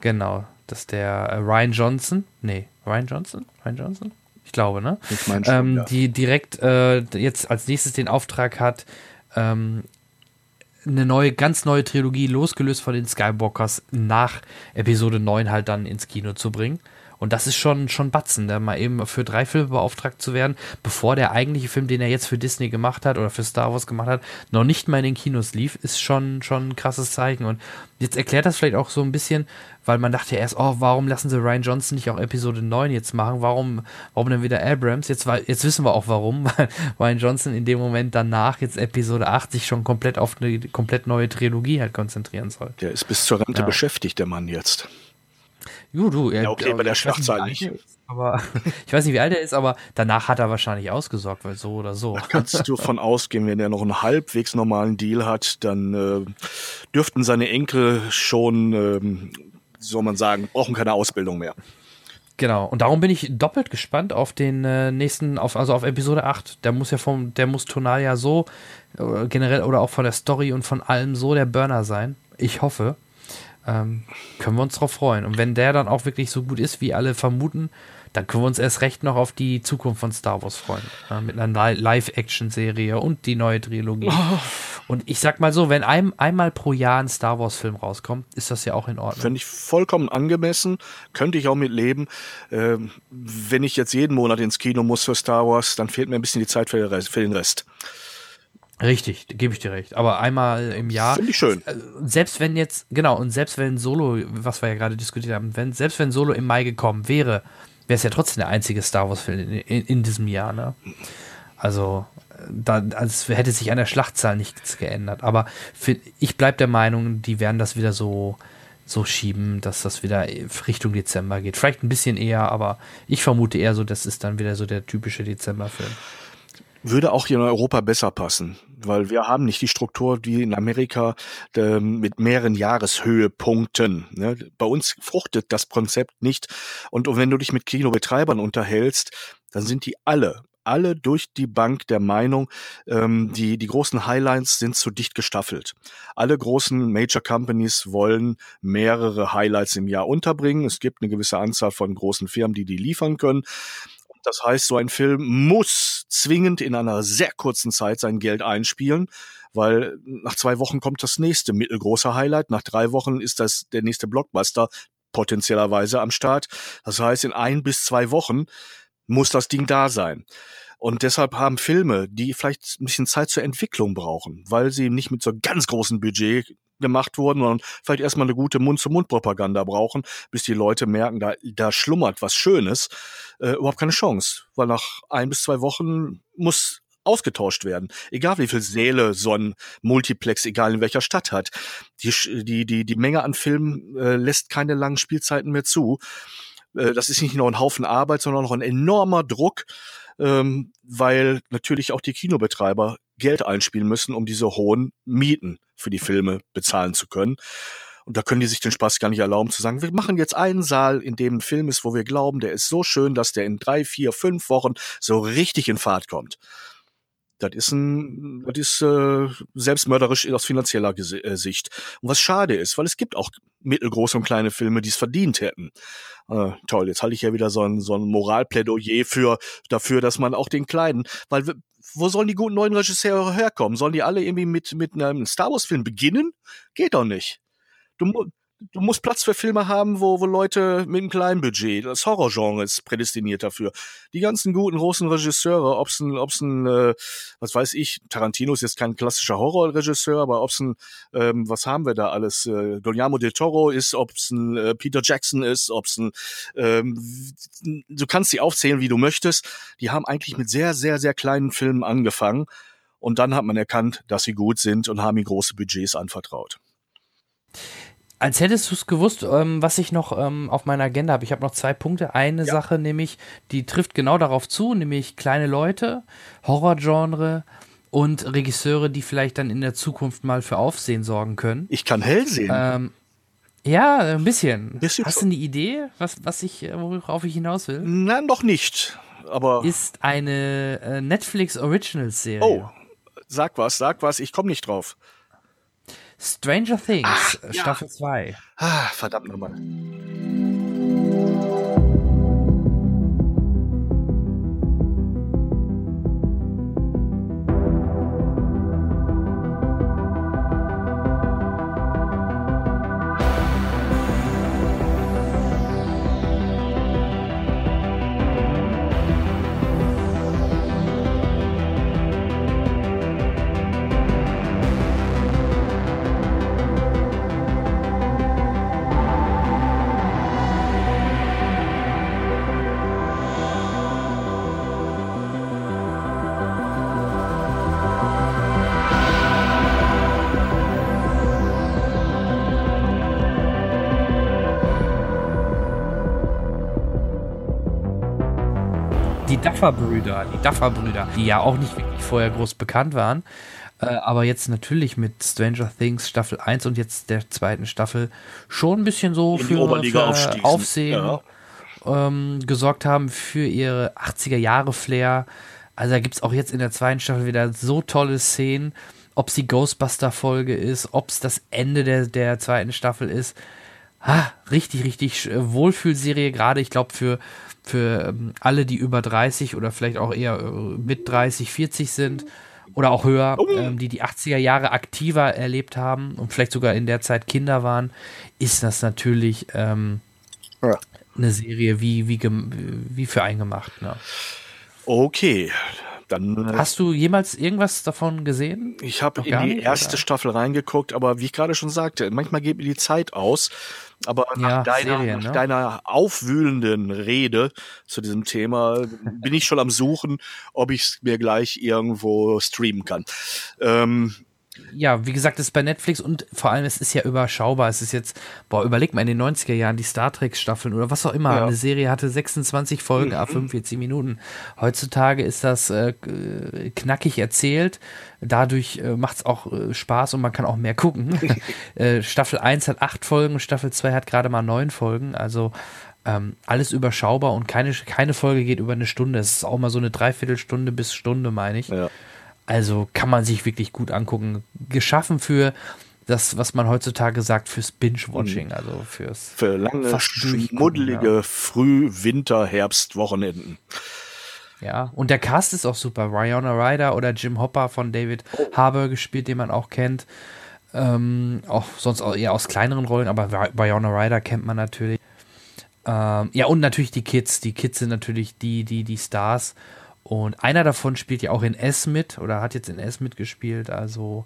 Genau, dass der äh, Ryan Johnson, nee, Ryan Johnson? Ryan Johnson? Ich glaube, ne? Ich meine schon, ähm, ja. Die direkt äh, jetzt als nächstes den Auftrag hat, ähm, eine neue, ganz neue Trilogie, losgelöst von den Skywalkers, nach Episode 9 halt dann ins Kino zu bringen. Und das ist schon, schon Batzen, da mal eben für drei Filme beauftragt zu werden, bevor der eigentliche Film, den er jetzt für Disney gemacht hat oder für Star Wars gemacht hat, noch nicht mal in den Kinos lief, ist schon, schon ein krasses Zeichen. Und jetzt erklärt das vielleicht auch so ein bisschen, weil man dachte erst, oh, warum lassen sie Ryan Johnson nicht auch Episode 9 jetzt machen? Warum, warum denn wieder Abrams? Jetzt, jetzt wissen wir auch warum, weil Ryan Johnson in dem Moment danach jetzt Episode 8 sich schon komplett auf eine komplett neue Trilogie halt konzentrieren soll. Der ist bis zur Rente ja. beschäftigt, der Mann jetzt. Jo, du, er, ja, okay, bei der Schlachtzeit nicht. Aber ich weiß nicht, wie alt er ist, aber danach hat er wahrscheinlich ausgesorgt, weil so oder so. Da kannst du von ausgehen, wenn er noch einen halbwegs normalen Deal hat, dann äh, dürften seine Enkel schon, ähm, soll man sagen, brauchen keine Ausbildung mehr. Genau, und darum bin ich doppelt gespannt auf den äh, nächsten, auf, also auf Episode 8. Der muss ja vom, der muss tonal ja so, äh, generell oder auch von der Story und von allem so der Burner sein. Ich hoffe ähm, können wir uns darauf freuen. Und wenn der dann auch wirklich so gut ist, wie alle vermuten, dann können wir uns erst recht noch auf die Zukunft von Star Wars freuen. Ja, mit einer Live-Action-Serie und die neue Trilogie. Oh. Und ich sag mal so, wenn ein, einmal pro Jahr ein Star Wars-Film rauskommt, ist das ja auch in Ordnung. Finde ich vollkommen angemessen, könnte ich auch mit leben. Ähm, wenn ich jetzt jeden Monat ins Kino muss für Star Wars, dann fehlt mir ein bisschen die Zeit für den Rest. Richtig, gebe ich dir recht. Aber einmal im Jahr. Finde ich schön. Äh, selbst wenn jetzt, genau, und selbst wenn Solo, was wir ja gerade diskutiert haben, wenn, selbst wenn Solo im Mai gekommen wäre, wäre es ja trotzdem der einzige Star Wars-Film in, in, in, diesem Jahr, ne? Also, da, als hätte sich an der Schlachtzahl nichts geändert. Aber für, ich bleibe der Meinung, die werden das wieder so, so schieben, dass das wieder Richtung Dezember geht. Vielleicht ein bisschen eher, aber ich vermute eher so, das ist dann wieder so der typische Dezemberfilm würde auch hier in Europa besser passen, weil wir haben nicht die Struktur wie in Amerika äh, mit mehreren Jahreshöhepunkten. Ne? Bei uns fruchtet das Konzept nicht. Und, und wenn du dich mit Kinobetreibern unterhältst, dann sind die alle alle durch die Bank der Meinung, ähm, die, die großen Highlights sind zu dicht gestaffelt. Alle großen Major Companies wollen mehrere Highlights im Jahr unterbringen. Es gibt eine gewisse Anzahl von großen Firmen, die die liefern können. Das heißt, so ein Film muss zwingend in einer sehr kurzen Zeit sein Geld einspielen, weil nach zwei Wochen kommt das nächste mittelgroße Highlight, nach drei Wochen ist das der nächste Blockbuster potenziellerweise am Start. Das heißt, in ein bis zwei Wochen muss das Ding da sein. Und deshalb haben Filme, die vielleicht ein bisschen Zeit zur Entwicklung brauchen, weil sie nicht mit so ganz großen Budget gemacht wurden, sondern vielleicht erstmal eine gute Mund-zu-Mund-Propaganda brauchen, bis die Leute merken, da, da schlummert was Schönes, äh, überhaupt keine Chance. Weil nach ein bis zwei Wochen muss ausgetauscht werden. Egal wie viel Säle so ein Multiplex, egal in welcher Stadt hat. Die, die, die, die Menge an Filmen äh, lässt keine langen Spielzeiten mehr zu. Äh, das ist nicht nur ein Haufen Arbeit, sondern auch ein enormer Druck, ähm, weil natürlich auch die Kinobetreiber Geld einspielen müssen, um diese hohen Mieten für die Filme bezahlen zu können. Und da können die sich den Spaß gar nicht erlauben zu sagen, wir machen jetzt einen Saal, in dem ein Film ist, wo wir glauben, der ist so schön, dass der in drei, vier, fünf Wochen so richtig in Fahrt kommt. Das ist ein, das ist äh, selbstmörderisch aus finanzieller äh, Sicht. Und was schade ist, weil es gibt auch mittelgroße und kleine Filme, die es verdient hätten. Äh, toll, jetzt halte ich ja wieder so ein, so ein Moralplädoyer für dafür, dass man auch den kleinen, weil wo sollen die guten neuen Regisseure herkommen? Sollen die alle irgendwie mit, mit einem Star Wars-Film beginnen? Geht doch nicht. Du, du musst Platz für Filme haben, wo, wo Leute mit einem kleinen Budget, das Horrorgenre ist prädestiniert dafür. Die ganzen guten großen Regisseure, ob's ein, ob's ein, äh, was weiß ich, Tarantino ist jetzt kein klassischer Horrorregisseur, aber ob's ein, ähm, was haben wir da alles? Äh, Guillermo del Toro ist, ob's ein äh, Peter Jackson ist, ob's ein, ähm, du kannst sie aufzählen, wie du möchtest. Die haben eigentlich mit sehr, sehr, sehr kleinen Filmen angefangen. Und dann hat man erkannt, dass sie gut sind und haben ihnen große Budgets anvertraut als hättest du es gewusst, ähm, was ich noch ähm, auf meiner Agenda habe. Ich habe noch zwei Punkte. Eine ja. Sache, nämlich, die trifft genau darauf zu, nämlich kleine Leute, Horrorgenre und Regisseure, die vielleicht dann in der Zukunft mal für Aufsehen sorgen können. Ich kann hell sehen. Ähm, ja, ein bisschen. bisschen Hast du eine Idee, was, was ich, worauf ich hinaus will? Nein, noch nicht. Aber. Ist eine äh, Netflix Originals Serie. Oh, sag was, sag was, ich komme nicht drauf. Stranger Things, Ach, ja. Staffel 2. Ah, verdammt nochmal. Duffer-Brüder, die Duffer-Brüder, die ja auch nicht wirklich vorher groß bekannt waren. Äh, aber jetzt natürlich mit Stranger Things Staffel 1 und jetzt der zweiten Staffel schon ein bisschen so für, Oberliga für. Aufsehen Ja. ähm, gesorgt haben für ihre 80er Jahre Flair. Also da gibt es auch jetzt in der zweiten Staffel wieder so tolle Szenen. Ob es die Ghostbuster-Folge ist, ob es das Ende der, der zweiten Staffel ist. Ah, richtig, richtig äh, Wohlfühlserie, gerade ich glaube für, für ähm, alle, die über 30 oder vielleicht auch eher äh, mit 30, 40 sind oder auch höher, ähm, die die 80er Jahre aktiver erlebt haben und vielleicht sogar in der Zeit Kinder waren, ist das natürlich ähm, eine Serie wie, wie, wie für eingemacht. Ne? Okay, dann. äh, Hast du jemals irgendwas davon gesehen? Ich habe in die nicht, erste oder? Staffel reingeguckt, aber wie ich gerade schon sagte, manchmal geht mir die Zeit aus. Aber nach, Ja, deiner, Serien, ne? deiner aufwühlenden Rede zu diesem Thema bin ich schon am Suchen, ob ich es mir gleich irgendwo streamen kann. Ähm, ja, wie gesagt, es ist bei Netflix und vor allem, es ist ja überschaubar. Es ist jetzt, boah, überleg mal in den 90er Jahren die Star Trek-Staffeln oder was auch immer. Ja. Eine Serie hatte 26 Folgen, Mhm. a 45 Minuten. Heutzutage ist das äh, k- knackig erzählt. Dadurch äh, macht es auch äh, Spaß und man kann auch mehr gucken. äh, Staffel 1 hat acht Folgen, Staffel 2 hat gerade mal neun Folgen. Also ähm, alles überschaubar und keine, keine Folge geht über eine Stunde. Es ist auch mal so eine Dreiviertelstunde bis Stunde, meine ich. Also kann man sich wirklich gut angucken. Geschaffen für das, was man heutzutage sagt, fürs Binge-Watching, also fürs für lange, schmuddelige Früh-, Winter-, Herbst-Wochenenden. Ja, und der Cast ist auch super. Ryona Ryder oder Jim Hopper von David Harbour gespielt, den man auch kennt. Ähm, auch sonst eher aus kleineren Rollen, aber Ry- Ryona Ryder kennt man natürlich. Ähm, ja, und natürlich die Kids. Die Kids sind natürlich die, die, die Stars. Und einer davon spielt ja auch in S mit oder hat jetzt in S mitgespielt. Also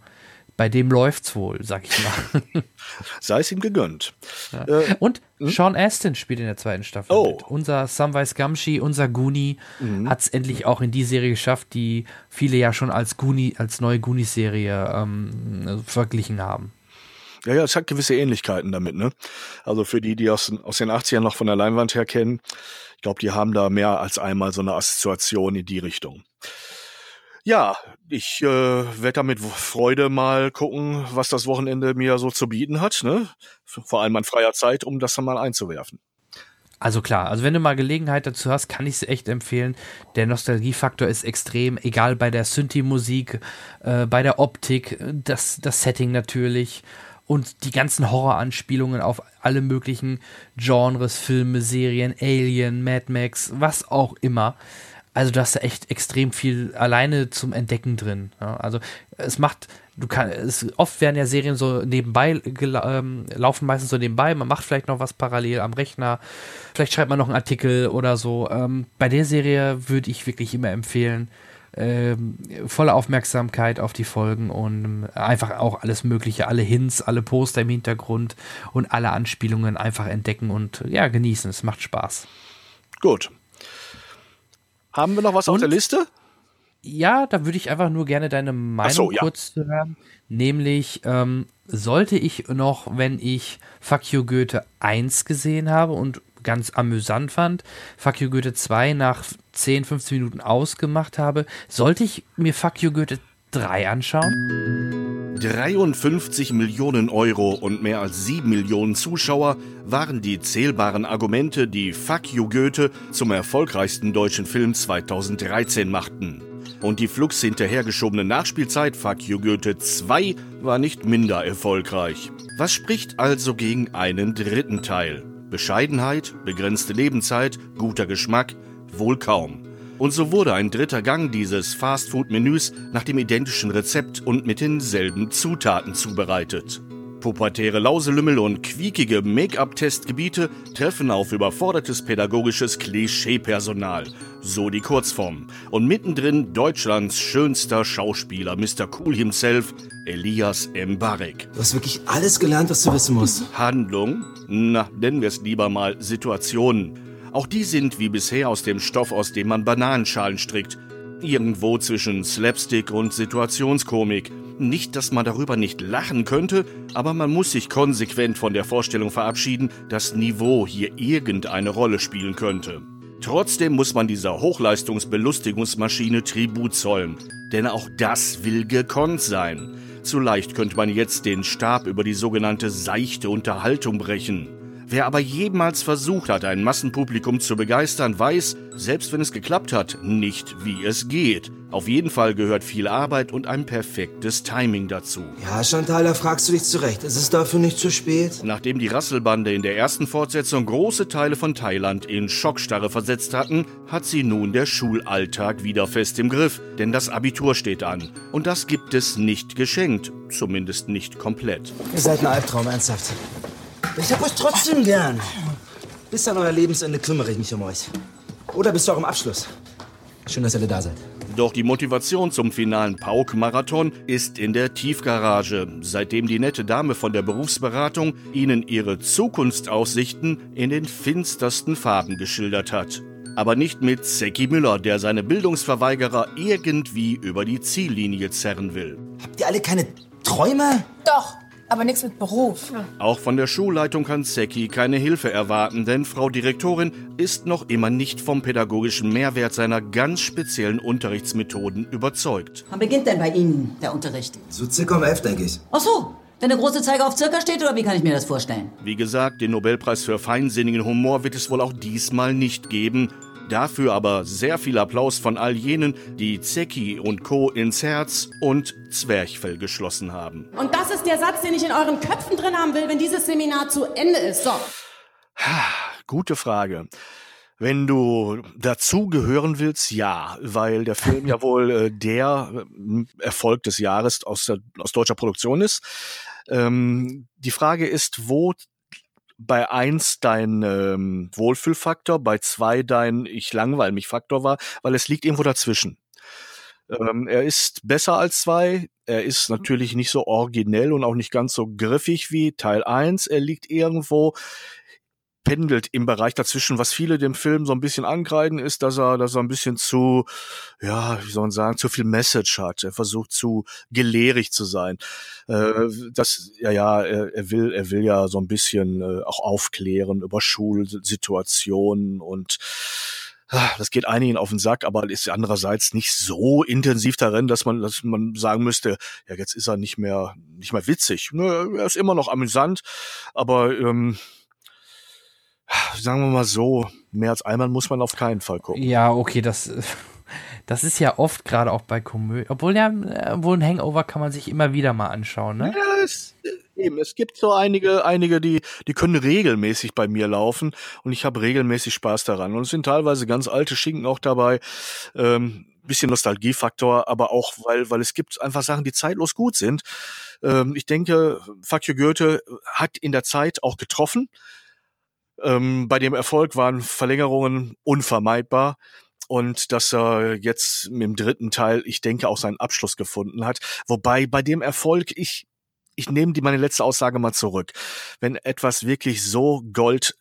bei dem läuft's wohl, sag ich mal. Sei es ihm gegönnt. Ja. Äh, Und Sean Astin spielt in der zweiten Staffel Oh. mit. Unser Samwise Gamgee, unser Goonie, hat es endlich auch in die Serie geschafft, die viele ja schon als Goonie, als neue Goonies-Serie ähm, verglichen haben. Ja, ja, es hat gewisse Ähnlichkeiten damit, ne? Also für die, die aus, aus den 80ern noch von der Leinwand her kennen, ich glaube, die haben da mehr als einmal so eine Assoziation in die Richtung. Ja, ich äh, werde da mit Freude mal gucken, was das Wochenende mir so zu bieten hat, ne? Vor allem an freier Zeit, um das dann mal einzuwerfen. Also klar, also wenn du mal Gelegenheit dazu hast, kann ich es echt empfehlen. Der Nostalgiefaktor ist extrem, egal bei der Synthi-Musik, äh, bei der Optik, das, das Setting natürlich und die ganzen Horroranspielungen auf alle möglichen Genres, Filme, Serien, Alien, Mad Max, was auch immer. Also da hast du echt extrem viel alleine zum Entdecken drin. Ja, also es macht, du kannst, oft werden ja Serien so nebenbei ähm, laufen meistens so nebenbei. Man macht vielleicht noch was parallel am Rechner. Vielleicht schreibt man noch einen Artikel oder so. Ähm, bei der Serie würde ich wirklich immer empfehlen, ähm, volle Aufmerksamkeit auf die Folgen und ähm, einfach auch alles Mögliche, alle Hints, alle Poster im Hintergrund und alle Anspielungen einfach entdecken und ja, genießen. Es macht Spaß. Gut. Haben wir noch was auf der Liste? Ja, da würde ich einfach nur gerne deine Meinung so, ja. kurz hören. Nämlich, ähm, sollte ich noch, wenn ich Fuck You Goethe 1 gesehen habe und ganz amüsant fand, Fuck You Goethe 2 nach 10, 15 Minuten ausgemacht habe, sollte ich mir Fuck You Goethe 3 anschauen? 53 Millionen Euro und mehr als 7 Millionen Zuschauer waren die zählbaren Argumente, die Fuck You Goethe zum erfolgreichsten deutschen Film 2013 machten. Und die flugs hinterhergeschobene Nachspielzeit Fuck You Goethe 2 war nicht minder erfolgreich. Was spricht also gegen einen dritten Teil? Bescheidenheit, begrenzte Lebenszeit, guter Geschmack? Wohl kaum. Und so wurde ein dritter Gang dieses Fastfood-Menüs nach dem identischen Rezept und mit denselben Zutaten zubereitet. Pubertäre Lauselümmel und quiekige Make-up-Testgebiete treffen auf überfordertes pädagogisches Klischee-Personal. So die Kurzform. Und mittendrin Deutschlands schönster Schauspieler, Mr. Cool himself, Elias Mbarek. Du hast wirklich alles gelernt, was du wissen musst. Handlung? Na, nennen wir es lieber mal Situationen. Auch die sind wie bisher aus dem Stoff, aus dem man Bananenschalen strickt. Irgendwo zwischen Slapstick und Situationskomik. Nicht, dass man darüber nicht lachen könnte, aber man muss sich konsequent von der Vorstellung verabschieden, dass Niveau hier irgendeine Rolle spielen könnte. Trotzdem muss man dieser Hochleistungsbelustigungsmaschine Tribut zollen. Denn auch das will gekonnt sein. Zu leicht könnte man jetzt den Stab über die sogenannte seichte Unterhaltung brechen. Wer aber jemals versucht hat, ein Massenpublikum zu begeistern, weiß, selbst wenn es geklappt hat, nicht, wie es geht. Auf jeden Fall gehört viel Arbeit und ein perfektes Timing dazu. Ja, Chantal, da fragst du dich zurecht. Ist es dafür nicht zu spät? Nachdem die Rasselbande in der ersten Fortsetzung große Teile von Thailand in Schockstarre versetzt hatten, hat sie nun der Schulalltag wieder fest im Griff, denn das Abitur steht an. Und das gibt es nicht geschenkt, zumindest nicht komplett. Ihr seid ein Albtraum, ernsthaft. Ich hab euch trotzdem gern. Bis an euer Lebensende kümmere ich mich um euch. Oder bis zu eurem Abschluss. Schön, dass ihr alle da seid. Doch die Motivation zum finalen Pauk-Marathon ist in der Tiefgarage, seitdem die nette Dame von der Berufsberatung ihnen ihre Zukunftsaussichten in den finstersten Farben geschildert hat. Aber nicht mit Zeki Müller, der seine Bildungsverweigerer irgendwie über die Ziellinie zerren will. Habt ihr alle keine Träume? Doch, aber nichts mit Beruf. Auch von der Schulleitung kann Zeki keine Hilfe erwarten, denn Frau Direktorin ist noch immer nicht vom pädagogischen Mehrwert seiner ganz speziellen Unterrichtsmethoden überzeugt. Wann beginnt denn bei Ihnen der Unterricht? So circa um elf, denke ich. Ach so, wenn der große Zeiger auf circa steht, oder wie kann ich mir das vorstellen? Wie gesagt, den Nobelpreis für feinsinnigen Humor wird es wohl auch diesmal nicht geben. Dafür aber sehr viel Applaus von all jenen, die Zeki und Co. ins Herz und Zwerchfell geschlossen haben. Und das ist der Satz, den ich in euren Köpfen drin haben will, wenn dieses Seminar zu Ende ist. So. Gute Frage. Wenn du dazu gehören willst, ja, weil der Film ja wohl äh, der äh, Erfolg des Jahres aus, der, aus deutscher Produktion ist. Ähm, die Frage ist, wo bei eins dein ähm, Wohlfühlfaktor, bei zwei dein Ich langweil mich Faktor war, weil es liegt irgendwo dazwischen. Ähm, er ist besser als zwei. Er ist natürlich nicht so originell und auch nicht ganz so griffig wie Teil eins. Er liegt irgendwo pendelt im Bereich dazwischen, was viele dem Film so ein bisschen ankreiden, ist, dass er, dass er ein bisschen zu, ja, wie soll man sagen, zu viel Message hat. Er versucht zu gelehrig zu sein. Äh, das, ja, ja, er, er will, er will ja so ein bisschen äh, auch aufklären über Schulsituationen und ah, das geht einigen auf den Sack, aber ist andererseits nicht so intensiv darin, dass man, dass man sagen müsste, ja, jetzt ist er nicht mehr, nicht mehr witzig. Ne, er ist immer noch amüsant, aber ähm, sagen wir mal so, mehr als einmal muss man auf keinen Fall gucken. Ja, okay, das, das ist ja oft gerade auch bei Komödien. Obwohl ja, wohl ein Hangover kann man sich immer wieder mal anschauen, ne? Ja, es, eben. Es gibt so einige, einige, die, die können regelmäßig bei mir laufen und ich habe regelmäßig Spaß daran. Und es sind teilweise ganz alte Schinken auch dabei. Ähm, bisschen Nostalgiefaktor, aber auch, weil, weil es gibt einfach Sachen, die zeitlos gut sind. Ähm, ich denke, you Goethe hat in der Zeit auch getroffen. Ähm, bei dem Erfolg waren Verlängerungen unvermeidbar. Und dass er jetzt im dritten Teil, ich denke, auch seinen Abschluss gefunden hat. Wobei bei dem Erfolg, ich, ich nehme die meine letzte Aussage mal zurück. Wenn etwas wirklich so Gold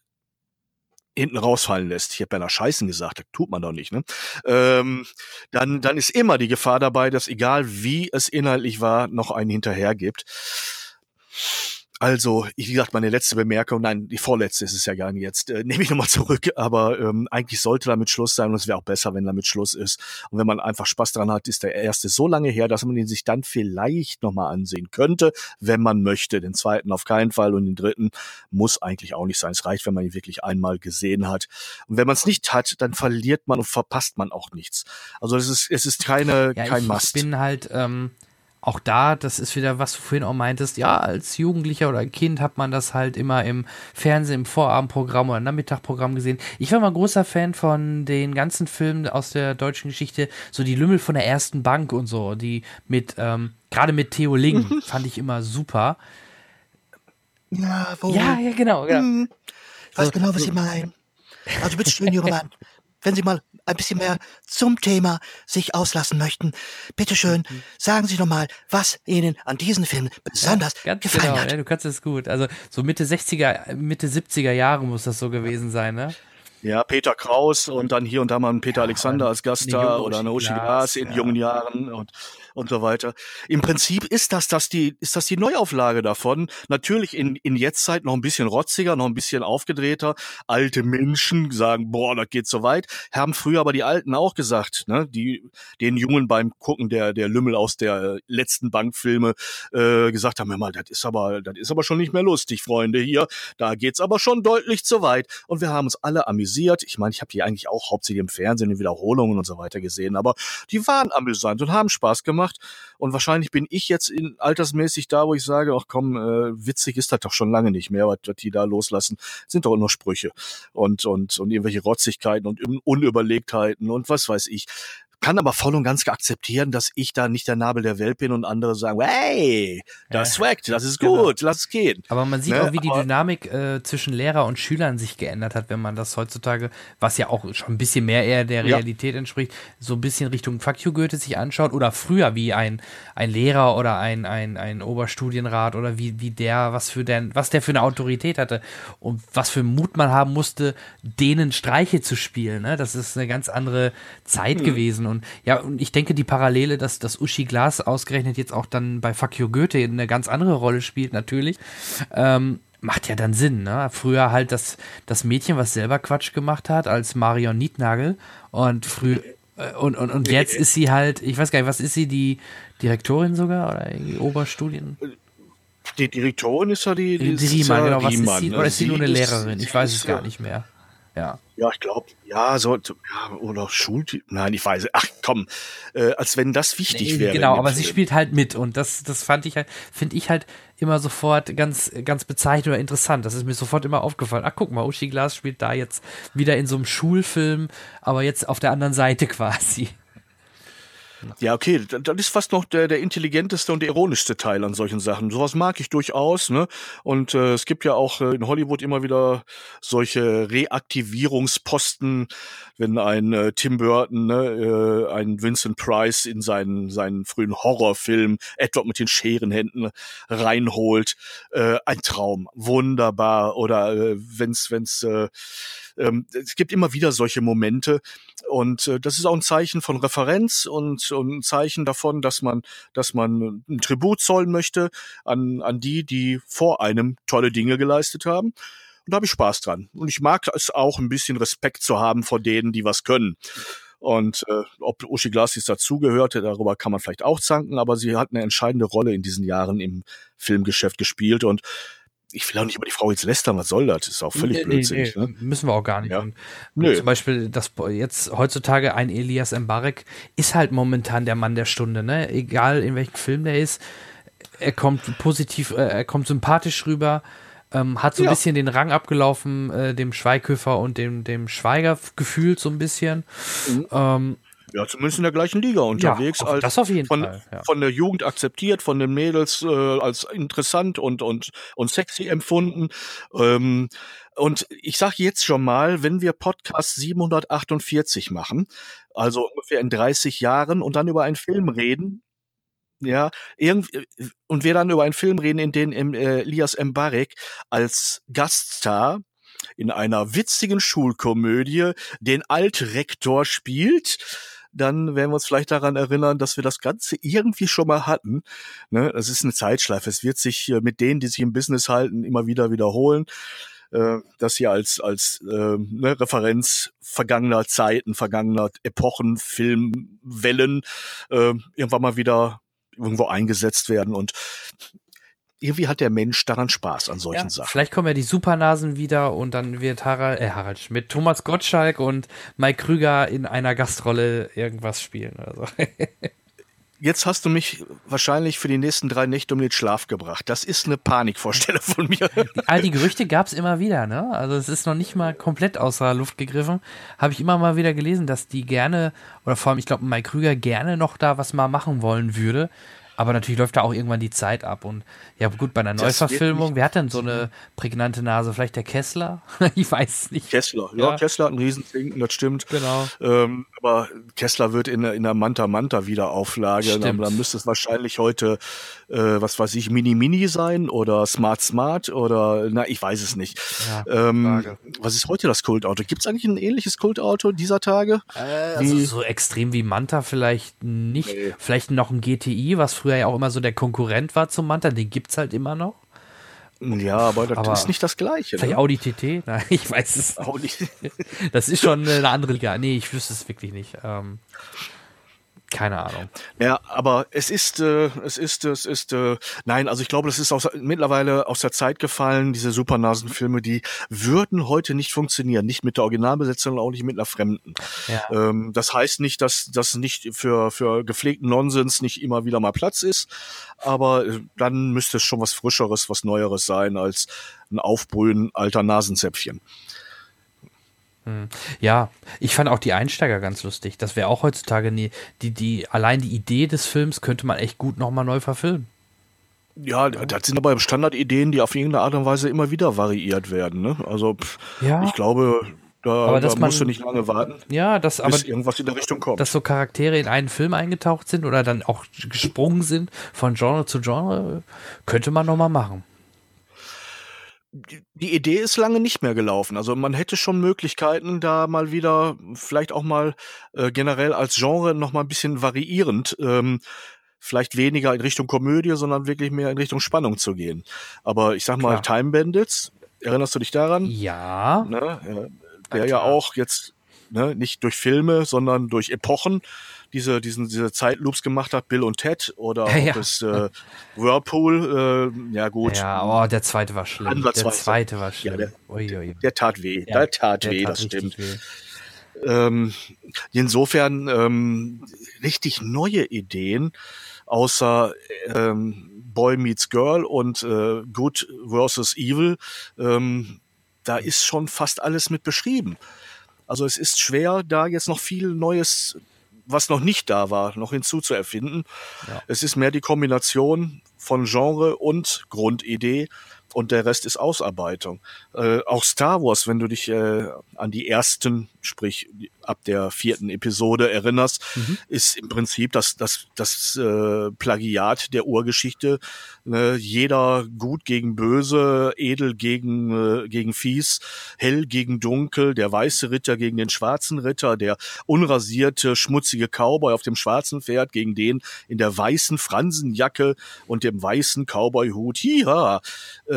hinten rausfallen lässt, ich habe ja nach Scheißen gesagt, das tut man doch nicht, ne? Ähm, dann, dann ist immer die Gefahr dabei, dass egal wie es inhaltlich war, noch einen hinterher gibt. Also, wie gesagt, meine letzte Bemerkung, nein, die vorletzte ist es ja gar nicht jetzt, äh, nehme ich nochmal zurück, aber ähm, eigentlich sollte damit Schluss sein und es wäre auch besser, wenn damit Schluss ist. Und wenn man einfach Spaß dran hat, ist der erste so lange her, dass man ihn sich dann vielleicht nochmal ansehen könnte, wenn man möchte. Den zweiten auf keinen Fall und den dritten muss eigentlich auch nicht sein. Es reicht, wenn man ihn wirklich einmal gesehen hat. Und wenn man es nicht hat, dann verliert man und verpasst man auch nichts. Also es ist, es ist keine, ja, kein ich, Must. Ich bin halt, ähm, auch da, das ist wieder, was du vorhin auch meintest, ja, als Jugendlicher oder Kind hat man das halt immer im Fernsehen, im Vorabendprogramm oder Nachmittagprogramm gesehen. Ich war mal großer Fan von den ganzen Filmen aus der deutschen Geschichte, so die Lümmel von der ersten Bank und so, die mit, ähm, gerade mit Theo Ling, fand ich immer super. Ja, wo? Ja, ja, genau. genau. Hm, ich weiß So, genau, was so- Sie meinen. Also bitte schön, junger Mann, wenn Sie mal ein bisschen mehr zum Thema sich auslassen möchten, bitte schön, sagen Sie doch mal, was Ihnen an diesen Filmen besonders Ganz gefallen genau, hat. ja, du kannst es gut. Also so Mitte 60er, Mitte 70er Jahre muss das so gewesen sein, ne? Ja, Peter Kraus und dann hier und da mal ein Peter Alexander als Gaststar eine oder eine Glas, Glas in ja. jungen Jahren und und so weiter. Im Prinzip ist das, das die, ist das die Neuauflage davon. Natürlich in, in Jetztzeit noch ein bisschen rotziger, noch ein bisschen aufgedrehter. Alte Menschen sagen, boah, das geht so weit. Haben früher aber die Alten auch gesagt, ne, die, den Jungen beim Gucken der, der Lümmel aus der letzten Bankfilme, äh, gesagt haben, hör mal, das ist aber, das ist aber schon nicht mehr lustig, Freunde, hier. Da geht's aber schon deutlich zu weit. Und wir haben uns alle amüsiert. Ich meine, ich habe die eigentlich auch hauptsächlich im Fernsehen in Wiederholungen und so weiter gesehen, aber die waren amüsant und haben Spaß gemacht. Und wahrscheinlich bin ich jetzt in, altersmäßig da, wo ich sage, ach komm, äh, witzig ist das doch schon lange nicht mehr, was, was die da loslassen. Sind doch nur Sprüche und, und, und irgendwelche Rotzigkeiten und Unüberlegtheiten und was weiß ich. Kann aber voll und ganz akzeptieren, dass ich da nicht der Nabel der Welt bin und andere sagen, hey, das swaggt, das ist gut, lass es gehen. Aber man sieht Ne, auch, wie die aber- Dynamik äh, zwischen Lehrer und Schülern sich geändert hat, wenn man das heutzutage, was ja auch schon ein bisschen mehr eher der Ja. Realität entspricht, so ein bisschen Richtung Fuck you Goethe sich anschaut oder früher wie ein, ein Lehrer oder ein, ein, ein Oberstudienrat oder wie, wie der, was für der, was der für eine Autorität hatte und was für Mut man haben musste, denen Streiche zu spielen. Ne? Das ist eine ganz andere Zeit Mhm. gewesen. Und ja, und ich denke, die Parallele, dass das Uschi Glas ausgerechnet jetzt auch dann bei Fuck You Goethe eine ganz andere Rolle spielt, natürlich, ähm, macht ja dann Sinn. Ne? Früher halt das, das Mädchen, was selber Quatsch gemacht hat, als Marion Nietnagel. Und früh äh, und, und, und jetzt ist sie halt, ich weiß gar nicht, was ist sie, die Direktorin sogar oder irgendwie Oberstudien? Die Direktorin ist ja die, Die, ist Riemann, genau. Was ist Riemann, sie? ne? Oder ist sie nur eine ist- Lehrerin? Ich weiß ist, es gar äh, nicht mehr. Ja. Ja, ich glaube, ja, so, ja, oder Schultyp. Nein, ich weiß. Ach komm, äh, als wenn das wichtig Nee, wäre. Genau, aber sie Film. spielt halt mit und das, das fand ich halt, finde ich halt immer sofort ganz, ganz bezeichnend oder interessant. Das ist mir sofort immer aufgefallen. Ach, guck mal, Uschi Glas spielt da jetzt wieder in so einem Schulfilm, aber jetzt auf der anderen Seite quasi. Ja, okay, das das ist fast noch der, der intelligenteste und der ironischste Teil an solchen Sachen. Sowas mag ich durchaus, ne? Und äh, es gibt ja auch äh, in Hollywood immer wieder solche Reaktivierungsposten, wenn ein äh, Tim Burton, ne, äh, ein Vincent Price in seinen, seinen frühen Horrorfilm Edward mit den Scherenhänden reinholt. Äh, ein Traum, wunderbar. Oder äh, wenn's, wenn's, äh, ähm, es gibt immer wieder solche Momente und äh, das ist auch ein Zeichen von Referenz und, und ein Zeichen davon, dass man, dass man ein Tribut zollen möchte an, an die, die vor einem tolle Dinge geleistet haben. Und da habe ich Spaß dran. Und ich mag es auch ein bisschen Respekt zu haben vor denen, die was können. Und äh, ob Uschi Glas jetzt dazugehörte, darüber kann man vielleicht auch zanken, aber sie hat eine entscheidende Rolle in diesen Jahren im Filmgeschäft gespielt und ich will auch nicht über die Frau jetzt lästern, was soll das? Ist auch völlig Nee, nee, blödsinnig. nee, Ne? Müssen wir auch gar nicht. Ja. Und Nö. Zum Beispiel, das jetzt heutzutage ein Elias Mbarek ist halt momentan der Mann der Stunde, ne? Egal in welchem Film der ist, er kommt positiv, äh, er kommt sympathisch rüber, ähm, hat so ein Ja. bisschen den Rang abgelaufen, äh, dem Schweighöfer und dem, dem Schweiger gefühlt so ein bisschen. Ähm, Ja, zumindest in der gleichen Liga unterwegs. auf- als das auf jeden von, Fall, ja. Von der Jugend akzeptiert, von den Mädels äh, als interessant und, und, und sexy empfunden. Ähm, und ich sage jetzt schon mal, wenn wir Podcast 748 machen, also ungefähr in 30 Jahren und dann über einen Film reden, ja, irgendwie, und wir dann über einen Film reden, in dem äh, Elias Mbarek als Gaststar in einer witzigen Schulkomödie den Altrektor spielt, dann werden wir uns vielleicht daran erinnern, dass wir das Ganze irgendwie schon mal hatten. Ne? Das ist eine Zeitschleife. Es wird sich äh, mit denen, die sich im Business halten, immer wieder wiederholen. Äh, das hier als, als äh, ne, Referenz vergangener Zeiten, vergangener Epochen, Filmwellen äh, irgendwann mal wieder irgendwo eingesetzt werden. Und irgendwie hat der Mensch daran Spaß an solchen Ja, Sachen. Vielleicht kommen ja die Supernasen wieder und dann wird Harald, äh, Harald Schmidt, Thomas Gottschalk und Mike Krüger in einer Gastrolle irgendwas spielen oder so. Jetzt hast du mich wahrscheinlich für die nächsten drei Nächte um den Schlaf gebracht. Das ist eine Panikvorstellung von mir. All die Gerüchte gab es immer wieder, ne? Also es ist noch nicht mal komplett außer Luft gegriffen. Habe ich immer mal wieder gelesen, dass die gerne, oder vor allem, ich glaube, Mike Krüger gerne noch da was mal machen wollen würde. Aber natürlich läuft da auch irgendwann die Zeit ab. Und ja, gut, bei einer Neuverfilmung, wer hat denn so eine prägnante Nase? Vielleicht der Kessler? ich weiß es nicht. Kessler, ja, Ja. Kessler hat einen Riesenzinken, das stimmt. Genau. Ähm, aber Kessler wird in, der- in der Manta Manta Wiederauflage. Stimmt. Dann, dann müsste es wahrscheinlich heute, äh, was weiß ich, Mini Mini sein oder Smart Smart oder na, ich weiß es nicht. Ja, ähm, was ist heute das Kultauto? Gibt es eigentlich ein ähnliches Kultauto dieser Tage? Also Wie- so extrem wie Manta vielleicht nicht. Vielleicht noch ein GTI, was früher ja auch immer so der Konkurrent war zum Manta. Den gibt's halt immer noch. Ja, aber das Aber ist nicht das Gleiche. Vielleicht ne? Audi TT? Nein, ich weiß es. Audi. Das ist schon eine andere Liga. Nee, ich wüsste es wirklich nicht. Ähm, keine Ahnung. Ja, aber es ist, äh, es ist, es ist, äh, nein, also ich glaube, das ist aus, mittlerweile aus der Zeit gefallen, diese Supernasenfilme, die würden heute nicht funktionieren, nicht mit der Originalbesetzung und auch nicht mit einer Fremden. Ja. Ähm, das heißt nicht, dass das nicht für, für gepflegten Nonsens nicht immer wieder mal Platz ist, aber äh, dann müsste es schon was Frischeres, was Neueres sein als ein Aufbrühen alter Nasenzäpfchen. Hm. Ja, ich fand auch die Einsteiger ganz lustig. Das wäre auch heutzutage nie, die, die, allein die Idee des Films könnte man echt gut nochmal neu verfilmen. Ja, das sind aber Standardideen, die auf irgendeine Art und Weise immer wieder variiert werden. Ne? Also pff, Ja. ich glaube, da, Aber da dass man- musst du nicht lange warten, Ja, das aber bis irgendwas in der Richtung kommt. dass so Charaktere in einen Film eingetaucht sind oder dann auch gesprungen sind von Genre zu Genre, könnte man nochmal machen. Die Idee ist lange nicht mehr gelaufen. Also man hätte schon Möglichkeiten, da mal wieder, vielleicht auch mal äh, generell als Genre noch mal ein bisschen variierend, ähm, vielleicht weniger in Richtung Komödie, sondern wirklich mehr in Richtung Spannung zu gehen. Aber ich sag mal, Time Bandits, erinnerst du dich daran? Ja. Ne, äh, der ja auch jetzt ne, nicht durch Filme, sondern durch Epochen diese, diesen, diese Zeitloops gemacht hat, Bill und Ted oder Ja, ob es äh, Whirlpool, äh, ja gut. Ja, oh, der zweite war schlimm. Der Ansatzweise. zweite war schlimm. Ja, der, Ui, ui. der tat weh. Ja, der tat der weh, tat das stimmt. weh. Ähm, insofern ähm, richtig neue Ideen, außer ähm, Boy Meets Girl und äh, Good versus Evil. Ähm, da ist schon fast alles mit beschrieben. Also es ist schwer, da jetzt noch viel Neues, was noch nicht da war, noch hinzuzuerfinden. Es ist mehr die Kombination von Genre und Grundidee und der Rest ist Ausarbeitung. Äh, auch Star Wars, wenn du dich äh, an die ersten, sprich ab der vierten Episode erinnerst, ist im Prinzip das, das, das äh, Plagiat der Urgeschichte. Ne? Jeder gut gegen böse, edel gegen, äh, gegen fies, hell gegen dunkel, der weiße Ritter gegen den schwarzen Ritter, der unrasierte, schmutzige Cowboy auf dem schwarzen Pferd gegen den in der weißen Fransenjacke und dem weißen Cowboyhut. Hiha!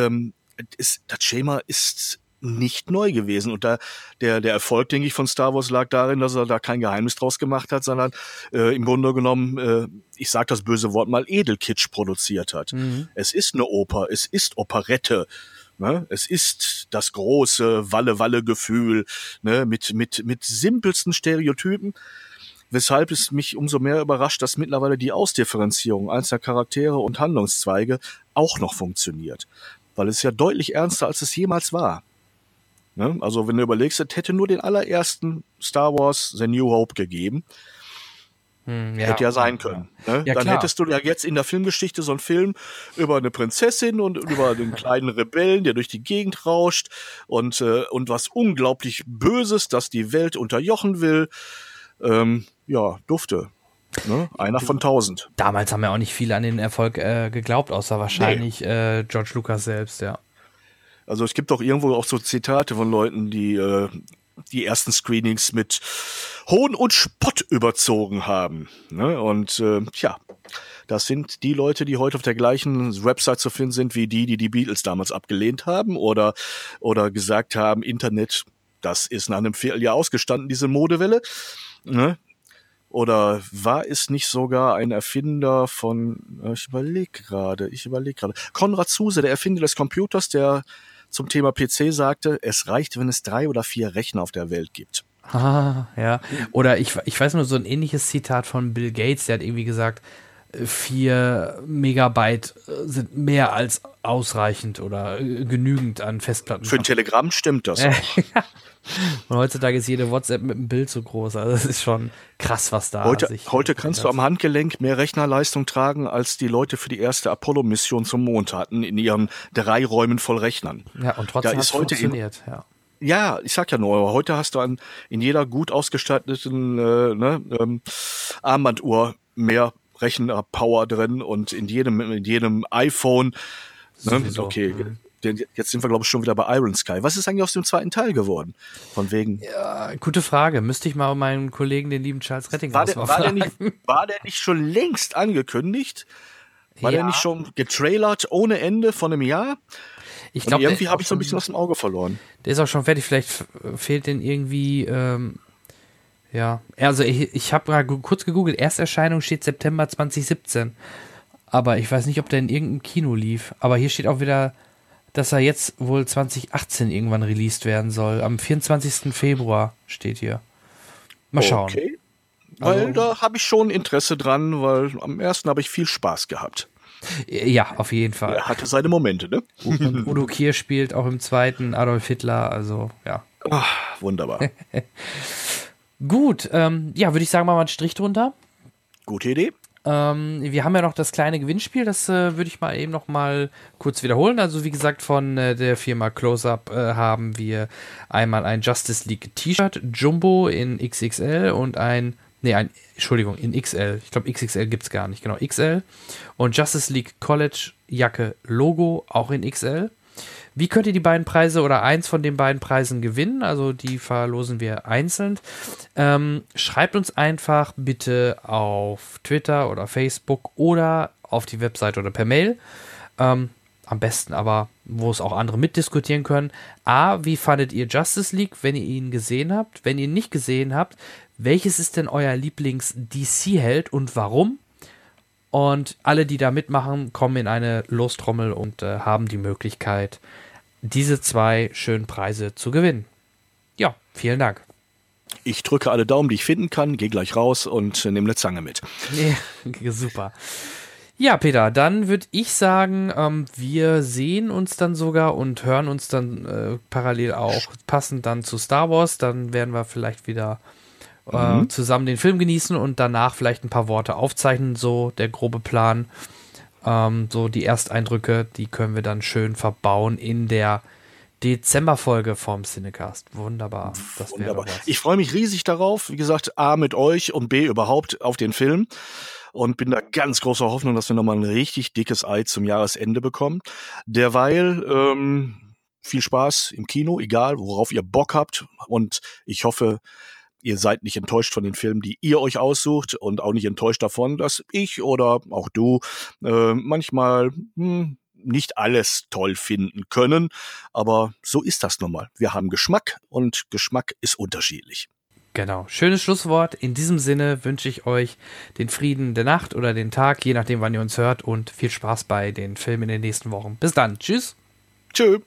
Ähm, ist, das Schema ist nicht neu gewesen. Und da der, der Erfolg, denke ich, von Star Wars lag darin, dass er da kein Geheimnis draus gemacht hat, sondern äh, im Grunde genommen, äh, ich sag das böse Wort mal, Edelkitsch produziert hat. Mhm. Es ist eine Oper, es ist Operette. Ne? Es ist das große Walle-Walle-Gefühl ne? mit, mit, mit simpelsten Stereotypen. Weshalb es mich umso mehr überrascht, dass mittlerweile die Ausdifferenzierung einzelner Charaktere und Handlungszweige auch noch funktioniert. Weil es ist ja deutlich ernster, als es jemals war. Ne? Also wenn du überlegst, es hätte nur den allerersten Star Wars The New Hope gegeben. Hm, Hätte ja sein können. Ne? Ja, Dann klar. hättest du ja jetzt in der Filmgeschichte so einen Film über eine Prinzessin und über einen kleinen Rebellen, der durch die Gegend rauscht und, äh, und was unglaublich Böses, das die Welt unterjochen will. Ähm, ja, dufte. Ne? Einer von tausend. Damals haben ja auch nicht viele an den Erfolg äh, geglaubt, außer wahrscheinlich äh, George Lucas selbst, ja. Also es gibt doch irgendwo auch so Zitate von Leuten, die äh, die ersten Screenings mit Hohn und Spott überzogen haben. Ne? Und äh, tja, das sind die Leute, die heute auf der gleichen Website zu finden sind wie die, die die Beatles damals abgelehnt haben oder oder gesagt haben, Internet, das ist nach einem Vierteljahr ausgestanden, diese Modewelle. Ne? Oder war es nicht sogar ein Erfinder von, äh, ich überlege gerade, ich überlege gerade, Konrad Zuse, der Erfinder des Computers, der zum Thema PC sagte, es reicht, wenn es drei oder vier Rechner auf der Welt gibt. Ah, ja. Oder ich, ich weiß nur so ein ähnliches Zitat von Bill Gates, der hat irgendwie gesagt, äh, vier Megabyte äh, sind mehr als ausreichend oder äh, genügend an Festplatten. Für ein Telegramm stimmt das auch. Und heutzutage ist jede WhatsApp mit einem Bild so groß. Also es ist schon krass, was da Heute, heute kannst du am Handgelenk mehr Rechnerleistung tragen, als die Leute für die erste Apollo-Mission zum Mond hatten, in ihren drei Räumen voll Rechnern. Ja, und trotzdem ist heute in- funktioniert, ja. Ja, ich sag ja nur, heute hast du an, in jeder gut ausgestatteten äh, ne, ähm, Armbanduhr mehr Rechnerpower drin und in jedem, in jedem iPhone. Ne? Okay, mhm. jetzt sind wir, glaube ich, schon wieder bei Iron Sky. Was ist eigentlich aus dem zweiten Teil geworden? Von wegen. Ja, gute Frage. Müsste ich mal meinen Kollegen, den lieben Charles Retting, war der, war, der nicht, war der nicht schon längst angekündigt? War ja. der nicht schon getrailert ohne Ende von einem Jahr? Ich glaube, irgendwie habe ich so ein bisschen aus dem Auge verloren. Der ist auch schon fertig. Vielleicht fehlt den irgendwie. Ähm, ja, also ich, ich habe mal kurz gegoogelt. Ersterscheinung steht September 2017. Aber ich weiß nicht, ob der in irgendeinem Kino lief. Aber hier steht auch wieder, dass er jetzt wohl 2018 irgendwann released werden soll. Am 24. Februar steht hier. Mal schauen. Okay. Weil also, da habe ich schon Interesse dran, weil am ersten habe ich viel Spaß gehabt. Ja, auf jeden Fall. Er hatte seine Momente, ne? Und Udo Kier spielt auch im zweiten Adolf Hitler, also ja. Ach, wunderbar. Gut, ähm, ja, würde ich sagen, machen wir einen Strich drunter. Gute Idee. Ähm, wir haben ja noch das kleine Gewinnspiel, das äh, würde ich mal eben noch mal kurz wiederholen. Also wie gesagt, von äh, der Firma Close-Up äh, haben wir einmal ein Justice League T-Shirt Jumbo in XXL und ein Nee, ein, Entschuldigung, in XL. Ich glaube, XXL gibt es gar nicht. Genau, XL. Und Justice League College Jacke Logo auch in XL. Wie könnt ihr die beiden Preise oder eins von den beiden Preisen gewinnen? Also die verlosen wir einzeln. Ähm, schreibt uns einfach bitte auf Twitter oder Facebook oder auf die Website oder per Mail. Ähm, am besten aber, wo es auch andere mitdiskutieren können. A, wie fandet ihr Justice League, wenn ihr ihn gesehen habt? Wenn ihr ihn nicht gesehen habt, welches ist denn euer Lieblings-DC-Held und warum? Und alle, die da mitmachen, kommen in eine Lostrommel und äh, haben die Möglichkeit, diese zwei schönen Preise zu gewinnen. Ja, vielen Dank. Ich drücke alle Daumen, die ich finden kann, gehe gleich raus und nehme eine Zange mit. Ja, super. Ja, Peter, dann würde ich sagen, ähm, wir sehen uns dann sogar und hören uns dann äh, parallel auch passend dann zu Star Wars. Dann werden wir vielleicht wieder äh, mhm. zusammen den Film genießen und danach vielleicht ein paar Worte aufzeichnen, so der grobe Plan. Ähm, so die Ersteindrücke, die können wir dann schön verbauen in der Dezemberfolge vom Cinecast. Wunderbar. Das Wunderbar. Ich freue mich riesig darauf. Wie gesagt, A mit euch und B überhaupt auf den Film. Und bin da ganz großer Hoffnung, dass wir nochmal ein richtig dickes Ei zum Jahresende bekommen. Derweil ähm, viel Spaß im Kino, egal worauf ihr Bock habt. Und ich hoffe, ihr seid nicht enttäuscht von den Filmen, die ihr euch aussucht und auch nicht enttäuscht davon, dass ich oder auch du äh, manchmal hm, nicht alles toll finden können. Aber so ist das nun mal. Wir haben Geschmack und Geschmack ist unterschiedlich. Genau, schönes Schlusswort. In diesem Sinne wünsche ich euch den Frieden der Nacht oder den Tag, je nachdem, wann ihr uns hört und viel Spaß bei den Filmen in den nächsten Wochen. Bis dann. Tschüss. Tschüss.